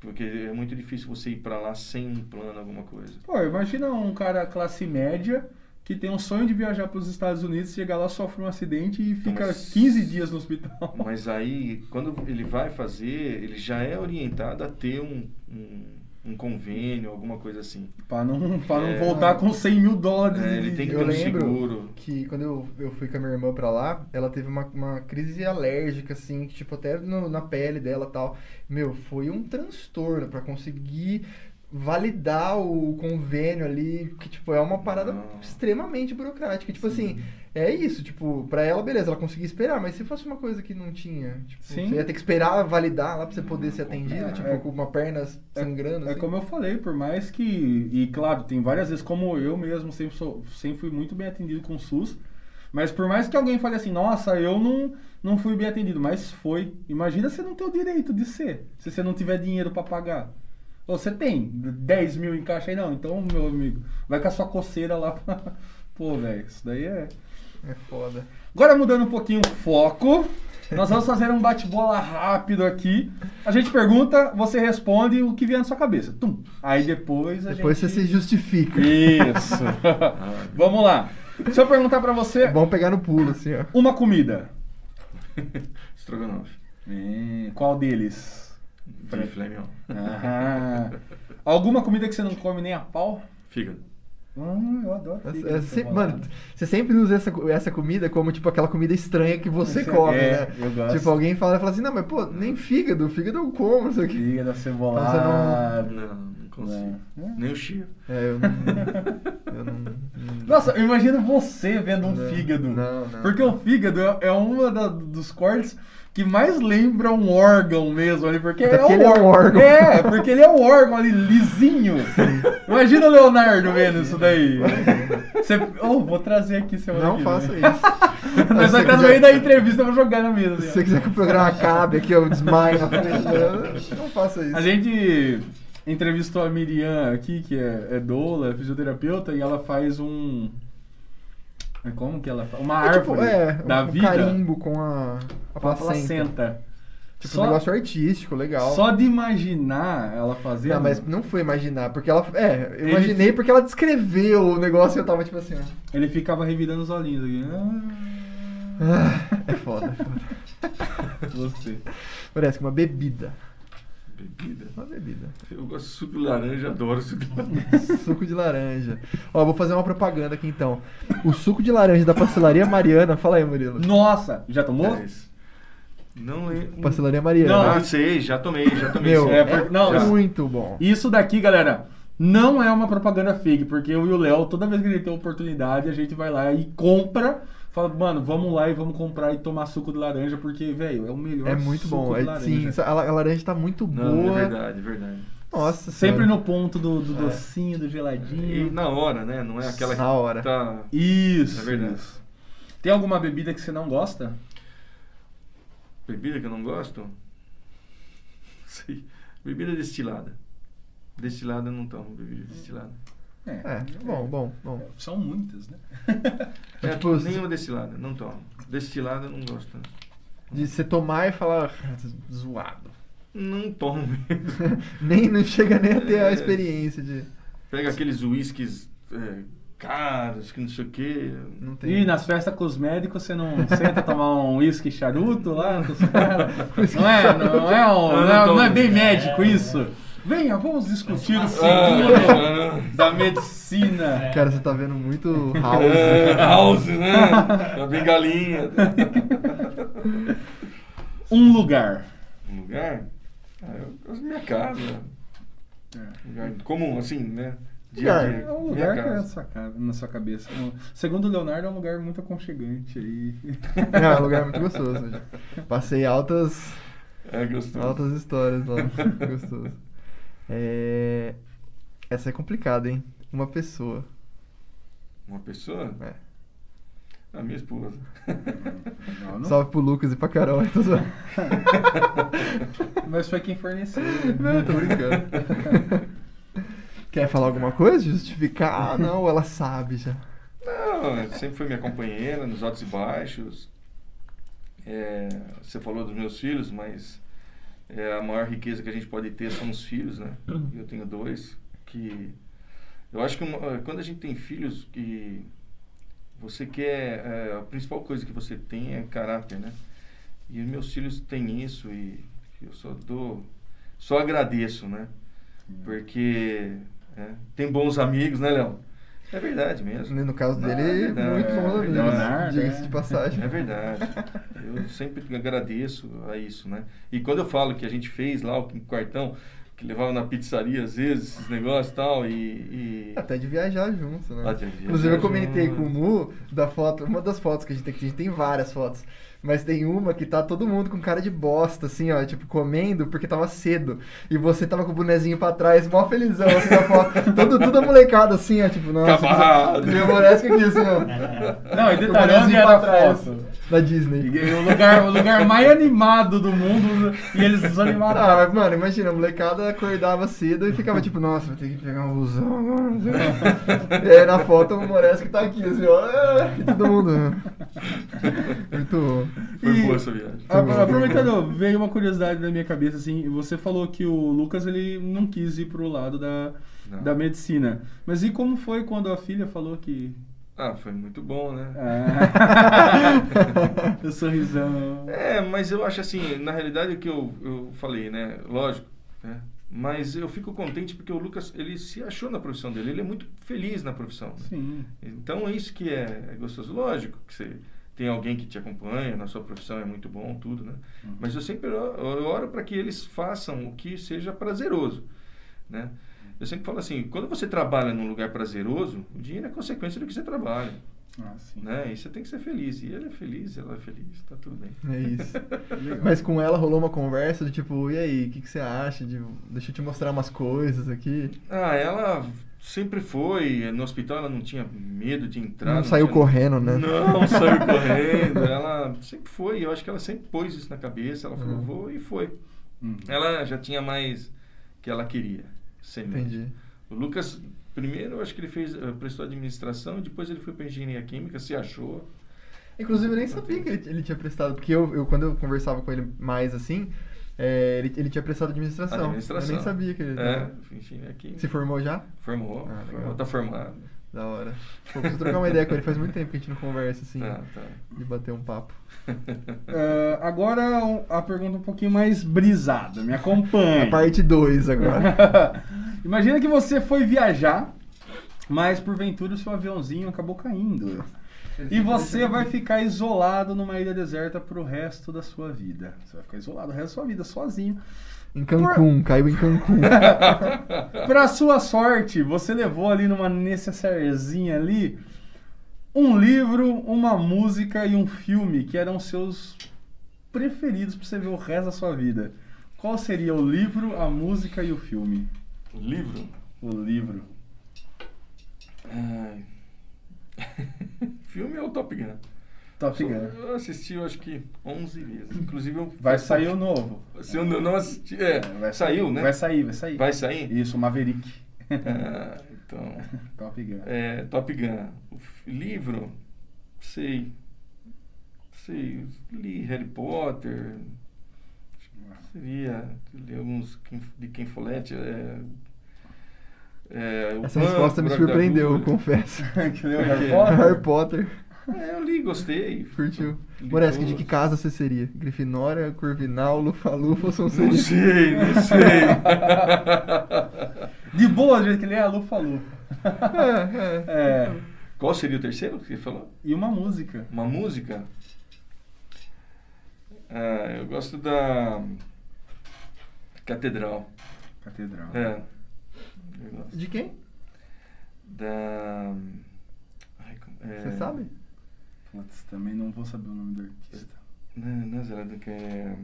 Porque é muito difícil você ir para lá sem um plano, alguma coisa. Pô, imagina um cara classe média que tem um sonho de viajar para os Estados Unidos, chega lá, sofre um acidente e fica mas- 15 dias no hospital. Mas aí, quando ele vai fazer, ele já é orientado a ter um, um, um convênio, alguma coisa assim. Pra não, pra não É. voltar com 100 mil dólares. É, ele tem que Eu ter um seguro. que quando eu, eu fui com a minha irmã pra lá, ela teve uma, uma crise alérgica, assim, que, tipo, até no- na pele dela e tal. Meu, foi um transtorno pra conseguir validar o convênio ali, que, tipo, é uma parada Não. extremamente burocrática. Tipo assim, é isso, tipo, pra ela, beleza, ela conseguia esperar, mas se fosse uma coisa que não tinha, tipo, Sim. você ia ter que esperar validar lá pra você poder Não, ser atendido, é, tipo, é- com uma perna sangrando. É assim. como eu falei, por mais que. E claro, tem várias vezes, como eu mesmo sempre, sou, sempre fui muito bem atendido com o SUS. Mas por mais que alguém fale assim, nossa, eu não, não fui bem atendido, mas foi. Imagina você não ter o direito de ser, se você não tiver dinheiro pra pagar. Você tem 10 mil em caixa aí, não. Então, meu amigo, vai com a sua coceira lá. Pô, velho, isso daí é. É foda. Agora mudando um pouquinho o foco, nós vamos fazer um bate-bola rápido aqui. A gente pergunta, você responde o que vier na sua cabeça. Tum. Aí depois a Depois gente... você se justifica. Isso. Vamos lá. Se eu perguntar pra você É bom pegar no pulo, assim, ó. uma comida. Estrogonofe. É, qual deles? De filé mignon. Ah, alguma comida que você não come nem a pau? Fígado. Hum, eu adoro. Fígado é sempre- mano, você sempre usa essa, essa comida como, tipo, aquela comida estranha que você Esse- come, é, né? eu gosto. Tipo, alguém fala, fala assim, não, mas, pô, nem fígado, fígado eu como, não sei o quê. Fígado Então cebolado. Não, não consigo. É. Nem o cheiro. É, eu não... Eu não... não- Nossa, eu imagino você vendo um Não, fígado. não, não. Porque o fígado é, é uma da- dos cortes que mais lembra um órgão mesmo ali, porque é, porque um ele é um órgão. É, porque ele é um órgão ali lisinho. Imagina o Leonardo vendo isso daí. Você, oh, vou trazer aqui semana Não que faça vem. isso. Nós vai estar no meio da entrevista, eu vou jogar na mesa. Se você quiser que o programa acabe aqui, eu desmaio não faça isso. A gente entrevistou a Miriam aqui, que é, é doula, é fisioterapeuta, e ela faz um. É Como que ela faz? Uma É tipo, árvore é, da um vida carimbo com a, a placenta. placenta. Tipo, Só- um negócio artístico, legal. Só de imaginar ela fazendo. Não, mas não foi imaginar, porque ela. É, eu imaginei porque ela descreveu o negócio e eu tava tipo assim, ó. Ele ficava revirando os olhinhos aqui. Ah, é foda, é foda. Gostei. Parece que uma bebida. Bebida. Uma bebida. Eu gosto de suco de laranja, adoro suco de laranja. suco de laranja. Ó, vou fazer uma propaganda aqui então. O suco de laranja da Pastelaria Mariana. Fala aí, Murilo. Nossa, já tomou? Mas Não lembro. Pastelaria Mariana. Não, Ah, sei, já tomei, já tomei. Meu, é porque- não, é isso- muito bom. Isso daqui, galera, não é uma propaganda fake, porque eu e o Léo, toda vez que a gente tem oportunidade, a gente vai lá e compra. Fala, mano, vamos lá e vamos comprar e tomar suco de laranja, porque, velho, é o melhor É muito suco bom. de É, laranja. sim, a, a laranja tá muito Não, boa. é verdade, é verdade. Nossa Sempre no ponto do, do É. docinho, do E geladinho. na hora, né? Não é aquela Na hora. tá. Isso. É verdade. isso. Tem alguma bebida que você não gosta? Bebida que eu não gosto? Sei. Bebida destilada. Destilada eu não tomo, bebida destilada. É, bom, bom, bom. São muitas, né? É, Tipo, nenhuma destilada, não tomo. Destilada eu não gosto. De você tomar e falar "Ah, zoado. Não tomo mesmo. Nem não chega nem a ter a É. experiência de. Pega aqueles uísques é, caros, que não sei o quê. Não tem. E nas festas com os médicos você não senta tomar um uísque charuto lá com os caras? Não é, não é, um, não, é, não é bem médico isso? Venha, vamos discutir o futuro Ah, da medicina. Cara, você tá vendo muito house. É, house, né? A bengalinha. Um lugar. Um lugar? Ah, eu gosto da minha casa. Lugar comum, assim, né? Dia a Lugar. dia. É um lugar que é na sua, na sua cabeça. Segundo o Leonardo, é um lugar muito aconchegante aí. Não, é um lugar muito gostoso. Passei altas, É gostoso. altas histórias lá. gostoso. É... Essa é complicada, hein? Uma pessoa. Uma pessoa? É. A minha esposa. Não, não- Salve pro Lucas e pra Carol. Mas foi quem forneceu. Não, tô brincando. Quer falar alguma coisa? Justificar? Ah, não, ela sabe já. Não, sempre foi minha companheira nos altos e baixos. É, você falou dos meus filhos, mas é, a maior riqueza que a gente pode ter são os filhos, né? Eu tenho dois que eu acho que uma- quando a gente tem filhos que você quer é, a principal coisa que você tem é caráter, né? E os meus filhos têm isso e eu só dou, só agradeço, né? Porque é, tem bons amigos, né, Léo? É verdade mesmo. No caso é dele, verdade, muito bons é amigos. Leonardo, Diga-se é. de passagem. É verdade. Eu sempre agradeço a isso, né? E quando eu falo que a gente fez lá o quartão, que levava na pizzaria às vezes, esses negócios e tal, e... e... Até de viajar junto, né? Até de viajar Inclusive eu comentei junto. com o Mu da foto, uma das fotos que a gente tem, que a gente tem várias fotos. Mas tem uma que tá todo mundo com cara de bosta, assim, ó, tipo, comendo porque tava cedo. E você tava com o bonezinho pra trás, mó felizão, assim, na foto. Todo, tudo a molecada, assim, ó, tipo, nossa. Acabado. Me aborece aqui, assim, ó. Não, e detalhe, onde era pra foto? Da Disney. E O lugar, o lugar mais animado do mundo e eles desanimaram. Ah, mas, mano, imagina, a molecada acordava cedo e ficava tipo, nossa, vou ter que pegar um busão agora. não sei o e aí na foto o Moresco tá aqui, assim, ó. é, E todo mundo. Muito bom. Foi E- boa essa viagem. Aproveitando, veio uma curiosidade na minha cabeça, assim, você falou que o Lucas, ele não quis ir pro lado da, Não. da medicina. Mas e como foi quando a filha falou que... Ah, foi muito bom, né? Ah, o sorrisão... É, mas eu acho assim, na realidade o que eu, eu falei, né? Lógico, né? Mas eu fico contente porque o Lucas, ele se achou na profissão dele, ele é muito feliz na profissão. né? Sim. Então é isso que é, é gostoso. Lógico que você tem alguém que te acompanha na sua profissão, é muito bom, tudo, né? Mas eu sempre oro, eu oro para que eles façam o que seja prazeroso, né? Eu sempre falo assim, quando você trabalha num lugar prazeroso, o dinheiro é consequência do que você trabalha, Ah, sim. né? E você tem que ser feliz. E ele é feliz, ela é feliz, tá tudo bem. É isso. Mas com ela rolou uma conversa do tipo, e aí, o que, que você acha? De, deixa eu te mostrar umas coisas aqui. Ah, ela sempre foi. No hospital ela não tinha medo de entrar. Não saiu tinha- correndo, né? Não saiu correndo. Ela sempre foi. Eu acho que ela sempre pôs isso na cabeça. Ela falou, Uhum. vou e foi. Hum. Ela já tinha mais que ela queria. Ser médica. Entendi. O Lucas, primeiro, eu acho que ele fez, eh, prestou administração, depois ele foi para engenharia química, se achou. Inclusive, eu nem sabia que ele, ele tinha prestado, porque eu, eu, quando eu conversava com ele mais assim, é, ele, ele tinha prestado administração. Administração. Eu nem sabia que ele É, engenharia química. se formou já. Formou, Ah, legal. formou, tá formado. Da hora. Pô, preciso trocar uma ideia com ele, faz muito tempo que a gente não conversa assim, Tá, tá. de bater um papo. Ah, agora a pergunta um pouquinho mais brisada. Me acompanha. A parte 2 agora. Imagina que você foi viajar, mas porventura o seu aviãozinho acabou caindo. E você vai ficar isolado numa ilha deserta pro resto da sua vida. Você vai ficar isolado o resto da sua vida, sozinho. Em Cancún, caiu em Cancún. Pra sua sorte, você levou ali numa necessairezinha ali um livro, uma música e um filme que eram seus preferidos pra você ver o resto da sua vida. Qual seria o livro, a música e o filme? Livro? O livro. Ai. Filme é o Top Gun. Top Gun. Eu assisti, eu acho que 11 vezes. Inclusive, eu Vai sair o novo. Se eu não assisti. É, vai saiu, né? Vai sair, vai sair. Vai sair? Isso, Maverick. Ah, então. Top Gun. É, Top Gun. O livro, sei. Sei. Li Harry Potter. Seria. Li alguns de Ken Follett. É, é, Essa resposta me surpreendeu, eu confesso. que leu Harry É. Potter? Harry Potter, É, eu li, gostei. curtiu. Moresco, de que casa você seria? Grifinória, Corvinal, Lufa-Lufa ou Não Sonserina? sei, não sei. De boa, que ele é, Lufa Lufa. É, é. É. Qual seria o terceiro que você falou? E uma música. Uma música? Ah, eu gosto da Catedral. Catedral. É. Eu gosto. De quem? Da. Ai, como- é... Você sabe? Putz, também não vou saber o nome do artista. Não, não é Zé do que é.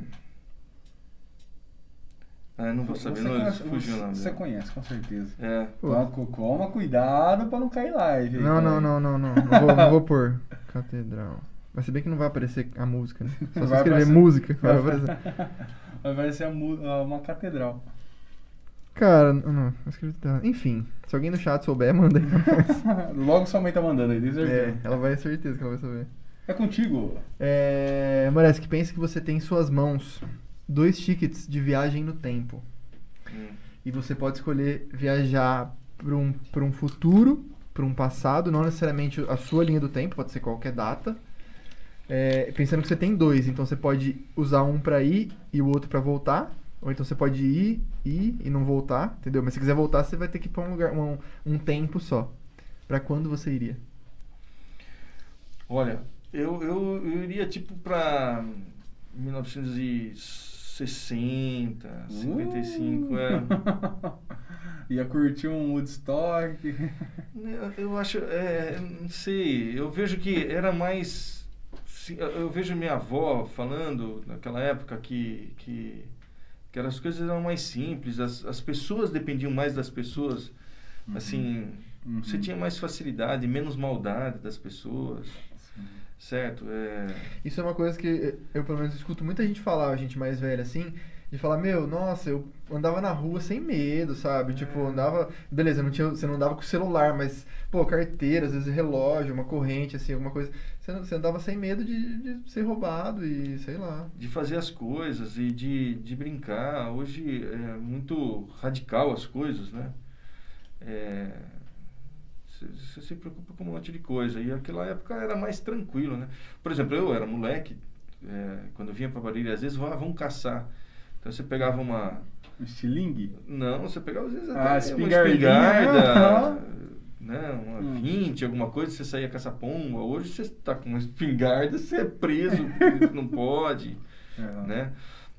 Ah, eu não vou saber, Você não, conhece- fugiu o nome. Você dela. conhece, com certeza. É. Pô. Toma, cuidado pra não cair live. Não, não, não, não, não. Não vou, não vou pôr. Catedral. Mas se bem que não vai aparecer a música, né? Só se Vai escrever aparecer- música. Vai aparecer. Vai parecer a mu- a- uma catedral. Cara, não, não. Enfim, se alguém no chat souber, manda aí pra nós. Logo sua mãe tá mandando aí, É, certeza. ela vai certeza que ela vai saber. É, contigo. É, Moresque, pense que você tem em suas mãos dois tickets de viagem no tempo. Hum. E você pode escolher viajar para um, pra um futuro, para um passado, não necessariamente a sua linha do tempo, pode ser qualquer data. É, pensando que você tem dois, então você pode usar um para ir e o outro para voltar. Ou então você pode ir, ir e não voltar, entendeu? Mas se quiser voltar, você vai ter que ir pra um lugar, um, um tempo só. Pra quando você iria? Olha, eu, eu, eu iria tipo pra 60, 55, é. Ia curtir um Woodstock. Eu, eu acho, é, não sei, eu vejo que era mais. Eu vejo minha avó falando naquela época que, que, que as coisas eram mais simples, as, as pessoas dependiam mais das pessoas. Assim, Uhum. você tinha mais facilidade, menos maldade das pessoas, certo? É, Isso é uma coisa que eu, pelo menos, escuto muita gente falar, gente mais velha assim, de falar, meu, nossa, eu andava na rua sem medo, sabe? Tipo, andava. Beleza, não tinha, você não andava com celular, mas, pô, carteira, às vezes relógio, uma corrente, assim, alguma coisa. Você, andava sem medo de, de ser roubado e sei lá. de fazer as coisas e de, de brincar. Hoje é muito radical as coisas, né? É, Você se preocupa com um monte de coisa. E aquela época era mais tranquilo, né? Por exemplo, eu era moleque, é, quando eu vinha para Barilha, às vezes, ah, vamos caçar. Então você pegava uma... Um estilingue? Não, você pegava às vezes Ah, até uma espingarda, né? Uma Hum. 20, alguma coisa, você saía caçar pomba. Hoje você está com uma espingarda, você é preso, não pode É. né?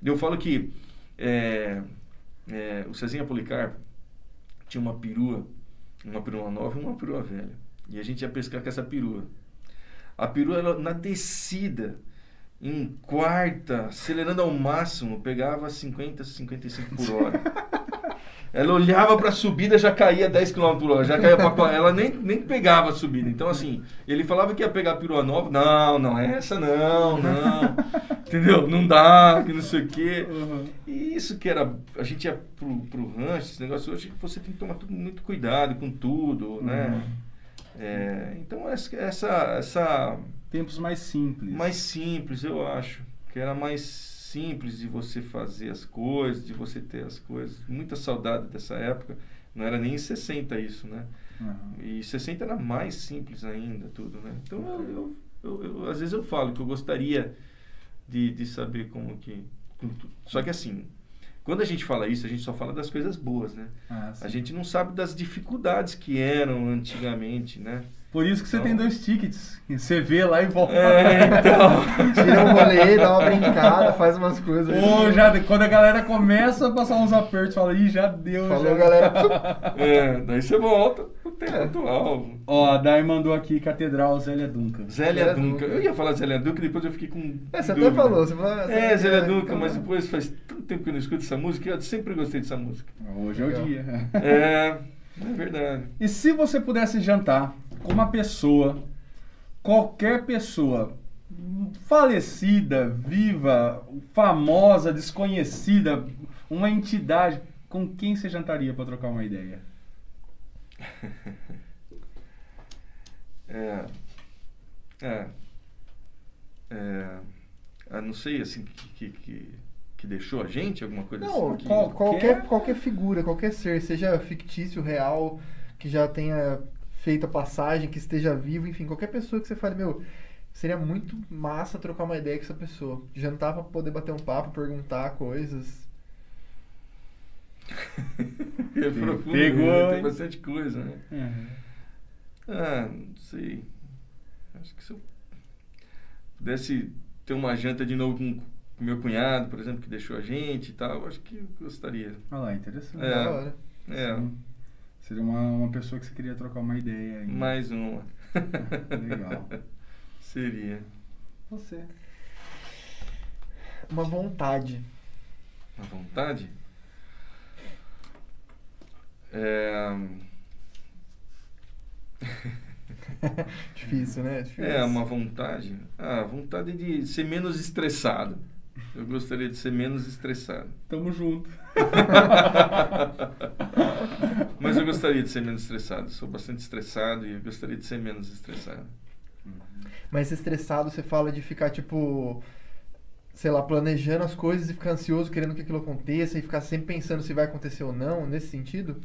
Eu falo que é, é, o Cezinha Policarpo tinha uma perua, uma perua nova e uma perua velha. E a gente ia pescar com essa perua. A perua, ela, na descida, em quarta, acelerando ao máximo, pegava 50, 55 por hora. Ela olhava para a subida, já caía 10 km por hora, já caía pra, ela nem, nem pegava a subida. Então, assim, ele falava que ia pegar a perua nova. Não, não é essa não, não. Entendeu? Não dá, que não sei o quê. Uhum. E isso que era. A gente ia pro, pro rancho, esse negócio hoje, você tem que tomar tudo, muito cuidado com tudo, né? É, então, essa, essa Tempos mais simples. mais simples, eu acho. Que era mais simples de você fazer as coisas, de você ter as coisas. Muita saudade dessa época. Não era nem em 60 isso, né? Uhum. E 60 era mais simples ainda, tudo, né? Então, eu, eu, eu- às vezes eu falo que eu gostaria de, de saber como que... Só que assim, quando a gente fala isso, a gente só fala das coisas boas, né? Ah, A gente não sabe das dificuldades que eram antigamente, né? Por isso que você Então- tem dois tickets. Você vê lá e volta. É, então... Tira um rolê, dá uma brincada, faz umas coisas. Ou já, quando a galera começa a passar uns apertos, fala, ih, já deu. Falou, já. galera. É, daí você volta pro tempo atual. Ó, a Dai mandou aqui Catedral Zélia Duncan. Zélia Zélia Dunca. Dunca. Eu ia falar Zélia Dunca, depois eu fiquei com. É, você dúvida. até falou, você falou. É, você- Zélia Dunca, então- mas depois faz tanto tempo que eu não escuto essa música, eu sempre gostei dessa música. Hoje é o dia. É, é verdade. E se você pudesse jantar uma pessoa, qualquer pessoa, falecida, viva, famosa, desconhecida, uma entidade, com quem você jantaria para trocar uma ideia? É. É. É. ah, não sei, assim, que, que, que, deixou a gente, alguma coisa Não, assim. qual- qualquer, qualquer- qualquer figura, qualquer ser, seja fictício, real, que já tenha feito a passagem, que esteja vivo, enfim, qualquer pessoa que você fale, meu, seria muito massa trocar uma ideia com essa pessoa. Jantar pra poder bater um papo, perguntar coisas. é profundo, Pegou, né? Tem bastante coisa, né? Uhum. Ah, não sei. Acho que se eu pudesse ter uma janta de novo com meu cunhado, por exemplo, que deixou a gente e tal, eu acho que eu gostaria. Olha lá, interessante. É. Da hora. É, Sim. Seria uma, uma pessoa que você queria trocar uma ideia aí. mais uma. Legal. Seria. Você. Uma vontade. À vontade? É... Difícil, né? Difícil. é, uma vontade. Ah, vontade de ser menos estressado. Eu gostaria de ser menos estressado. Tamo junto. Mas eu gostaria de ser menos estressado. Sou bastante estressado e eu gostaria de ser menos estressado. Mas estressado, você fala de ficar, tipo, sei lá, planejando as coisas e ficar ansioso querendo que aquilo aconteça e ficar sempre pensando se vai acontecer ou não, nesse sentido?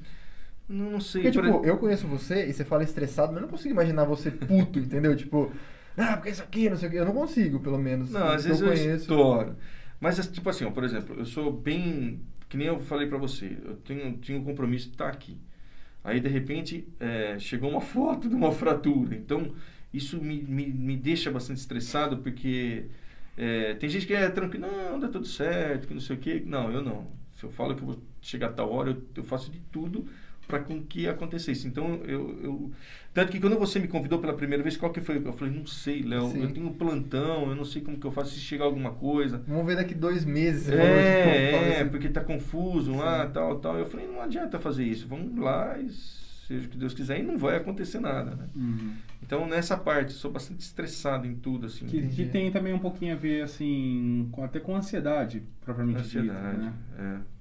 Não, não sei. Porque, por tipo, ex- eu conheço você e você fala estressado, mas eu não consigo imaginar você puto, entendeu? Tipo, ah, porque isso aqui, não sei o quê. Eu não consigo, pelo menos. Não, às vezes eu, conheço. estouro. Mas, assim, tipo assim, ó, por exemplo, eu sou bem. Que nem eu falei pra você, eu tenho, tinha um compromisso de estar aqui. Aí, de repente, é, chegou uma foto de uma fratura. Então, isso me, me, me deixa bastante estressado, porque É, tem gente que é tranquilo, não, dá tudo certo, que não sei o quê. Não, eu não. Se eu falo que eu vou chegar a tal hora, eu, eu faço de tudo para com que acontecesse. Então, eu, eu... Tanto que quando você me convidou pela primeira vez, qual que foi? Eu falei, não sei, Léo, eu tenho um plantão, eu não sei como que eu faço se chegar alguma coisa. Vamos ver daqui dois meses. É, é, assim, porque tá confuso lá, Sim. tal, tal. Eu falei, não adianta fazer isso, vamos lá e seja o que Deus quiser e não vai acontecer nada, né? Uhum. Então, nessa parte, sou bastante estressado em tudo, assim. Que, que tem também um pouquinho a ver, assim, com, até com ansiedade, propriamente dita, Ansiedade, né? é.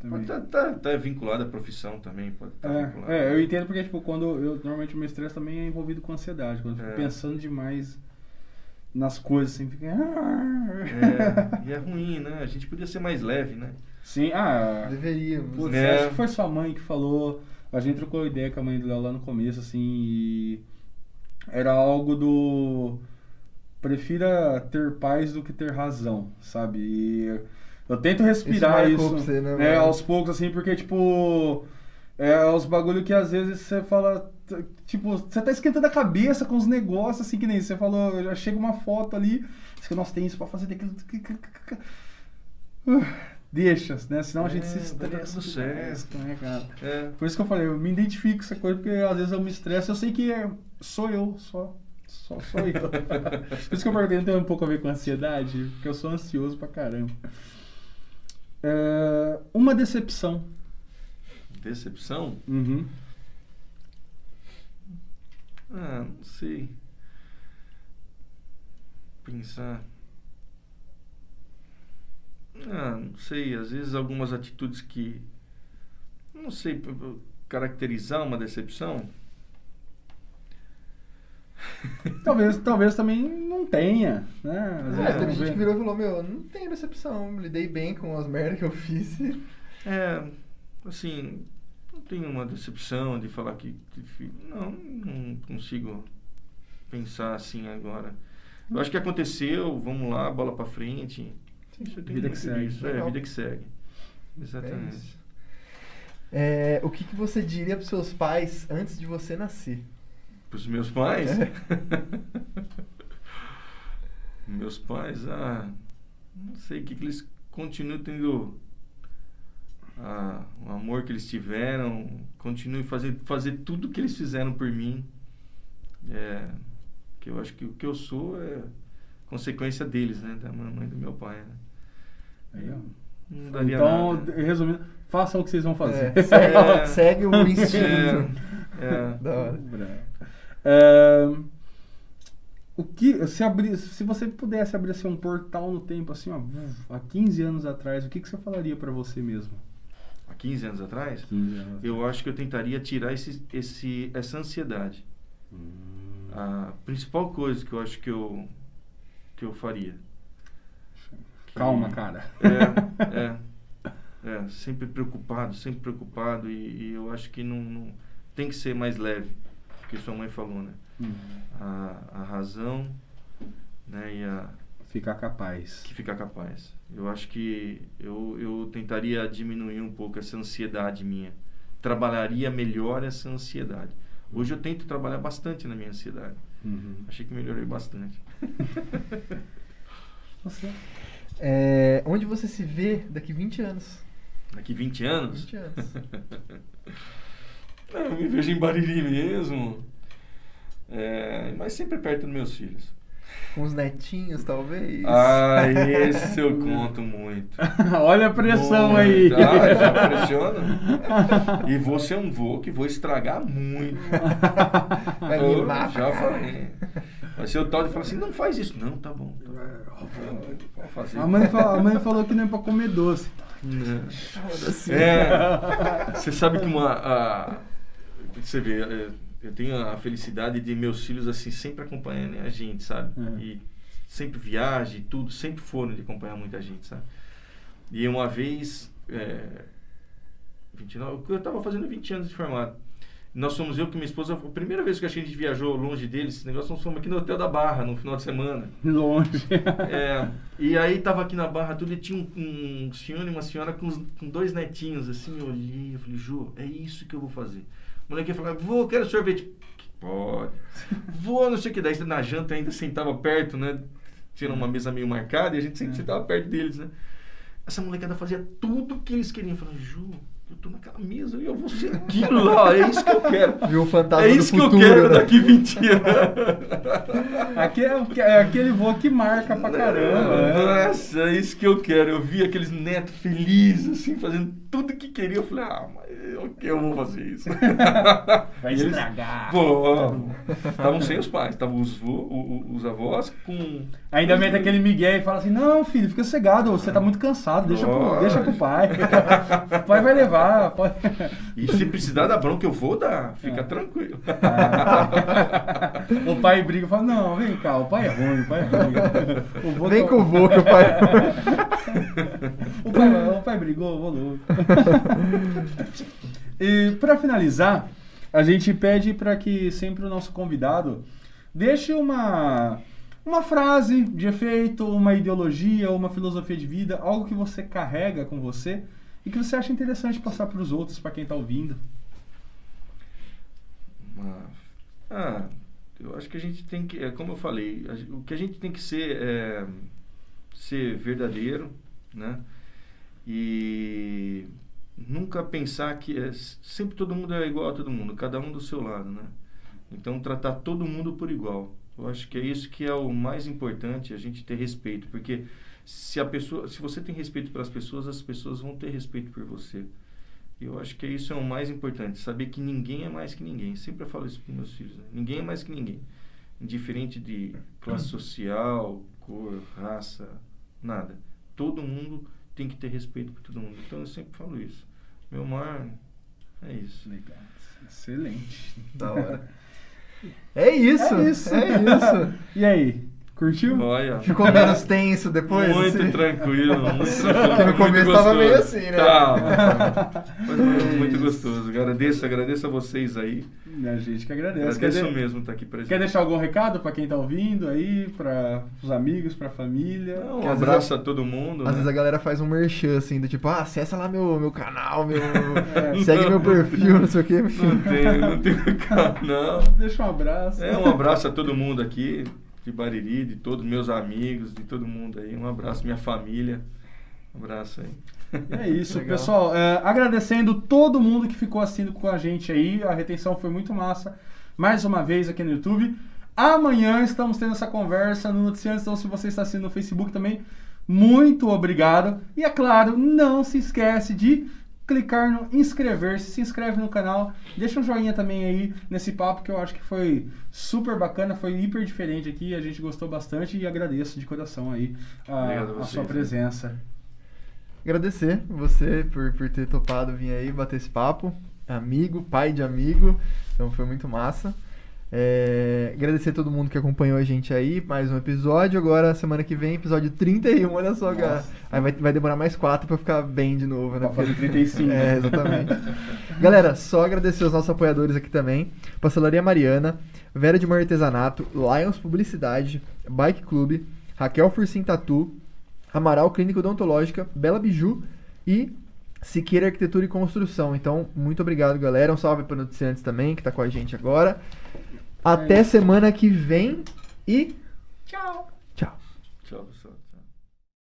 Também. Pode tá, tá, tá vinculado à profissão também, pode estar vinculado. É, é, eu entendo porque, tipo, quando eu, normalmente o meu estresse também é envolvido com ansiedade, quando eu fico É. pensando demais nas coisas, assim, fica... É, e é ruim, né? A gente podia ser mais leve, né? Sim, ah, Deveríamos. Putz, É. acho que foi sua mãe que falou. A gente trocou ideia com a mãe do Léo lá no começo, assim, e era algo do. Prefira ter paz do que ter razão, sabe? E eu tento respirar Isso isso, você, né, né, aos poucos, assim, porque, tipo. É os bagulho que às vezes você fala. Tipo, você tá esquentando a cabeça com os negócios, assim, que nem você falou, já chega uma foto ali, você fica, nossa, tem isso pra fazer, tem aquilo. Uh, Deixa, né? Senão a gente É, se dar estressa. tudo certo. né, cara? É. Por isso que eu falei, eu me identifico com essa coisa, porque às vezes eu me estresso, eu sei que é, sou eu, só. Só sou eu. Por isso que eu perguntei, tem um pouco a ver com ansiedade, porque eu sou ansioso pra caramba. É, uma decepção. Decepção? Uhum. Ah, não sei. Pensar. Ah, não sei. Às vezes algumas atitudes que. Não sei caracterizar uma decepção. Talvez, talvez também não tenha, né? Às É, teve não gente que virou e falou, meu, não tem decepção, lidei bem com as merdas que eu fiz. É, assim, não tenho uma decepção de falar que, não, não consigo pensar assim agora. Eu acho que aconteceu, vamos lá, bola pra frente. Isso Vida que segue. disso, É, Legal. vida que segue. É Exatamente. isso. É, o que, que você diria pros seus pais antes de você nascer? Pros meus pais? É. meus pais, ah, não sei, que, que eles continuem tendo ah, o amor que eles tiveram, continuem fazer, fazer tudo que eles fizeram por mim. É, que eu acho que o que eu sou é consequência deles, né? Da mamãe e do meu pai. Né? Legal. Não daria Então, nada. resumindo, façam o que vocês vão fazer. É, segue, É. segue o instinto. É, é. Da hora. O que se abrir, se você pudesse abrir assim, um portal no tempo assim, ó, há 15 anos atrás, o que, que você falaria pra você mesmo? Há 15 anos atrás, 15 anos. eu acho que eu tentaria tirar esse, esse, essa ansiedade. Hum, A principal coisa que eu acho que eu, que eu faria. Que- Calma, cara. É, é. É, sempre preocupado, sempre preocupado. E, e eu acho que não, não- tem que ser mais leve, que sua mãe falou, né? Hum, A, a razão né, e a, Ficar capaz. que fica capaz. Eu acho que eu, eu tentaria diminuir um pouco essa ansiedade minha. Trabalharia melhor essa ansiedade. Hoje eu tento trabalhar bastante na minha ansiedade. Uhum. Achei que melhorei bastante. Você? É, onde você se vê daqui 20 anos? Daqui 20 anos, 20 anos. eu me vejo em Bariri mesmo. É, mas sempre perto dos meus filhos. Com os netinhos, talvez? Ah, esse eu conto muito. Olha a pressão Muito. aí. Ah, já pressiona. E vou ser um vô que vou estragar muito. Vai Eu já falei. Vai ser o tal de falar assim, não faz isso. Não, tá bom. Tá bom. Fazer. A mãe, falou, a mãe falou que não é pra comer doce. Não. É, você sabe que uma. a- você vê, é, eu tenho a felicidade de meus filhos assim sempre acompanharem a gente, sabe? É. E sempre viagem, tudo, sempre foram de acompanhar muita gente, sabe? E uma vez, é, 29, eu estava fazendo 20 anos de formado. Nós fomos eu com minha esposa, a primeira vez que a gente viajou longe deles, esse negócio, nós fomos aqui no Hotel da Barra, no final de semana. Longe. É, e aí tava aqui na barra tudo e tinha um, um senhor e uma senhora com, os- com dois netinhos, assim, eu olhei, eu falei, Ju, é isso que eu vou fazer. O moleque falou, vou, quero sorvete. Pode. Vou, não sei o que, daí na janta ainda sentava perto, né? Tinha uma mesa meio marcada e a gente sempre sentava perto deles, né? Essa molecada fazia tudo o que eles queriam. Eu falava, Ju, eu tô naquela mesa e eu vou ser aquilo lá, é isso que eu quero. Viu o fantasma É do isso futuro, que eu quero né? daqui 20 anos. Aquele, é aquele voo que marca pra caramba. né? Nossa, é isso que eu quero. Eu vi aqueles netos felizes, assim, fazendo tudo que queria. Eu falei, ah, mas eu, eu vou fazer isso. Vai E eles- estragar. Pô, estavam sem os pais, estavam os, os avós com. Ainda mete aquele Miguel e fala assim: Não, filho, fica cegado, você tá muito cansado, deixa pro, Lógico. deixa pro pai. o pai vai levar. Pode... E se precisar da bronca, eu vou dar, fica É. tranquilo. o pai briga e fala: Não, vem cá, o pai é ruim, o pai é ruim. O vô Vem tá- com o vô que o pai. o, pai, o pai brigou, vou louco. e pra finalizar, a gente pede para que sempre o nosso convidado deixe uma uma frase de efeito, uma ideologia, uma filosofia de vida, algo que você carrega com você e que você acha interessante passar para os outros, para quem tá ouvindo. Ah, eu acho que a gente tem que, é como eu falei, o que a gente tem que ser é ser verdadeiro, né? E nunca pensar que é, sempre todo mundo é igual a todo mundo, cada um do seu lado, né? Então tratar todo mundo por igual. Eu acho que é isso que é o mais importante, a gente ter respeito, porque se a pessoa, se você tem respeito pelas pessoas, as pessoas vão ter respeito por você. E Eu acho que isso é o mais importante, saber que ninguém é mais que ninguém. Sempre eu falo isso para meus filhos, né? Ninguém é mais que ninguém. Indiferente de classe social, cor, raça, nada. Todo mundo tem que ter respeito por todo mundo. Então eu sempre falo isso. Meu mar é isso. Legal. Excelente. Da hora. É isso. É isso. É isso. E aí, curtiu? Olha, Ficou menos tenso depois? muito assim? tranquilo, muito Porque no começo tava gostoso. meio assim, né? Tá. Mas foi muito gostoso. Agradeço, agradeço a vocês aí. A gente que agradece. Quer, Agradeço de- mesmo estar aqui presente. quer deixar algum recado para quem tá ouvindo aí, para os amigos, para a família? Não, um abraço vezes- a todo mundo. Às né? vezes a galera faz um merchan assim, do tipo, ah, acessa lá meu, meu canal, meu. É. Segue meu perfil, não sei o quê. Não tenho, não tenho não. Deixa um abraço. É, um abraço a todo mundo aqui, de Bariri, de todos meus amigos, de todo mundo aí. Um abraço, minha família. Um abraço aí. É isso, Legal. pessoal. É, agradecendo todo mundo que ficou assistindo com a gente aí. A retenção foi muito massa. Mais uma vez aqui no YouTube. Amanhã estamos tendo essa conversa no Noticiário. Então, se você está assistindo no Facebook também, muito obrigado. E é claro, não se esquece de clicar no inscrever-se, se inscreve no canal, deixa um joinha também aí nesse papo que eu acho que foi super bacana, foi hiper diferente aqui, a gente gostou bastante e agradeço de coração aí a, Obrigado a vocês, sua né? presença. Agradecer você por, por ter topado vir aí bater esse papo. Amigo, pai de amigo. Então foi muito massa. É, agradecer a todo mundo que acompanhou a gente aí. Mais um episódio. Agora, semana que vem, episódio 31. Olha só, cara. Aí vai, vai demorar mais quatro pra ficar bem de novo, né? Pra fazer 35. É, exatamente. Galera, só agradecer os nossos apoiadores aqui também. Pastelaria Mariana, Vera de Mar Artesanato, Lions Publicidade, Bike Clube, Raquel Fursim Tatu, Amaral Clínica Odontológica, Bela Biju e Siqueira Arquitetura e Construção. Então, muito obrigado, galera. Um salve para o Noticiantes também, que tá com a gente agora. Até semana que vem e. Tchau.